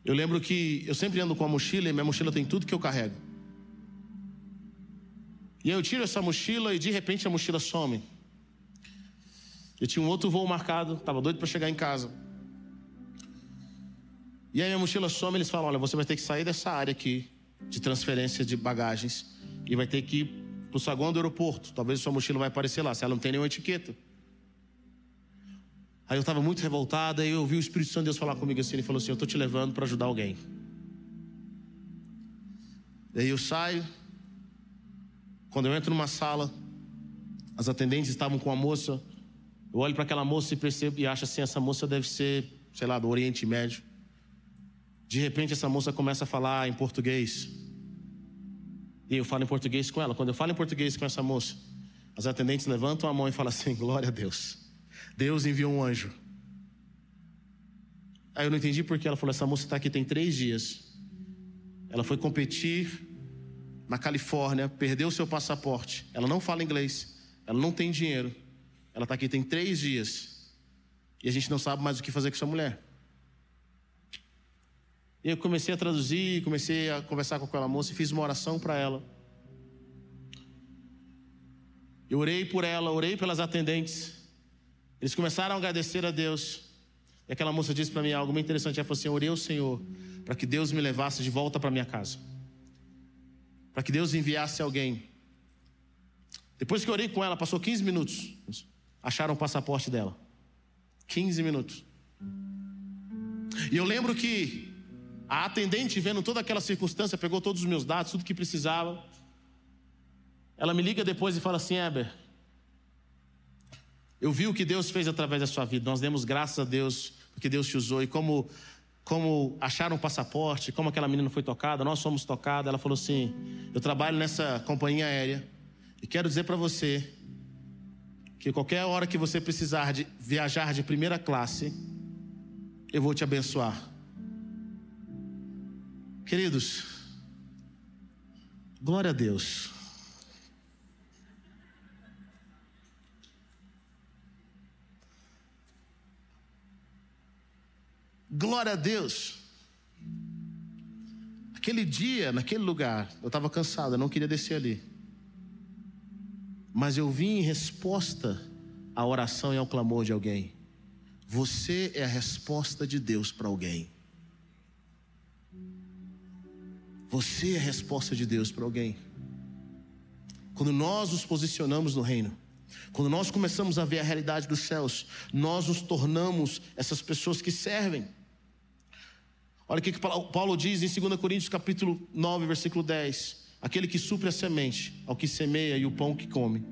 eu lembro que eu sempre ando com a mochila e minha mochila tem tudo que eu carrego. E aí eu tiro essa mochila e de repente a mochila some. Eu tinha um outro voo marcado, estava doido para chegar em casa. E aí minha mochila some, eles falam: olha, você vai ter que sair dessa área aqui de transferência de bagagens e vai ter que ir para o saguão do aeroporto. Talvez sua mochila vai aparecer lá, se ela não tem nenhuma etiqueta. Aí eu estava muito revoltado, aí eu ouvi o Espírito Santo de Deus falar comigo assim, ele falou assim, eu estou te levando para ajudar alguém. Daí eu saio, quando eu entro numa sala, as atendentes estavam com a moça, eu olho para aquela moça e percebo e acho assim, essa moça deve ser, sei lá, do Oriente Médio. De repente essa moça começa a falar em português. E eu falo em português com ela. Quando eu falo em português com essa moça, as atendentes levantam a mão e falam assim: Glória a Deus. Deus enviou um anjo. Aí eu não entendi porque ela falou: Essa moça está aqui tem três dias. Ela foi competir na Califórnia, perdeu seu passaporte. Ela não fala inglês. Ela não tem dinheiro. Ela está aqui tem três dias. E a gente não sabe mais o que fazer com essa mulher. E eu comecei a traduzir, comecei a conversar com aquela moça e fiz uma oração para ela. Eu orei por ela, orei pelas atendentes. Eles começaram a agradecer a Deus. E aquela moça disse para mim algo muito interessante. Ela falou assim: Eu orei ao Senhor para que Deus me levasse de volta para minha casa. Para que Deus enviasse alguém. Depois que eu orei com ela, passou 15 minutos. Acharam o passaporte dela. 15 minutos. E eu lembro que a atendente, vendo toda aquela circunstância, pegou todos os meus dados, tudo que precisava. Ela me liga depois e fala assim: Eber, eu vi o que Deus fez através da sua vida. Nós demos graças a Deus porque Deus te usou. E como como acharam o passaporte, como aquela menina foi tocada, nós fomos tocados. Ela falou assim: Eu trabalho nessa companhia aérea e quero dizer para você que qualquer hora que você precisar de viajar de primeira classe, eu vou te abençoar. Queridos, glória a Deus. Glória a Deus. Aquele dia, naquele lugar, eu estava cansado, eu não queria descer ali. Mas eu vim em resposta à oração e ao clamor de alguém. Você é a resposta de Deus para alguém. Você é a resposta de Deus para alguém. Quando nós nos posicionamos no reino, quando nós começamos a ver a realidade dos céus, nós nos tornamos essas pessoas que servem. Olha o que Paulo diz em 2 Coríntios capítulo 9, versículo 10. Aquele que supre a semente, ao que semeia e o pão que come.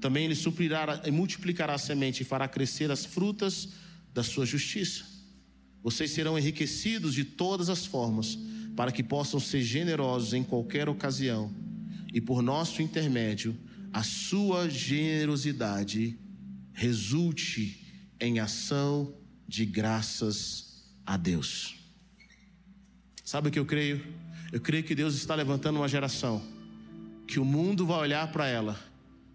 Também ele suprirá e multiplicará a semente e fará crescer as frutas da sua justiça. Vocês serão enriquecidos de todas as formas, para que possam ser generosos em qualquer ocasião, e por nosso intermédio, a sua generosidade resulte em ação de graças a Deus. Sabe o que eu creio? Eu creio que Deus está levantando uma geração que o mundo vai olhar para ela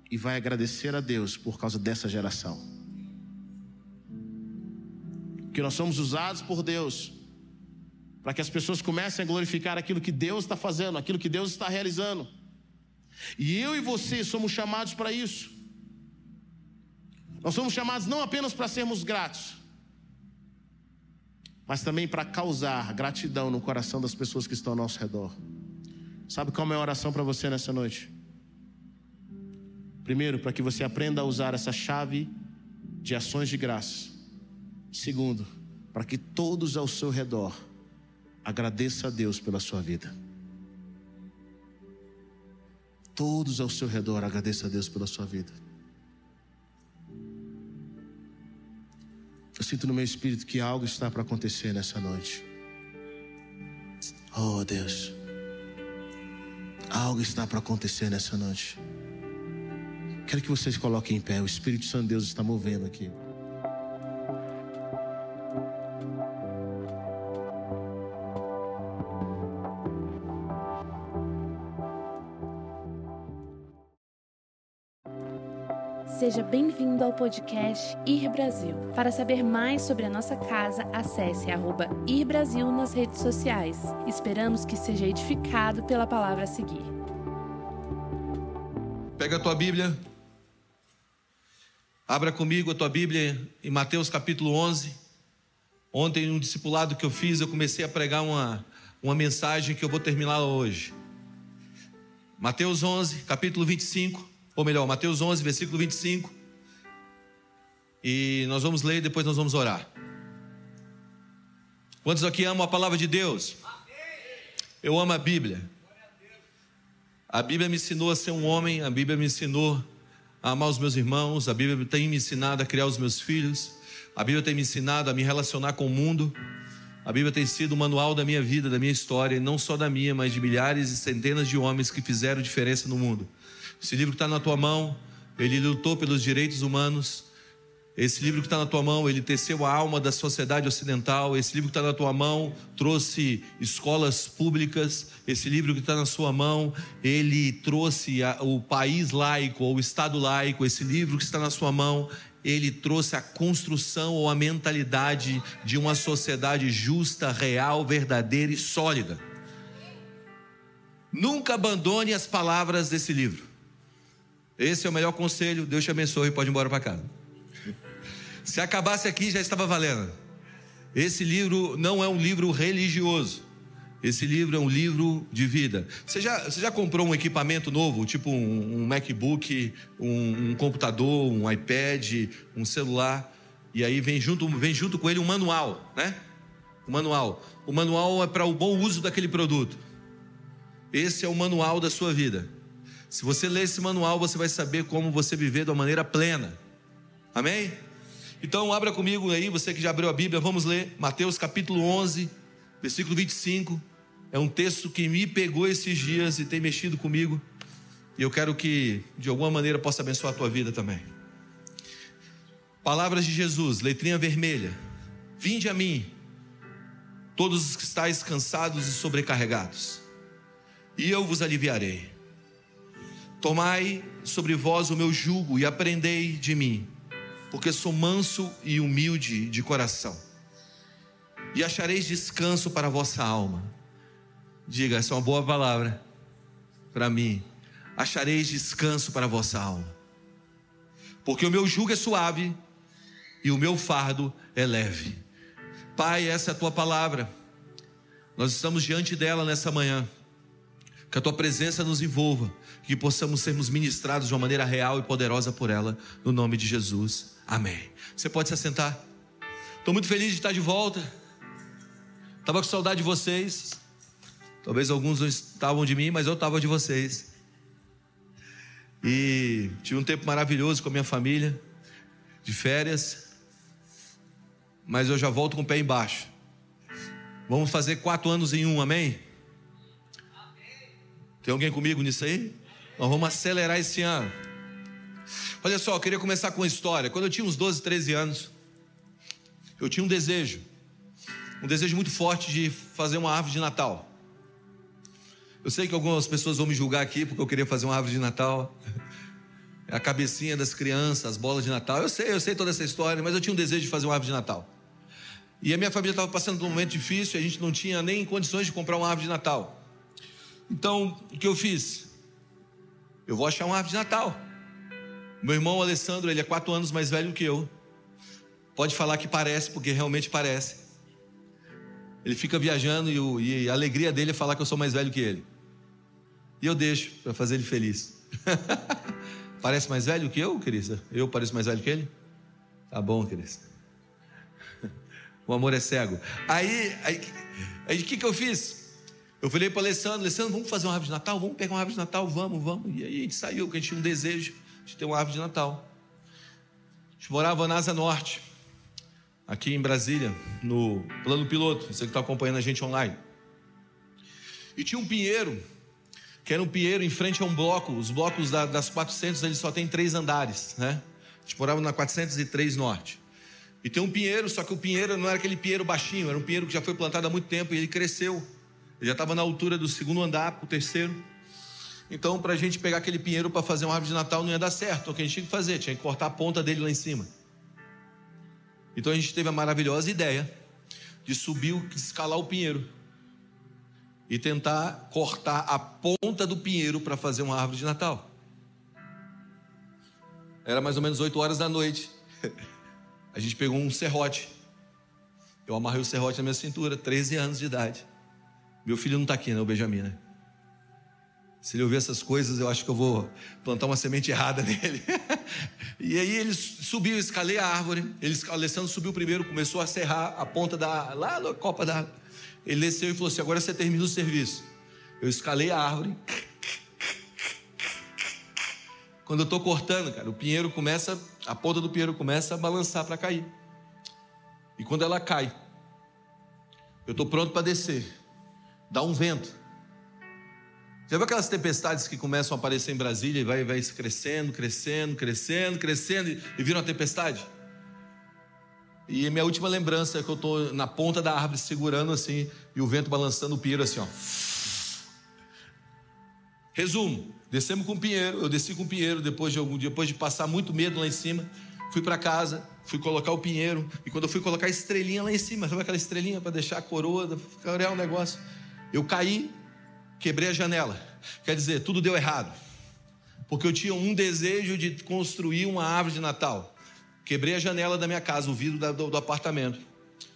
e vai agradecer a Deus por causa dessa geração. Que nós somos usados por Deus para que as pessoas comecem a glorificar aquilo que Deus está fazendo, aquilo que Deus está realizando. E eu e você somos chamados para isso. Nós somos chamados não apenas para sermos gratos, mas também para causar gratidão no coração das pessoas que estão ao nosso redor. Sabe qual é a minha oração para você nessa noite? Primeiro, para que você aprenda a usar essa chave de ações de graça. Segundo, para que todos ao seu redor agradeçam a Deus pela sua vida. Todos ao seu redor agradeçam a Deus pela sua vida. Eu sinto no meu espírito que algo está para acontecer nessa noite. Oh Deus, algo está para acontecer nessa noite. Quero que vocês coloquem em pé. O Espírito Santo de Deus está movendo aqui.
Seja bem-vindo ao podcast Ir Brasil. Para saber mais sobre a nossa casa, acesse arroba Ir Brasil nas redes sociais. Esperamos que seja edificado pela palavra a seguir.
Pega a tua Bíblia. Abra comigo a tua Bíblia em Mateus capítulo 11. Ontem, no discipulado que eu fiz, eu comecei a pregar uma, uma mensagem que eu vou terminar hoje. Mateus 11, capítulo 25 ou melhor, Mateus 11, versículo 25. E nós vamos ler e depois nós vamos orar. Quantos aqui amam a palavra de Deus? Eu amo a Bíblia. A Bíblia me ensinou a ser um homem, a Bíblia me ensinou a amar os meus irmãos, a Bíblia tem me ensinado a criar os meus filhos, a Bíblia tem me ensinado a me relacionar com o mundo. A Bíblia tem sido o manual da minha vida, da minha história, e não só da minha, mas de milhares e centenas de homens que fizeram diferença no mundo. Esse livro que está na tua mão, ele lutou pelos direitos humanos. Esse livro que está na tua mão, ele teceu a alma da sociedade ocidental. Esse livro que está na tua mão trouxe escolas públicas. Esse livro que está na sua mão, ele trouxe a, o país laico ou o Estado laico. Esse livro que está na sua mão, ele trouxe a construção ou a mentalidade de uma sociedade justa, real, verdadeira e sólida. Nunca abandone as palavras desse livro. Esse é o melhor conselho. Deus te abençoe e pode ir embora para casa. Se acabasse aqui, já estava valendo. Esse livro não é um livro religioso. Esse livro é um livro de vida. Você já, você já comprou um equipamento novo, tipo um, um MacBook, um, um, computador, um iPad, um celular, e aí vem junto, vem junto com ele um manual, né? O manual. O manual é para o bom uso daquele produto. Esse é o manual da sua vida. Se você ler esse manual, você vai saber como você viver de uma maneira plena. Amém? Então, abra comigo aí, você que já abriu a Bíblia, vamos ler Mateus capítulo 11, versículo 25. É um texto que me pegou esses dias e tem mexido comigo. E eu quero que, de alguma maneira, possa abençoar a tua vida também. Palavras de Jesus, letrinha vermelha. Vinde a mim, todos os que estáis cansados e sobrecarregados, e eu vos aliviarei. Tomai sobre vós o meu jugo e aprendei de mim, porque sou manso e humilde de coração, e achareis descanso para a vossa alma. Diga, essa é uma boa palavra para mim. Achareis descanso para a vossa alma, porque o meu jugo é suave e o meu fardo é leve. Pai, essa é a tua palavra. Nós estamos diante dela nessa manhã. Que a tua presença nos envolva, que possamos sermos ministrados de uma maneira real e poderosa por ela, no nome de Jesus. Amém. Você pode se assentar. Estou muito feliz de estar de volta. Estava com saudade de vocês. Talvez alguns não estavam de mim, mas eu estava de vocês. E tive um tempo maravilhoso com a minha família, de férias mas eu já volto com o pé embaixo. Vamos fazer quatro anos em um, amém? Tem alguém comigo nisso aí? Nós vamos acelerar esse ano. Olha só, eu queria começar com uma história. Quando eu tinha uns 12, 13 anos, eu tinha um desejo, um desejo muito forte de fazer uma árvore de Natal. Eu sei que algumas pessoas vão me julgar aqui porque eu queria fazer uma árvore de Natal. A cabecinha das crianças, as bolas de Natal. Eu sei, eu sei toda essa história, mas eu tinha um desejo de fazer uma árvore de Natal. E a minha família estava passando por um momento difícil, a gente não tinha nem condições de comprar uma árvore de Natal. Então, o que eu fiz? Eu vou achar uma árvore de Natal. Meu irmão Alessandro, ele é quatro anos mais velho que eu. Pode falar que parece, porque realmente parece. Ele fica viajando e, o, e a alegria dele é falar que eu sou mais velho que ele. E eu deixo para fazer ele feliz. parece mais velho que eu, Cris? Eu pareço mais velho que ele? Tá bom, Cris. O amor é cego. Aí, aí, o que, que eu fiz? Eu falei para o Alessandro, Alessandro, vamos fazer uma árvore de Natal? Vamos pegar uma árvore de Natal? Vamos, vamos. E aí a gente saiu, porque a gente tinha um desejo de ter uma árvore de Natal. A gente morava na Asa Norte, aqui em Brasília, no plano piloto, você que está acompanhando a gente online. E tinha um pinheiro, que era um pinheiro em frente a um bloco, os blocos da, das 400, eles só tem três andares, né? A gente morava na 403 Norte. E tem um pinheiro, só que o pinheiro não era aquele pinheiro baixinho, era um pinheiro que já foi plantado há muito tempo e ele cresceu. Já estava na altura do segundo andar para o terceiro. Então, para a gente pegar aquele pinheiro para fazer uma árvore de Natal não ia dar certo. Então, o que a gente tinha que fazer? Tinha que cortar a ponta dele lá em cima. Então, a gente teve a maravilhosa ideia de subir, escalar o pinheiro e tentar cortar a ponta do pinheiro para fazer uma árvore de Natal. Era mais ou menos 8 horas da noite. a gente pegou um serrote. Eu amarrei o serrote na minha cintura, 13 anos de idade. Meu filho não está aqui, né? O Benjamin, né? Se ele ouvir essas coisas, eu acho que eu vou plantar uma semente errada nele. e aí ele subiu, escalei a árvore. Ele, Alessandro subiu primeiro, começou a serrar a ponta da. lá na copa da. Ele desceu e falou assim: agora você termina o serviço. Eu escalei a árvore. Quando eu estou cortando, cara, o pinheiro começa a ponta do pinheiro começa a balançar para cair. E quando ela cai, eu estou pronto para descer. Dá um vento. Já viu aquelas tempestades que começam a aparecer em Brasília e vai, vai crescendo, crescendo, crescendo, crescendo e, e vira uma tempestade? E minha última lembrança é que eu estou na ponta da árvore segurando assim e o vento balançando o pinheiro assim, ó. Resumo: descemos com o pinheiro, eu desci com o pinheiro depois de algum depois de passar muito medo lá em cima. Fui para casa, fui colocar o pinheiro, e quando eu fui colocar a estrelinha lá em cima, sabe aquela estrelinha para deixar a coroa, ficar o negócio? Eu caí, quebrei a janela. Quer dizer, tudo deu errado. Porque eu tinha um desejo de construir uma árvore de Natal. Quebrei a janela da minha casa, o vidro do, do apartamento.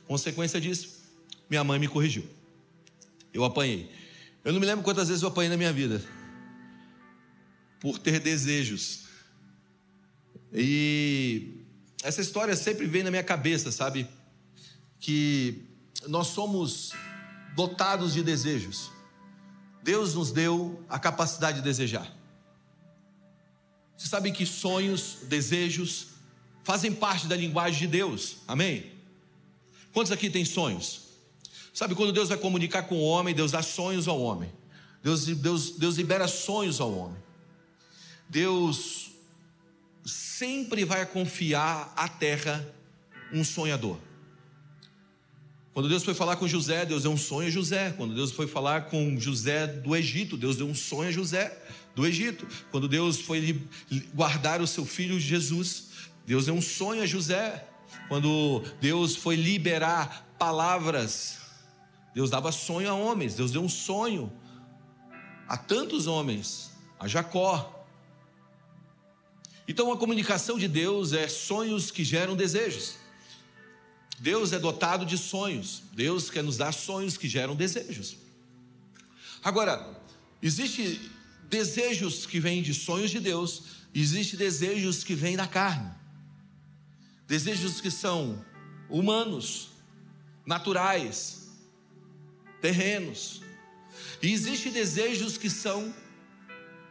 Consequência disso, minha mãe me corrigiu. Eu apanhei. Eu não me lembro quantas vezes eu apanhei na minha vida por ter desejos. E essa história sempre vem na minha cabeça, sabe? Que nós somos dotados de desejos. Deus nos deu a capacidade de desejar. Você sabe que sonhos, desejos, fazem parte da linguagem de Deus. Amém? Quantos aqui têm sonhos? Sabe quando Deus vai comunicar com o homem, Deus dá sonhos ao homem. Deus, Deus, Deus libera sonhos ao homem. Deus sempre vai confiar à terra um sonhador. Quando Deus foi falar com José, Deus deu um sonho a José. Quando Deus foi falar com José do Egito, Deus deu um sonho a José do Egito. Quando Deus foi guardar o seu filho Jesus, Deus deu um sonho a José. Quando Deus foi liberar palavras, Deus dava sonho a homens. Deus deu um sonho a tantos homens, a Jacó. Então a comunicação de Deus é sonhos que geram desejos. Deus é dotado de sonhos. Deus quer nos dar sonhos que geram desejos. Agora, existe desejos que vêm de sonhos de Deus, existe desejos que vêm da carne. Desejos que são humanos, naturais, terrenos. E existe desejos que são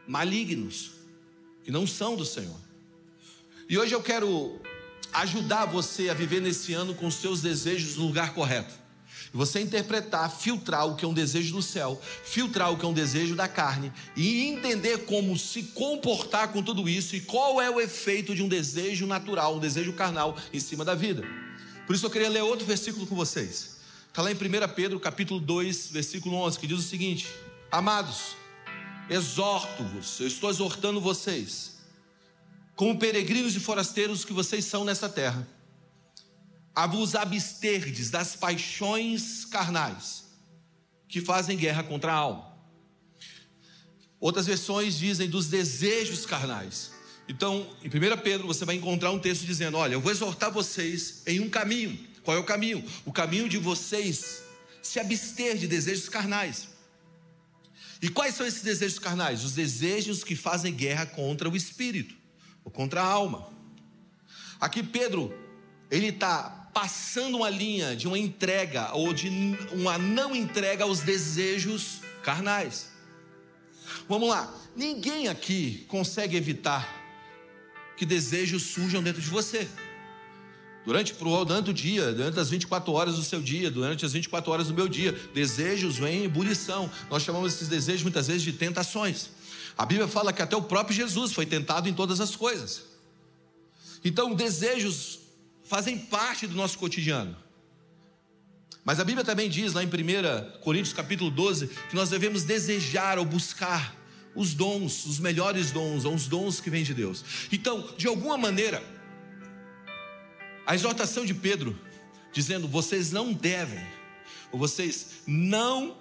malignos, que não são do Senhor. E hoje eu quero ajudar você a viver nesse ano com os seus desejos no lugar correto. E você interpretar, filtrar o que é um desejo do céu, filtrar o que é um desejo da carne e entender como se comportar com tudo isso e qual é o efeito de um desejo natural, um desejo carnal em cima da vida. Por isso eu queria ler outro versículo com vocês. Está lá em 1 Pedro, capítulo 2, versículo 11, que diz o seguinte: Amados, exorto-vos, eu estou exortando vocês como peregrinos e forasteiros que vocês são nessa terra, a vos absterdes das paixões carnais que fazem guerra contra a alma. Outras versões dizem dos desejos carnais. Então, em 1 Pedro, você vai encontrar um texto dizendo: Olha, eu vou exortar vocês em um caminho. Qual é o caminho? O caminho de vocês se abster de desejos carnais. E quais são esses desejos carnais? Os desejos que fazem guerra contra o espírito ou contra a alma. Aqui Pedro, ele está passando uma linha de uma entrega ou de uma não entrega aos desejos carnais. Vamos lá, ninguém aqui consegue evitar que desejos surjam dentro de você. Durante, durante o dia, durante as 24 horas do seu dia, durante as 24 horas do meu dia, desejos vêm em ebulição. Nós chamamos esses desejos muitas vezes de tentações. A Bíblia fala que até o próprio Jesus foi tentado em todas as coisas. Então, desejos fazem parte do nosso cotidiano. Mas a Bíblia também diz lá em 1 Coríntios capítulo 12 que nós devemos desejar ou buscar os dons, os melhores dons, ou os dons que vêm de Deus. Então, de alguma maneira, a exortação de Pedro, dizendo: vocês não devem, ou vocês não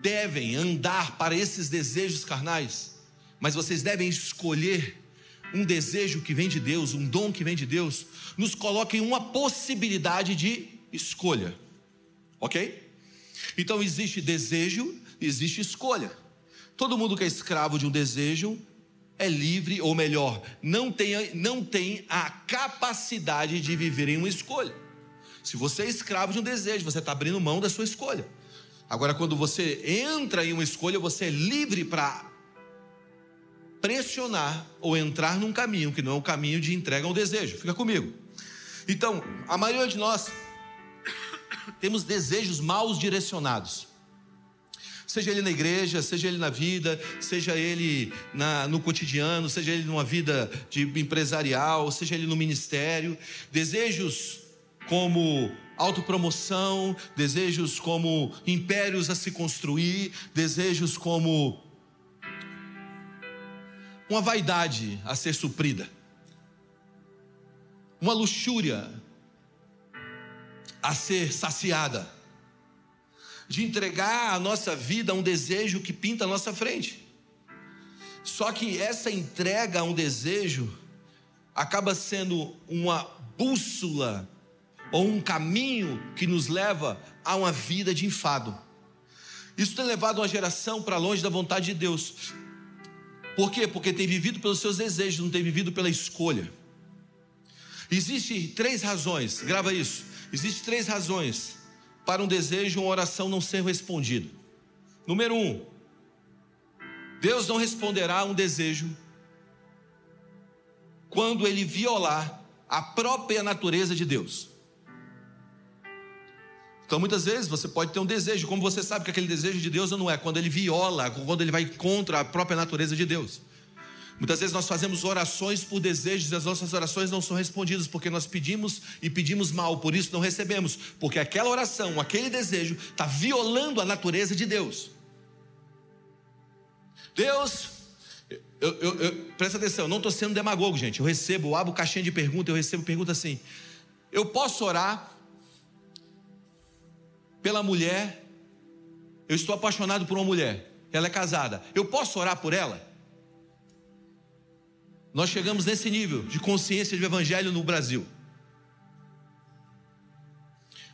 devem andar para esses desejos carnais, mas vocês devem escolher um desejo que vem de Deus, um dom que vem de Deus, nos coloca em uma possibilidade de escolha, ok? Então existe desejo, existe escolha. Todo mundo que é escravo de um desejo é livre, ou melhor, não tem, não tem a capacidade de viver em uma escolha. Se você é escravo de um desejo, você está abrindo mão da sua escolha. Agora, quando você entra em uma escolha, você é livre para pressionar ou entrar num caminho que não é um caminho de entrega ao desejo. Fica comigo. Então, a maioria de nós temos desejos mal direcionados. Seja ele na igreja, seja ele na vida, seja ele na, no cotidiano, seja ele numa vida de empresarial, seja ele no ministério. Desejos como autopromoção, desejos como impérios a se construir, desejos como uma vaidade a ser suprida, uma luxúria a ser saciada, de entregar a nossa vida a um desejo que pinta a nossa frente. Só que essa entrega a um desejo acaba sendo uma bússola ou um caminho que nos leva a uma vida de enfado. Isso tem levado uma geração para longe da vontade de Deus. Por quê? Porque tem vivido pelos seus desejos, não tem vivido pela escolha. Existem três razões, grava isso. Existem três razões para um desejo uma oração não ser respondido. Número um, Deus não responderá a um desejo quando ele violar a própria natureza de Deus. Então, muitas vezes você pode ter um desejo, como você sabe que aquele desejo de Deus não é, quando ele viola, quando ele vai contra a própria natureza de Deus. Muitas vezes nós fazemos orações por desejos e as nossas orações não são respondidas porque nós pedimos e pedimos mal, por isso não recebemos, porque aquela oração, aquele desejo está violando a natureza de Deus. Deus, eu, eu, eu, presta atenção, eu não estou sendo demagogo, gente. Eu recebo, eu abro caixinha de pergunta, eu recebo pergunta assim: eu posso orar pela mulher? Eu estou apaixonado por uma mulher, ela é casada. Eu posso orar por ela? Nós chegamos nesse nível de consciência do evangelho no Brasil.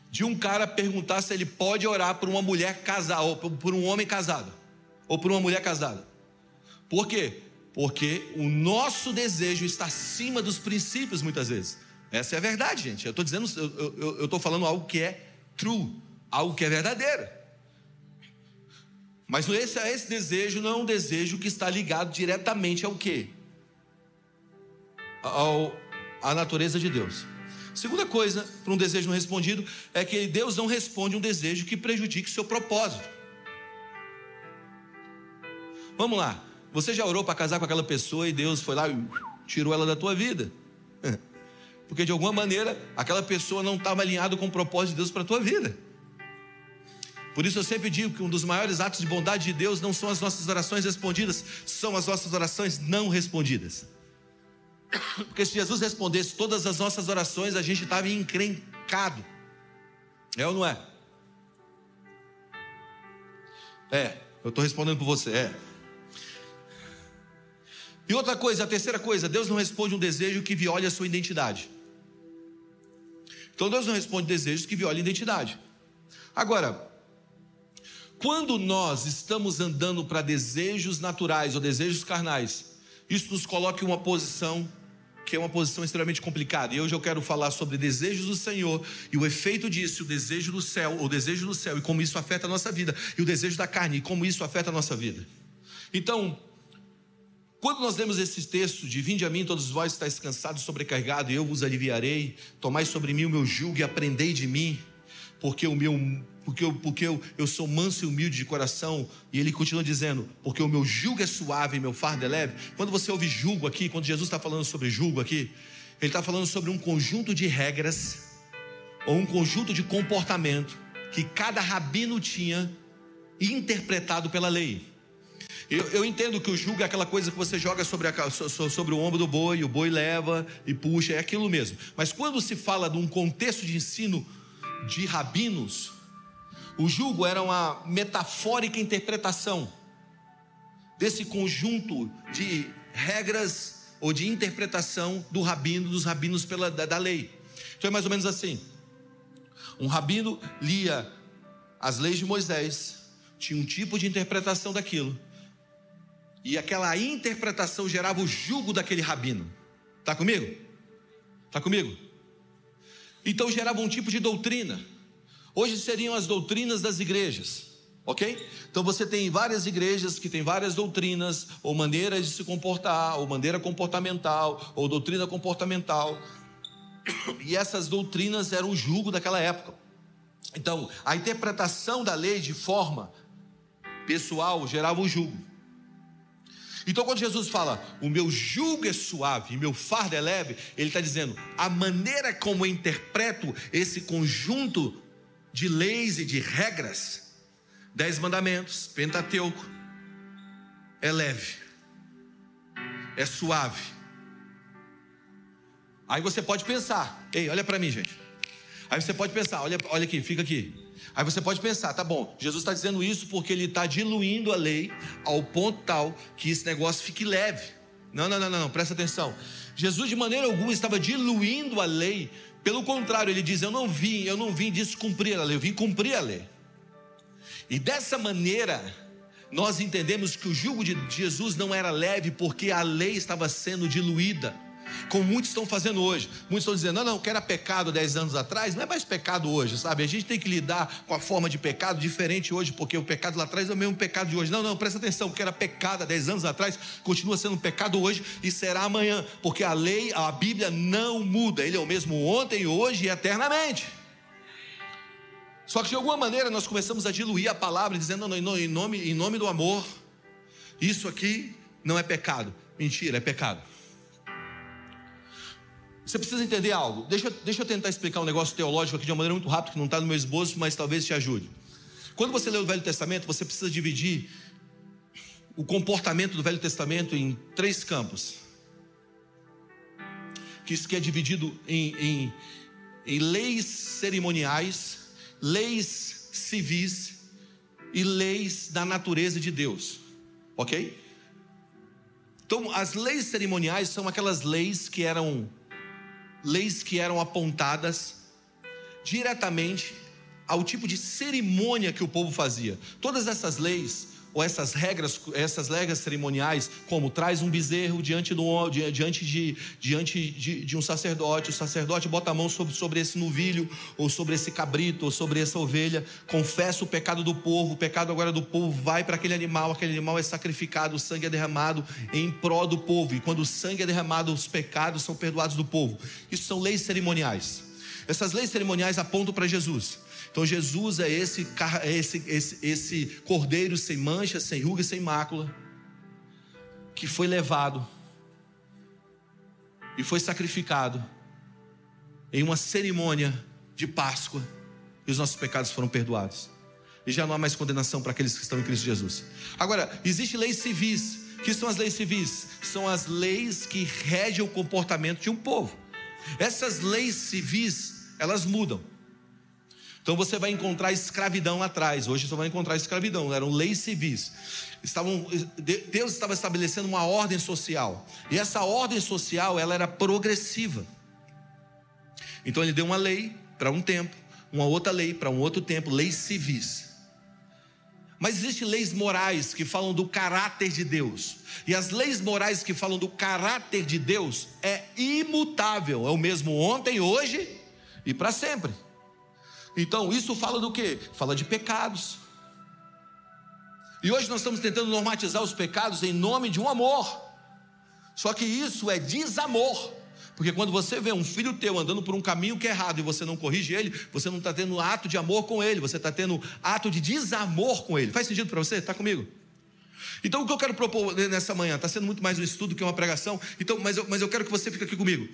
De um cara perguntar se ele pode orar por uma mulher casada, ou por um homem casado, ou por uma mulher casada. Por quê? Porque o nosso desejo está acima dos princípios, muitas vezes. Essa é a verdade, gente. Eu estou dizendo, eu estou falando algo que é true, algo que é verdadeiro. Mas esse, esse desejo não é um desejo que está ligado diretamente ao quê? ao, à natureza de Deus. Segunda coisa, para um desejo não respondido, é que Deus não responde um desejo que prejudique seu propósito. Vamos lá, você já orou para casar com aquela pessoa e Deus foi lá e tirou ela da tua vida? Porque de alguma maneira aquela pessoa não estava alinhada com o propósito de Deus para a tua vida. Por isso eu sempre digo que um dos maiores atos de bondade de Deus não são as nossas orações respondidas, são as nossas orações não respondidas. Porque se Jesus respondesse todas as nossas orações, a gente estava encrencado. É ou não é? É, eu estou respondendo por você, é. E outra coisa, a terceira coisa, Deus não responde um desejo que viole a sua identidade. Então Deus não responde desejos que violem a identidade. Agora, quando nós estamos andando para desejos naturais ou desejos carnais, isso nos coloca em uma posição que é uma posição extremamente complicada. E hoje eu quero falar sobre desejos do Senhor e o efeito disso, o desejo do céu, o desejo do céu e como isso afeta a nossa vida, e o desejo da carne e como isso afeta a nossa vida. Então, quando nós lemos esses textos de Vinde a mim, todos vós estáis cansados sobrecarregados, e eu vos aliviarei, tomai sobre mim o meu jugo e aprendei de mim, porque o meu porque, eu, porque eu, eu sou manso e humilde de coração, e ele continua dizendo, porque o meu jugo é suave e meu fardo é leve. Quando você ouve jugo aqui, quando Jesus está falando sobre jugo aqui, ele está falando sobre um conjunto de regras, ou um conjunto de comportamento, que cada rabino tinha interpretado pela lei. Eu, eu, entendo que o jugo é aquela coisa que você joga sobre, a, sobre o ombro do boi, o boi leva e puxa, é aquilo mesmo. Mas quando se fala de um contexto de ensino de rabinos, o jugo era uma metafórica interpretação desse conjunto de regras ou de interpretação do rabino, dos rabinos pela, da, da lei. Então é mais ou menos assim: um rabino lia as leis de Moisés, tinha um tipo de interpretação daquilo, e aquela interpretação gerava o jugo daquele rabino. Está comigo? Está comigo? Então gerava um tipo de doutrina. Hoje seriam as doutrinas das igrejas, ok? Então você tem várias igrejas que têm várias doutrinas, ou maneiras de se comportar, ou maneira comportamental, ou doutrina comportamental. E essas doutrinas eram o julgo daquela época. Então, a interpretação da lei de forma pessoal gerava o julgo. Então, quando Jesus fala, o meu jugo é suave e meu fardo é leve, ele está dizendo, a maneira como eu interpreto esse conjunto de leis e de regras, dez mandamentos, Pentateuco, é leve, é suave. Aí você pode pensar, ei, olha para mim, gente. Aí você pode pensar, olha, olha aqui, fica aqui. Aí você pode pensar, tá bom, Jesus está dizendo isso porque ele está diluindo a lei ao ponto tal que esse negócio fique leve. Não, não, não, não, não, presta atenção. Jesus de maneira alguma estava diluindo a lei pelo contrário, ele diz: Eu não vim, eu não vim descumprir a lei, eu vim cumprir a lei. E dessa maneira, nós entendemos que o jugo de Jesus não era leve porque a lei estava sendo diluída. Como muitos estão fazendo hoje. Muitos estão dizendo, não, não, que era pecado 10 anos atrás, não é mais pecado hoje, sabe? A gente tem que lidar com a forma de pecado diferente hoje, porque o pecado lá atrás é o mesmo pecado de hoje. Não, não, presta atenção, o que era pecado há 10 anos atrás, continua sendo pecado hoje e será amanhã, porque a lei, a Bíblia não muda, ele é o mesmo ontem, hoje e eternamente. Só que de alguma maneira nós começamos a diluir a palavra, dizendo, não, em nome, em nome do amor, isso aqui não é pecado. Mentira, é pecado. Você precisa entender algo. Deixa, deixa eu tentar explicar um negócio teológico aqui de uma maneira muito rápida, que não está no meu esboço, mas talvez te ajude. Quando você lê o Velho Testamento, você precisa dividir o comportamento do Velho Testamento em três campos. Que isso que é dividido em, em, em leis cerimoniais, leis civis e leis da natureza de Deus. Ok? Então, as leis cerimoniais são aquelas leis que eram leis que eram apontadas diretamente ao tipo de cerimônia que o povo fazia. Todas essas leis ou essas regras, essas regras cerimoniais, como traz um bezerro diante, do, diante, de, diante de, de, um sacerdote, o sacerdote bota a mão sobre, sobre esse novilho, ou sobre esse cabrito, ou sobre essa ovelha, confessa o pecado do povo, o pecado agora do povo vai para aquele animal, aquele animal é sacrificado, o sangue é derramado em prol do povo, e quando o sangue é derramado, os pecados são perdoados do povo. Isso são leis cerimoniais. Essas leis cerimoniais apontam para Jesus. Então Jesus é esse, esse, esse, esse cordeiro sem mancha, sem ruga sem mácula, que foi levado e foi sacrificado em uma cerimônia de Páscoa, e os nossos pecados foram perdoados. E já não há mais condenação para aqueles que estão em Cristo Jesus. Agora, existem leis civis. O que são as leis civis? São as leis que regem o comportamento de um povo. Essas leis civis, elas mudam. Então você vai encontrar escravidão atrás. Hoje você vai encontrar escravidão. Eram leis civis. Estavam, Deus estava estabelecendo uma ordem social. E essa ordem social ela era progressiva. Então ele deu uma lei para um tempo, uma outra lei para um outro tempo, leis civis. Mas existem leis morais que falam do caráter de Deus. E as leis morais que falam do caráter de Deus é imutável, é o mesmo ontem, hoje e para sempre. Então, isso fala do que? Fala de pecados. E hoje nós estamos tentando normatizar os pecados em nome de um amor. Só que isso é desamor. Porque quando você vê um filho teu andando por um caminho que é errado e você não corrige ele, você não está tendo ato de amor com ele, você está tendo ato de desamor com ele. Faz sentido para você? Está comigo? Então o que eu quero propor nessa manhã, está sendo muito mais um estudo que uma pregação, então, mas, eu, mas eu quero que você fique aqui comigo.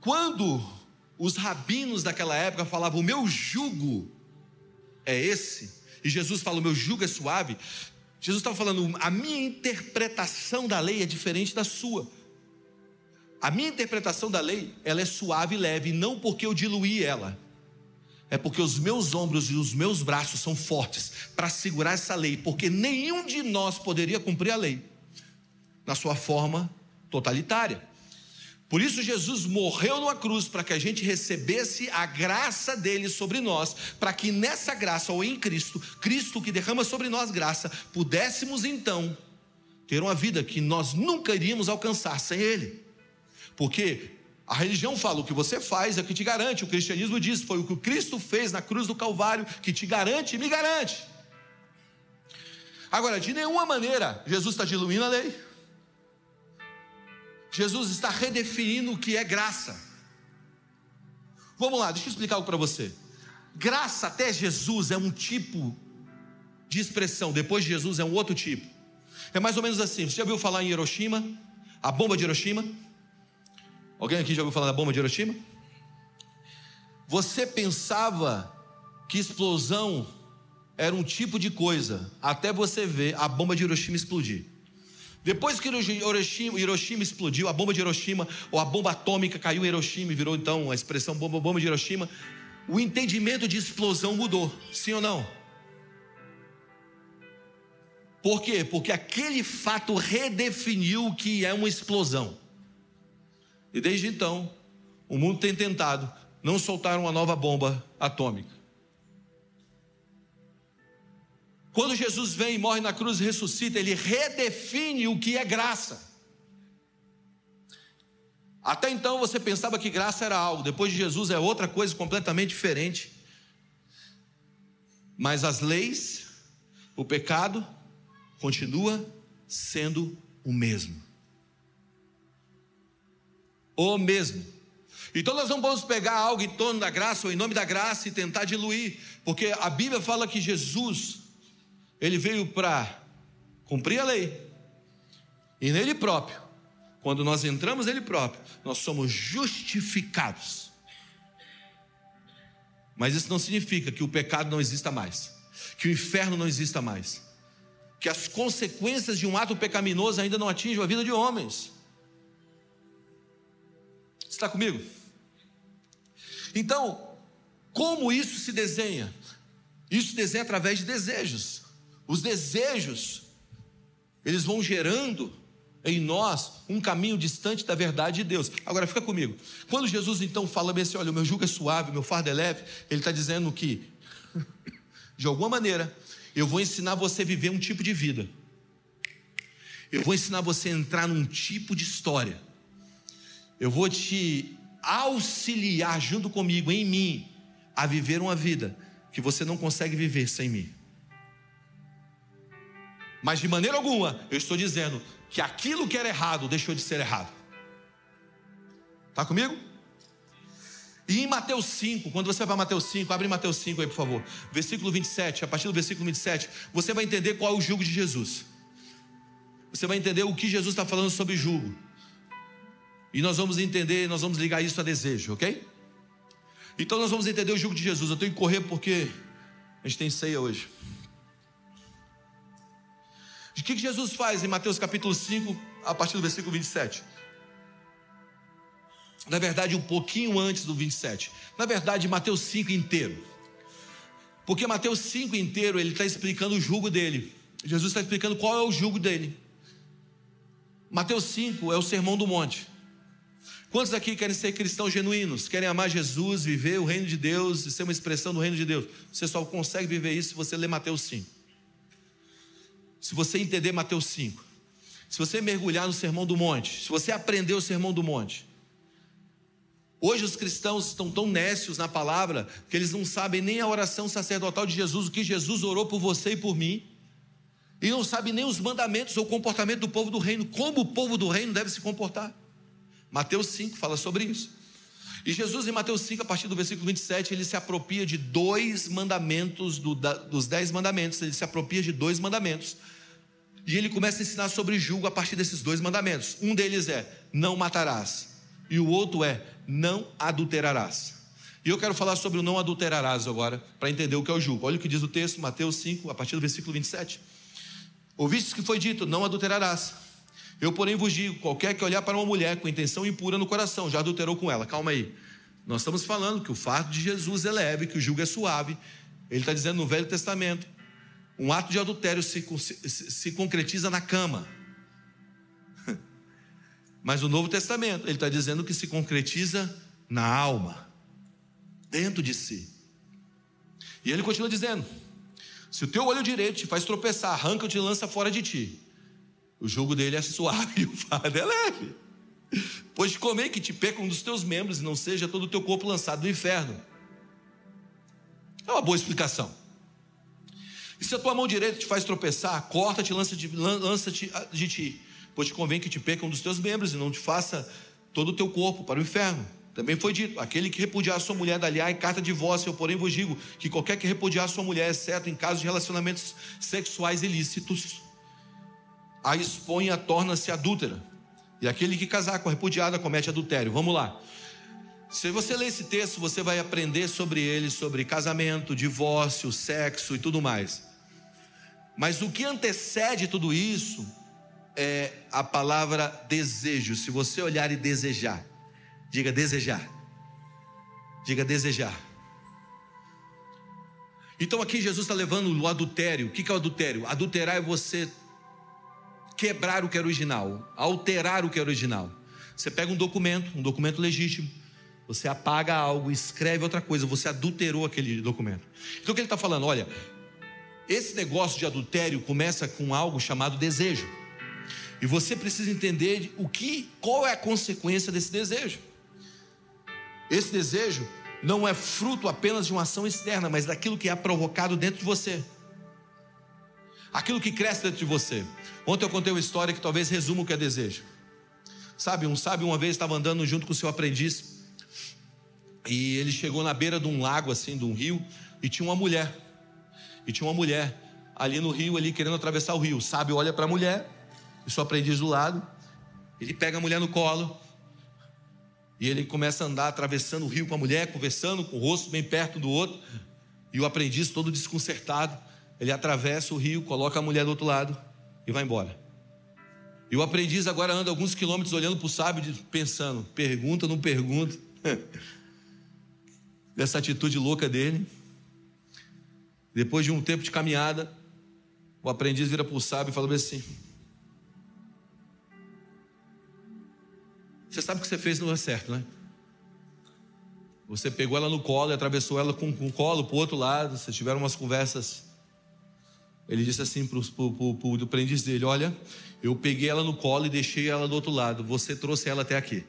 Quando os rabinos daquela época falavam: o meu jugo é esse, e Jesus fala: o meu jugo é suave. Jesus estava falando: a minha interpretação da lei é diferente da sua. A minha interpretação da lei, ela é suave e leve, não porque eu diluí ela, é porque os meus ombros e os meus braços são fortes para segurar essa lei, porque nenhum de nós poderia cumprir a lei na sua forma totalitária. Por isso, Jesus morreu numa cruz para que a gente recebesse a graça dele sobre nós, para que nessa graça, ou em Cristo, Cristo que derrama sobre nós graça, pudéssemos então ter uma vida que nós nunca iríamos alcançar sem ele. Porque a religião fala: o que você faz é o que te garante, o cristianismo diz: foi o que Cristo fez na cruz do Calvário que te garante e me garante. Agora, de nenhuma maneira, Jesus está diluindo a lei. Jesus está redefinindo o que é graça. Vamos lá, deixa eu explicar algo para você. Graça até Jesus é um tipo de expressão, depois de Jesus é um outro tipo. É mais ou menos assim. Você já ouviu falar em Hiroshima? A bomba de Hiroshima? Alguém aqui já ouviu falar da bomba de Hiroshima? Você pensava que explosão era um tipo de coisa, até você ver a bomba de Hiroshima explodir. Depois que Hiroshima, Hiroshima, explodiu, a bomba de Hiroshima, ou a bomba atômica caiu em Hiroshima e virou então a expressão bomba, bomba de Hiroshima, o entendimento de explosão mudou, sim ou não? Por quê? Porque aquele fato redefiniu o que é uma explosão. E desde então, o mundo tem tentado não soltar uma nova bomba atômica. Quando Jesus vem, morre na cruz e ressuscita, ele redefine o que é graça. Até então você pensava que graça era algo, depois de Jesus é outra coisa completamente diferente. Mas as leis, o pecado, continua sendo o mesmo. O mesmo. Então nós não vamos pegar algo em torno da graça ou em nome da graça e tentar diluir, porque a Bíblia fala que Jesus, ele veio para cumprir a lei, e nele próprio, quando nós entramos nele próprio, nós somos justificados. Mas isso não significa que o pecado não exista mais, que o inferno não exista mais, que as consequências de um ato pecaminoso ainda não atinjam a vida de homens. Está comigo? Então, como isso se desenha? Isso se desenha através de desejos. Os desejos, eles vão gerando em nós um caminho distante da verdade de Deus. Agora fica comigo. Quando Jesus então fala bem assim: olha, o meu jugo é suave, o meu fardo é leve, ele está dizendo que, de alguma maneira, eu vou ensinar você a viver um tipo de vida. Eu vou ensinar você a entrar num tipo de história. Eu vou te auxiliar junto comigo, em mim, a viver uma vida que você não consegue viver sem mim. Mas de maneira alguma eu estou dizendo que aquilo que era errado deixou de ser errado. Está comigo? E em Mateus 5, quando você vai para Mateus 5, abre Mateus 5 aí, por favor. Versículo 27, a partir do versículo 27, você vai entender qual é o jugo de Jesus. Você vai entender o que Jesus está falando sobre jugo. E nós vamos entender, nós vamos ligar isso a desejo, ok? Então nós vamos entender o jugo de Jesus. Eu tenho que correr porque a gente tem ceia hoje. O que Jesus faz em Mateus capítulo 5, a partir do versículo 27? Na verdade, um pouquinho antes do 27. Na verdade, Mateus 5 inteiro. Porque Mateus 5 inteiro ele está explicando o jugo dele. Jesus está explicando qual é o jugo dele. Mateus 5 é o sermão do monte. Quantos aqui querem ser cristãos genuínos? Querem amar Jesus, viver o reino de Deus e ser uma expressão do reino de Deus? Você só consegue viver isso se você ler Mateus 5. Se você entender Mateus 5. Se você mergulhar no sermão do monte. Se você aprender o sermão do monte. Hoje os cristãos estão tão nécios na palavra que eles não sabem nem a oração sacerdotal de Jesus, o que Jesus orou por você e por mim. E não sabem nem os mandamentos ou o comportamento do povo do reino, como o povo do reino deve se comportar. Mateus 5 fala sobre isso. E Jesus, em Mateus 5, a partir do versículo 27, ele se apropria de dois mandamentos, do, da, dos dez mandamentos, ele se apropria de dois mandamentos. E ele começa a ensinar sobre julgo a partir desses dois mandamentos. Um deles é: não matarás. E o outro é: não adulterarás. E eu quero falar sobre o não adulterarás agora, para entender o que é o julgo. Olha o que diz o texto, Mateus 5, a partir do versículo 27. Ouvistes que foi dito: não adulterarás. Eu, porém, vos digo: qualquer que olhar para uma mulher com intenção impura no coração, já adulterou com ela. Calma aí. Nós estamos falando que o fardo de Jesus é leve, que o jugo é suave. Ele está dizendo no Velho Testamento: um ato de adultério se, se, se concretiza na cama. Mas no Novo Testamento, ele está dizendo que se concretiza na alma, dentro de si. E ele continua dizendo: se o teu olho direito te faz tropeçar, arranca-te e lança fora de ti. O jugo dele é suave e o fardo é leve. Pois comer que te peca um dos teus membros e não seja todo o teu corpo lançado no inferno. É uma boa explicação. E se a tua mão direita te faz tropeçar, corta-te e lança-te lança de ti. Pois te convém que te peca um dos teus membros e não te faça todo o teu corpo para o inferno. Também foi dito: aquele que repudiar sua mulher dali em carta de divórcio, eu porém vos digo que qualquer que repudiar sua mulher, exceto em casos de relacionamentos sexuais ilícitos, a expõe a torna-se adúltera. E aquele que casar com a repudiada comete adultério. Vamos lá. Se você ler esse texto, você vai aprender sobre ele, sobre casamento, divórcio, sexo e tudo mais. Mas o que antecede tudo isso é a palavra desejo. Se você olhar e desejar, diga desejar. Diga desejar. Então aqui Jesus está levando o adultério. O que é o adultério? Adulterar é você quebrar o que é original, alterar o que é original. Você pega um documento, um documento legítimo, você apaga algo, escreve outra coisa, você adulterou aquele documento. Então o que ele está falando? Olha, esse negócio de adultério começa com algo chamado desejo. E você precisa entender o que, qual é a consequência desse desejo. Esse desejo não é fruto apenas de uma ação externa, mas daquilo que é provocado dentro de você. Aquilo que cresce dentro de você. Ontem eu contei uma história que talvez resuma o que é desejo. Sabe, um sábio uma vez estava andando junto com o seu aprendiz e ele chegou na beira de um lago assim, de um rio, e tinha uma mulher. E tinha uma mulher ali no rio, ali querendo atravessar o rio. O sábio olha para a mulher, e seu aprendiz do lado. Ele pega a mulher no colo. E ele começa a andar atravessando o rio com a mulher, conversando com o rosto bem perto do outro. E o aprendiz todo desconcertado, ele atravessa o rio, coloca a mulher do outro lado e vai embora. E o aprendiz agora anda alguns quilômetros olhando para o sábio, pensando: pergunta, não pergunta. Dessa atitude louca dele. Depois de um tempo de caminhada, o aprendiz vira para o sábio e fala assim: Você sabe que você fez não é certo, né? Você pegou ela no colo e atravessou ela com, com o colo para o outro lado. Vocês tiveram umas conversas. Ele disse assim para o aprendiz dele: Olha, eu peguei ela no colo e deixei ela do outro lado. Você trouxe ela até aqui.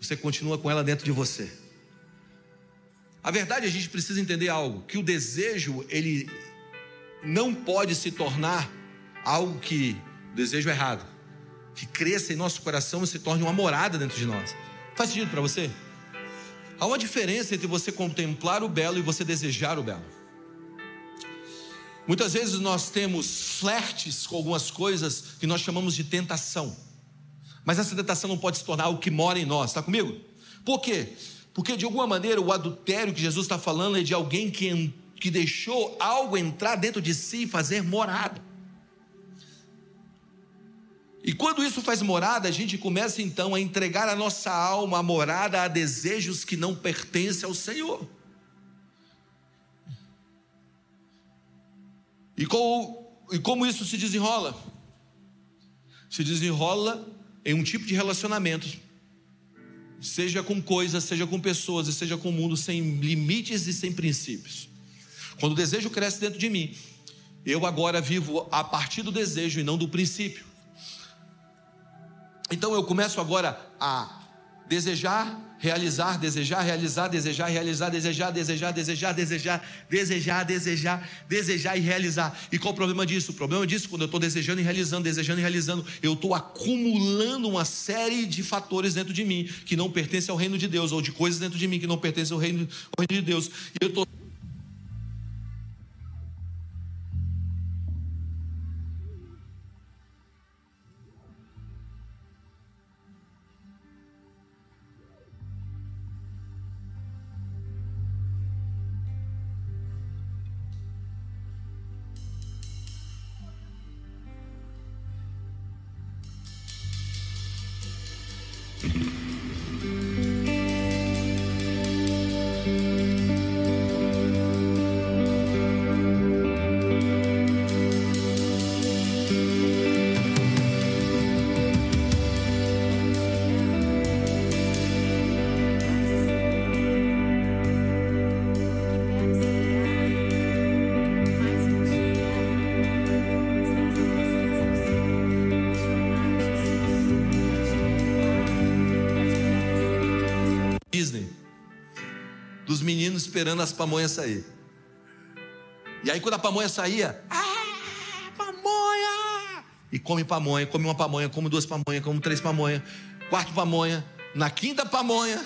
Você continua com ela dentro de você. A verdade, a gente precisa entender algo: que o desejo, ele não pode se tornar algo que. desejo errado que cresça em nosso coração e se torne uma morada dentro de nós. Faz sentido para você? Há uma diferença entre você contemplar o belo e você desejar o belo. Muitas vezes nós temos flertes com algumas coisas que nós chamamos de tentação. Mas essa tentação não pode se tornar o que mora em nós, está comigo? Por quê? Porque de alguma maneira o adultério que Jesus está falando é de alguém que, que deixou algo entrar dentro de si e fazer morada. E quando isso faz morada, a gente começa então a entregar a nossa alma a morada a desejos que não pertencem ao Senhor. E, com, e como isso se desenrola? Se desenrola em um tipo de relacionamento, seja com coisas, seja com pessoas, e seja com o mundo, sem limites e sem princípios. Quando o desejo cresce dentro de mim, eu agora vivo a partir do desejo e não do princípio. Então eu começo agora a desejar, realizar, desejar, realizar, desejar, realizar, desejar, desejar, desejar, desejar, desejar, desejar, desejar e realizar. E qual o problema disso? O problema disso, quando eu estou desejando e realizando, desejando e realizando, eu estou acumulando uma série de fatores dentro de mim que não pertencem ao reino de Deus, ou de coisas dentro de mim que não pertencem ao reino, ao reino de Deus. E eu estou esperando as pamonhas sair. E aí quando a pamonha saía, ah, pamonha! E come pamonha, come uma pamonha, come duas pamonhas, come três pamonhas, quarto pamonha, na quinta pamonha,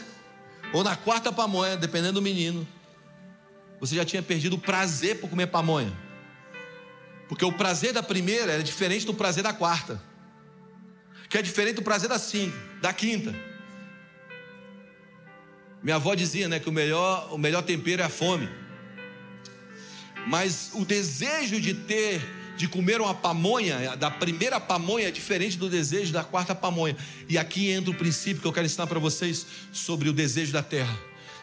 ou na quarta pamonha, dependendo do menino, você já tinha perdido o prazer por comer pamonha. Porque o prazer da primeira era diferente do prazer da quarta. Que é diferente do prazer da cinco, da quinta. Minha avó dizia, né, que o melhor, o melhor tempero é a fome. Mas o desejo de ter, de comer uma pamonha, da primeira pamonha é diferente do desejo da quarta pamonha. E aqui entra o princípio que eu quero ensinar para vocês sobre o desejo da terra.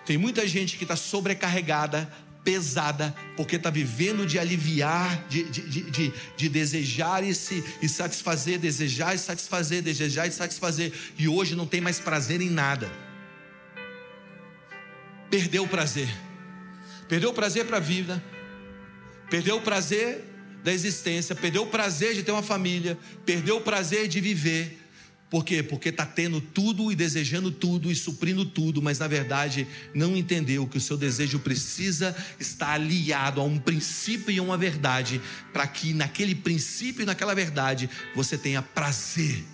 Tem muita gente que está sobrecarregada, pesada, porque está vivendo de aliviar, de, de, de, de, de desejar e, se, e satisfazer, desejar e satisfazer, desejar e satisfazer, e hoje não tem mais prazer em nada perdeu o prazer. Perdeu o prazer para a vida. Perdeu o prazer da existência, perdeu o prazer de ter uma família, perdeu o prazer de viver. Por quê? Porque está tendo tudo e desejando tudo e suprindo tudo, mas na verdade não entendeu que o seu desejo precisa estar aliado a um princípio e a uma verdade, para que naquele princípio e naquela verdade você tenha prazer.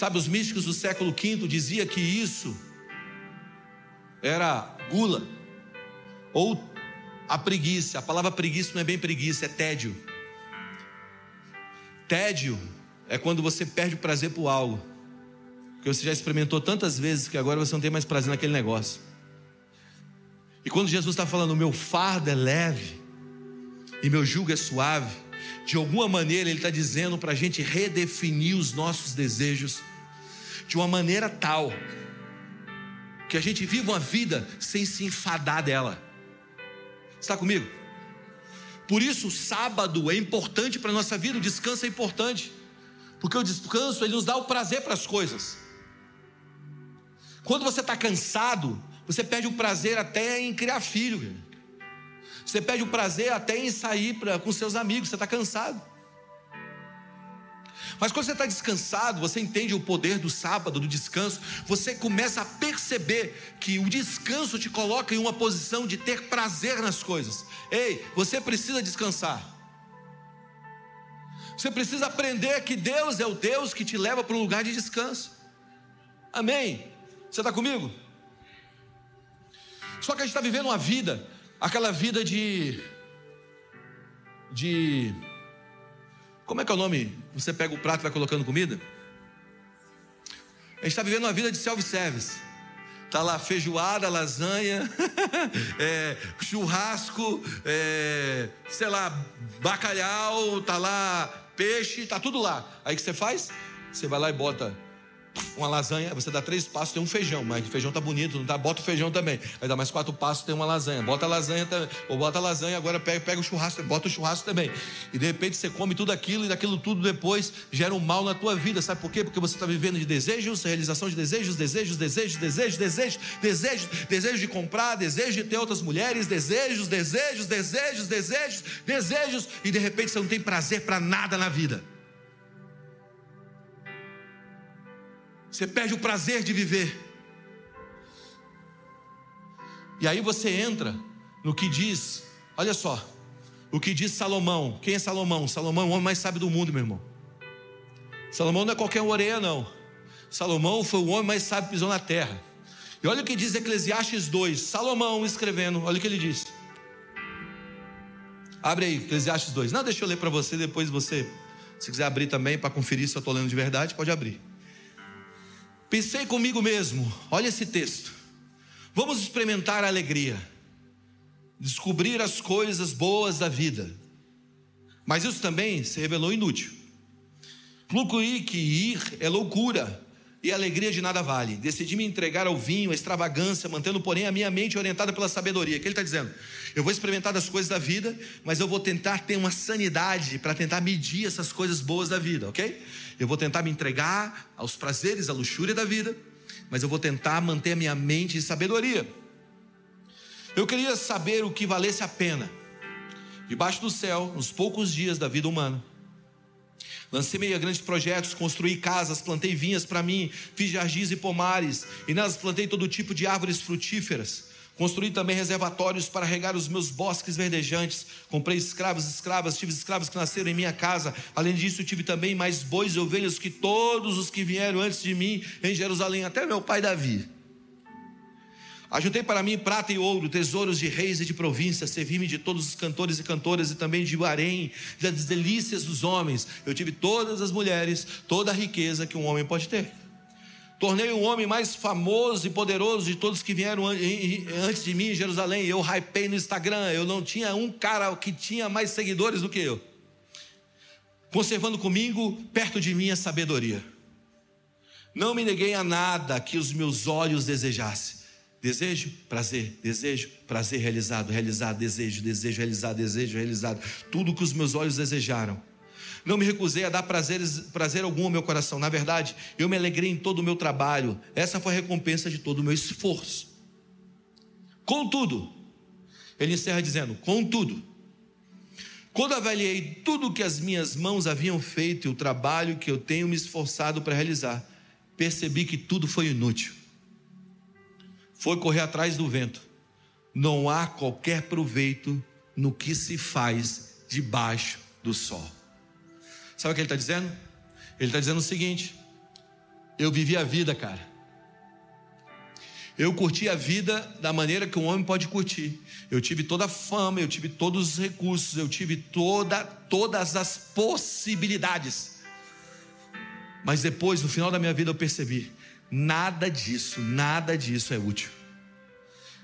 Sabe, os místicos do século V diziam que isso era gula ou a preguiça. A palavra preguiça não é bem preguiça, é tédio. Tédio é quando você perde o prazer por algo. Que você já experimentou tantas vezes que agora você não tem mais prazer naquele negócio. E quando Jesus está falando, meu fardo é leve e meu jugo é suave, de alguma maneira ele está dizendo para a gente redefinir os nossos desejos de uma maneira tal que a gente viva uma vida sem se enfadar dela. Está comigo? Por isso o sábado é importante para a nossa vida, o descanso é importante. Porque o descanso ele nos dá o prazer para as coisas. Quando você está cansado, você perde o prazer até em criar filho. Você perde o prazer até em sair pra, com seus amigos, você está cansado. Mas quando você está descansado, você entende o poder do sábado, do descanso, você começa a perceber que o descanso te coloca em uma posição de ter prazer nas coisas. Ei, você precisa descansar. Você precisa aprender que Deus é o Deus que te leva para um lugar de descanso. Amém? Você está comigo? Só que a gente está vivendo uma vida, aquela vida de. de como é que é o nome? Você pega o prato e vai colocando comida? A gente está vivendo uma vida de self-service. Está lá feijoada, lasanha, é, churrasco, é, sei lá, bacalhau, está lá peixe, está tudo lá. Aí o que você faz? Você vai lá e bota uma lasanha, você dá três passos, tem um feijão, mas o feijão tá bonito, não tá? Bota o feijão também. Aí dá mais quatro passos, tem uma lasanha. Bota a lasanha também, ou bota a lasanha, agora pega, pega o churrasco, bota o churrasco também. E de repente você come tudo aquilo e daquilo tudo depois gera um mal na tua vida. Sabe por quê? Porque você está vivendo de desejos, realização de desejos, desejos, desejos, desejos, desejos, desejos, desejos de comprar, desejos de ter outras mulheres, desejos, desejos, desejos, desejos, desejos, e de repente você não tem prazer para nada na vida. Você perde o prazer de viver. E aí você entra no que diz, olha só, o que diz Salomão. Quem é Salomão? Salomão é o homem mais sábio do mundo, meu irmão. Salomão não é qualquer orelha, não. Salomão foi o homem mais sábio que pisou na terra. E olha o que diz Eclesiastes 2. Salomão escrevendo, olha o que ele diz. Abre aí, Eclesiastes 2. Não, deixa eu ler para você, depois você, se quiser abrir também para conferir se eu estou lendo de verdade, pode abrir. Pensei comigo mesmo, olha esse texto. Vamos experimentar a alegria, descobrir as coisas boas da vida. Mas isso também se revelou inútil. Concluí que ir é loucura e alegria de nada vale. Decidi me entregar ao vinho, à extravagância, mantendo, porém, a minha mente orientada pela sabedoria. O que ele está dizendo? Eu vou experimentar das coisas da vida, mas eu vou tentar ter uma sanidade para tentar medir essas coisas boas da vida, ok? Eu vou tentar me entregar aos prazeres, à luxúria da vida, mas eu vou tentar manter a minha mente em sabedoria. Eu queria saber o que valesse a pena. Debaixo do céu, nos poucos dias da vida humana, Lancei-me a grandes projetos, construí casas, plantei vinhas para mim, fiz jardins e pomares, e nelas plantei todo tipo de árvores frutíferas. Construí também reservatórios para regar os meus bosques verdejantes. Comprei escravos e escravas, tive escravos que nasceram em minha casa. Além disso, tive também mais bois e ovelhas que todos os que vieram antes de mim em Jerusalém, até meu pai Davi. Ajuntei para mim prata e ouro, tesouros de reis e de províncias, servi-me de todos os cantores e cantoras e também de Arém, das delícias dos homens. Eu tive todas as mulheres, toda a riqueza que um homem pode ter. Tornei o homem mais famoso e poderoso de todos que vieram antes de mim em Jerusalém. Eu hypei no Instagram, eu não tinha um cara que tinha mais seguidores do que eu. Conservando comigo, perto de mim, a sabedoria. Não me neguei a nada que os meus olhos desejassem Desejo, prazer, desejo, prazer realizado, realizado, desejo, desejo realizado, desejo realizado. Tudo que os meus olhos desejaram. Não me recusei a dar prazeres, prazer algum ao meu coração. Na verdade, eu me alegrei em todo o meu trabalho. Essa foi a recompensa de todo o meu esforço. Contudo, Ele encerra dizendo: Contudo, quando avaliei tudo que as minhas mãos haviam feito e o trabalho que eu tenho me esforçado para realizar, percebi que tudo foi inútil. Foi correr atrás do vento. Não há qualquer proveito no que se faz debaixo do sol. Sabe o que ele está dizendo? Ele está dizendo o seguinte: eu vivi a vida, cara. Eu curti a vida da maneira que um homem pode curtir. Eu tive toda a fama, eu tive todos os recursos, eu tive toda, todas as possibilidades. Mas depois, no final da minha vida, eu percebi: nada disso, nada disso é útil.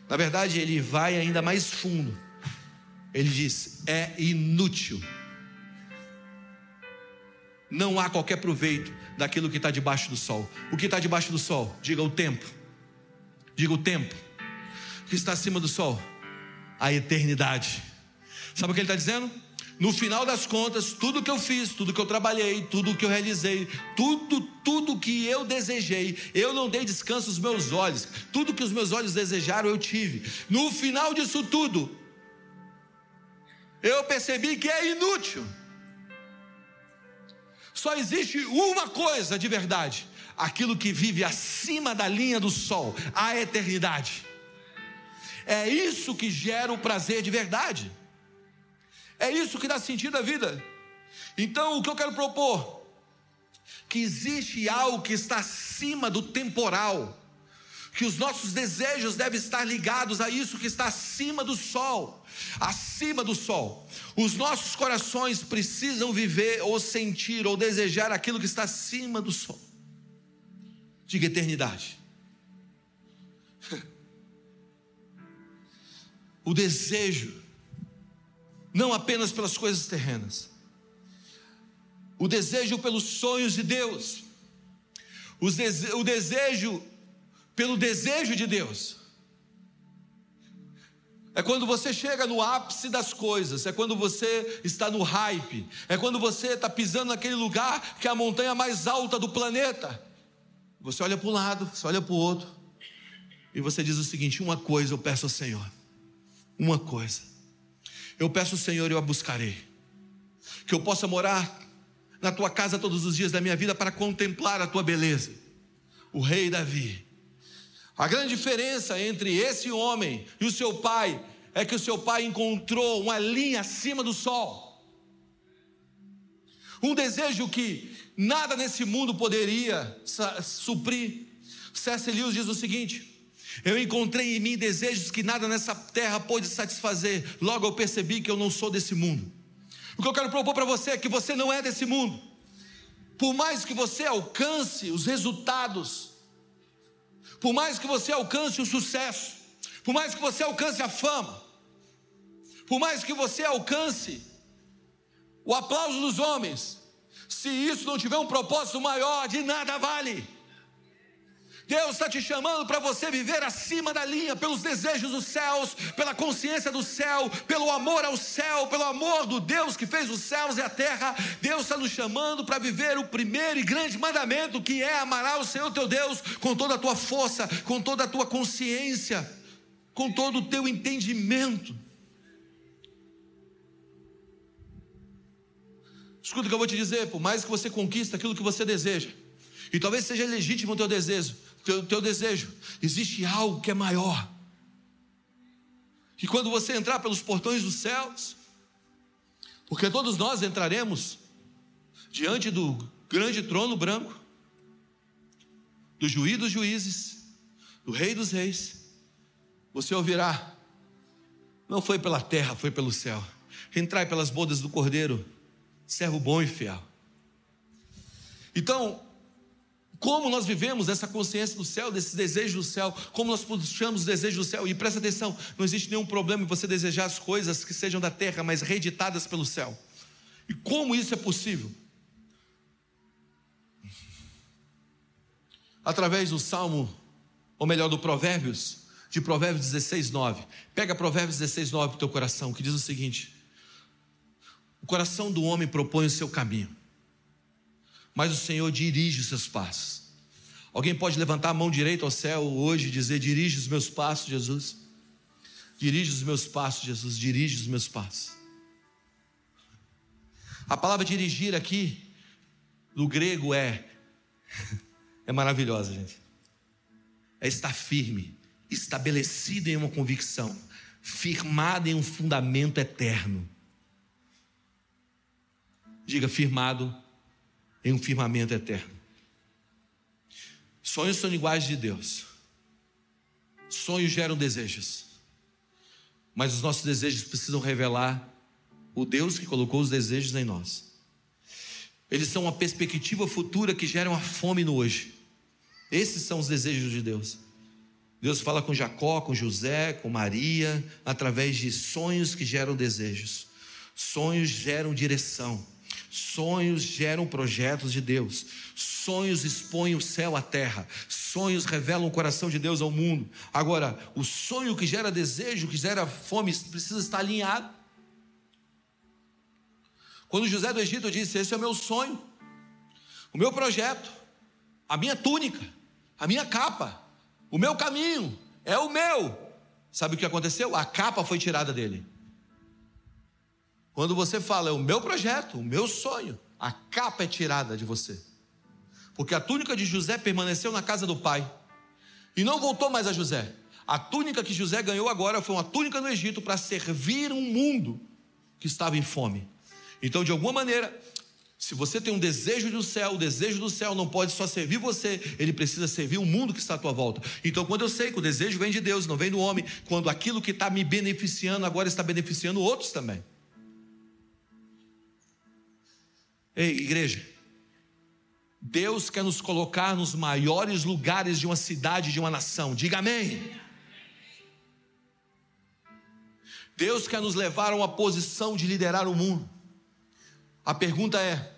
Na verdade, ele vai ainda mais fundo. Ele diz: é inútil. Não há qualquer proveito daquilo que está debaixo do sol. O que está debaixo do sol? Diga o tempo. Diga o tempo. O que está acima do sol? A eternidade. Sabe o que ele está dizendo? No final das contas, tudo que eu fiz, tudo que eu trabalhei, tudo que eu realizei, tudo, tudo que eu desejei, eu não dei descanso aos meus olhos, tudo que os meus olhos desejaram, eu tive. No final disso tudo, eu percebi que é inútil. Só existe uma coisa de verdade: aquilo que vive acima da linha do sol, a eternidade. É isso que gera o prazer de verdade. É isso que dá sentido à vida. Então, o que eu quero propor? Que existe algo que está acima do temporal, que os nossos desejos devem estar ligados a isso que está acima do sol, acima do sol. Os nossos corações precisam viver ou sentir ou desejar aquilo que está acima do sol. Diga eternidade. O desejo, não apenas pelas coisas terrenas, o desejo pelos sonhos de Deus, o desejo pelo desejo de Deus. É quando você chega no ápice das coisas, é quando você está no hype, é quando você está pisando naquele lugar que é a montanha mais alta do planeta. Você olha para um lado, você olha para o outro, e você diz o seguinte: uma coisa eu peço ao Senhor, uma coisa, eu peço ao Senhor e eu a buscarei, que eu possa morar na tua casa todos os dias da minha vida para contemplar a tua beleza. O rei Davi, a grande diferença entre esse homem e o seu pai é que o seu pai encontrou uma linha acima do sol. Um desejo que nada nesse mundo poderia suprir. C.S. Lewis diz o seguinte: Eu encontrei em mim desejos que nada nessa terra pôde satisfazer, logo eu percebi que eu não sou desse mundo. O que eu quero propor para você é que você não é desse mundo. Por mais que você alcance os resultados, por mais que você alcance o sucesso, por mais que você alcance a fama, por mais que você alcance o aplauso dos homens, se isso não tiver um propósito maior, de nada vale. Deus está te chamando para você viver acima da linha, pelos desejos dos céus, pela consciência do céu, pelo amor ao céu, pelo amor do Deus que fez os céus e a terra. Deus está nos chamando para viver o primeiro e grande mandamento, que é amar o Senhor teu Deus com toda a tua força, com toda a tua consciência, com todo o teu entendimento. Escuta o que eu vou te dizer, por mais que você conquista aquilo que você deseja, e talvez seja legítimo o teu desejo, teu, teu desejo, existe algo que é maior. E quando você entrar pelos portões dos céus, porque todos nós entraremos diante do grande trono branco, do juiz dos juízes, do rei dos reis, você ouvirá, não foi pela terra, foi pelo céu. Entrai pelas bodas do cordeiro servo bom e fiel. Então, como nós vivemos essa consciência do céu, desses desejos do céu, como nós puxamos os desejos do céu, e presta atenção, não existe nenhum problema em você desejar as coisas que sejam da terra, mas reeditadas pelo céu. E como isso é possível? Através do Salmo, ou melhor, do Provérbios, de Provérbios 16, 9. Pega Provérbios 16, 9 para o teu coração, que diz o seguinte: o coração do homem propõe o seu caminho, mas o Senhor dirige os seus passos. Alguém pode levantar a mão direita ao céu hoje e dizer: Dirige os meus passos, Jesus. Dirige os meus passos, Jesus, dirige os meus passos. A palavra dirigir aqui, no grego, é. É maravilhosa, gente. É estar firme, estabelecido em uma convicção, firmado em um fundamento eterno. Diga, firmado em um firmamento eterno. Sonhos são linguagem de Deus. Sonhos geram desejos. Mas os nossos desejos precisam revelar o Deus que colocou os desejos em nós. Eles são uma perspectiva futura que gera uma fome no hoje. Esses são os desejos de Deus. Deus fala com Jacó, com José, com Maria, através de sonhos que geram desejos. Sonhos geram direção. Sonhos geram projetos de Deus. Sonhos expõem o céu à terra. Sonhos revelam o coração de Deus ao mundo. Agora, o sonho que gera desejo, que gera fome, precisa estar alinhado. Quando José do Egito disse: Esse é o meu sonho, o meu projeto, a minha túnica, a minha capa, o meu caminho, é o meu. Sabe o que aconteceu? A capa foi tirada dele. Quando você fala, é o meu projeto, o meu sonho, a capa é tirada de você. Porque a túnica de José permaneceu na casa do pai e não voltou mais a José. A túnica que José ganhou agora foi uma túnica no Egito para servir um mundo que estava em fome. Então, de alguma maneira, se você tem um desejo do céu, o desejo do céu não pode só servir você, ele precisa servir o mundo que está à tua volta. Então, quando eu sei que o desejo vem de Deus, não vem do homem, quando aquilo que está me beneficiando agora está beneficiando outros também. Ei, igreja, Deus quer nos colocar nos maiores lugares de uma cidade, de uma nação. Diga amém. Deus quer nos levar a uma posição de liderar o mundo. A pergunta é: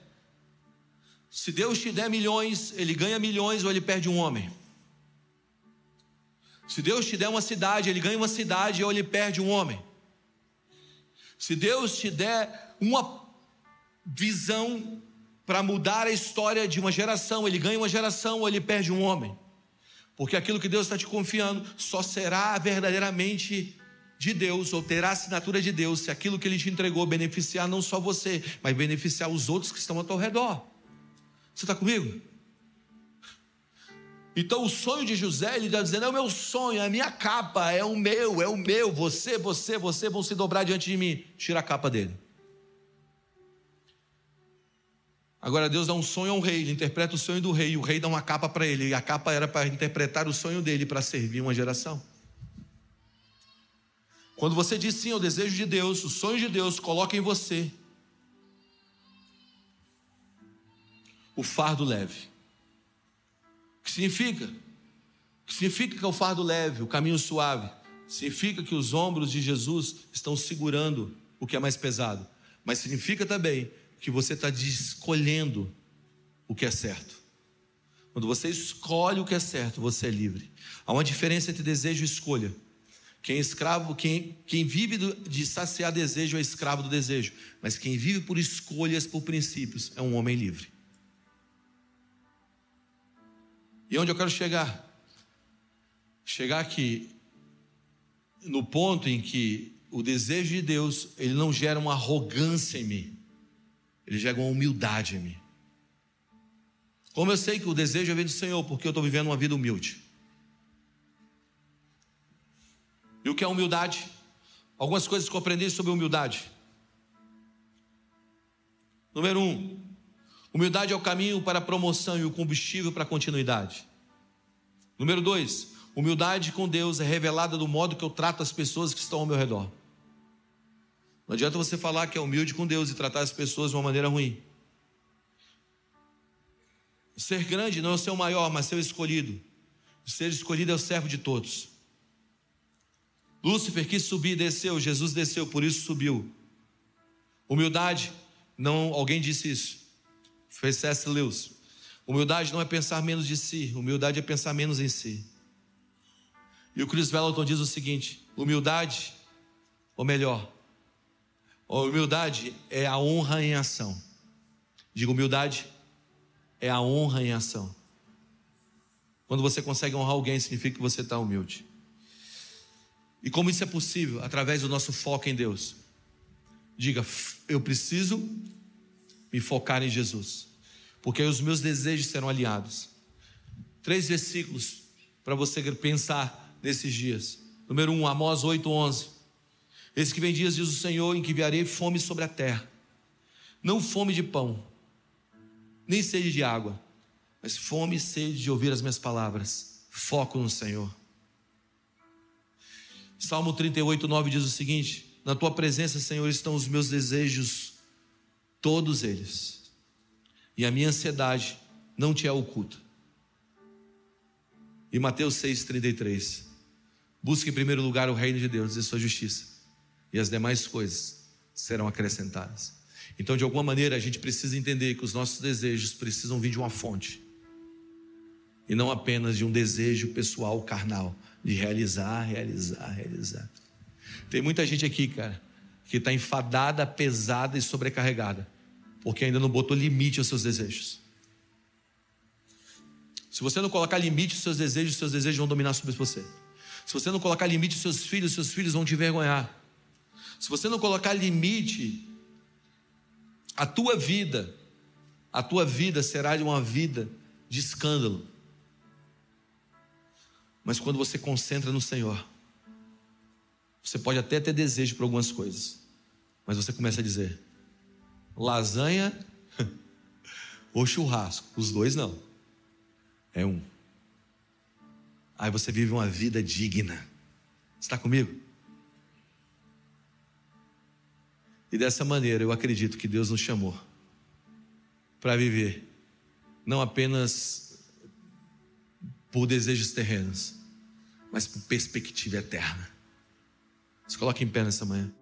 se Deus te der milhões, ele ganha milhões ou ele perde um homem? Se Deus te der uma cidade, ele ganha uma cidade ou ele perde um homem? Se Deus te der uma visão para mudar a história de uma geração, ele ganha uma geração ou ele perde um homem? Porque aquilo que Deus está te confiando só será verdadeiramente de Deus, ou terá assinatura de Deus, se aquilo que Ele te entregou beneficiar não só você, mas beneficiar os outros que estão ao teu redor. Você está comigo? Então o sonho de José, ele está dizendo: é o meu sonho, é a minha capa, é o meu, é o meu, você, você, você vão se dobrar diante de mim. Tira a capa dele. Agora Deus dá um sonho ao rei, ele interpreta o sonho do rei, o rei dá uma capa para ele, e a capa era para interpretar o sonho dele, para servir uma geração. Quando você diz sim ao desejo de Deus, o sonho de Deus, coloca em você o fardo leve. O que significa? O que significa que é o fardo leve, o caminho suave? Significa que os ombros de Jesus estão segurando o que é mais pesado. Mas significa também que você está escolhendo o que é certo. Quando você escolhe o que é certo, você é livre. Há uma diferença entre desejo e escolha. Quem é escravo, quem, quem vive de saciar desejo é escravo do desejo, mas quem vive por escolhas, por princípios, é um homem livre. E onde eu quero chegar? Chegar aqui no ponto em que o desejo de Deus, ele não gera uma arrogância em mim. Ele gera uma humildade em mim. Como eu sei que o desejo vem do Senhor, porque eu estou vivendo uma vida humilde. E o que é humildade? Algumas coisas que eu aprendi sobre humildade. Número um, humildade é o caminho para a promoção e o combustível para a continuidade. Número dois, humildade com Deus é revelada do modo que eu trato as pessoas que estão ao meu redor. Não adianta você falar que é humilde com Deus e tratar as pessoas de uma maneira ruim. Ser grande não é ser o maior, mas ser o escolhido. Ser escolhido é o servo de todos. Lúcifer quis subir e desceu, Jesus desceu, por isso subiu. Humildade, não, alguém disse isso. Foi C.S. Lewis. Humildade não é pensar menos de si, humildade é pensar menos em si. E o Chris Vellington diz o seguinte: humildade, ou melhor, humildade é a honra em ação. Digo, humildade é a honra em ação. Quando você consegue honrar alguém, significa que você está humilde. E como isso é possível? Através do nosso foco em Deus. Diga, eu preciso me focar em Jesus, porque os meus desejos serão aliados. Três versículos para você pensar nesses dias. Número um, Amós 8:11. Esse que vem dias, diz o Senhor, em que enviarei fome sobre a terra, não fome de pão, nem sede de água, mas fome e sede de ouvir as minhas palavras. Foco no Senhor. Salmo 38, 9 diz o seguinte: Na tua presença, Senhor, estão os meus desejos, todos eles, e a minha ansiedade não te é oculta. E Mateus 6,33: Busque em primeiro lugar o reino de Deus e sua justiça, e as demais coisas serão acrescentadas. Então, de alguma maneira, a gente precisa entender que os nossos desejos precisam vir de uma fonte, e não apenas de um desejo pessoal carnal, de realizar, realizar, realizar. Tem muita gente aqui, cara, que está enfadada, pesada e sobrecarregada, porque ainda não botou limite aos seus desejos. Se você não colocar limite aos seus desejos, seus desejos vão dominar sobre você. Se você não colocar limite aos seus filhos, seus filhos vão te envergonhar. Se você não colocar limite à tua vida, a tua vida será de uma vida de escândalo. Mas quando você concentra no Senhor, você pode até ter desejo por algumas coisas, mas você começa a dizer: lasanha ou churrasco, os dois não, é um. Aí você vive uma vida digna. Está comigo? E dessa maneira eu acredito que Deus nos chamou para viver, não apenas por desejos terrenos, mas por perspectiva eterna. Se coloque em pé nessa manhã.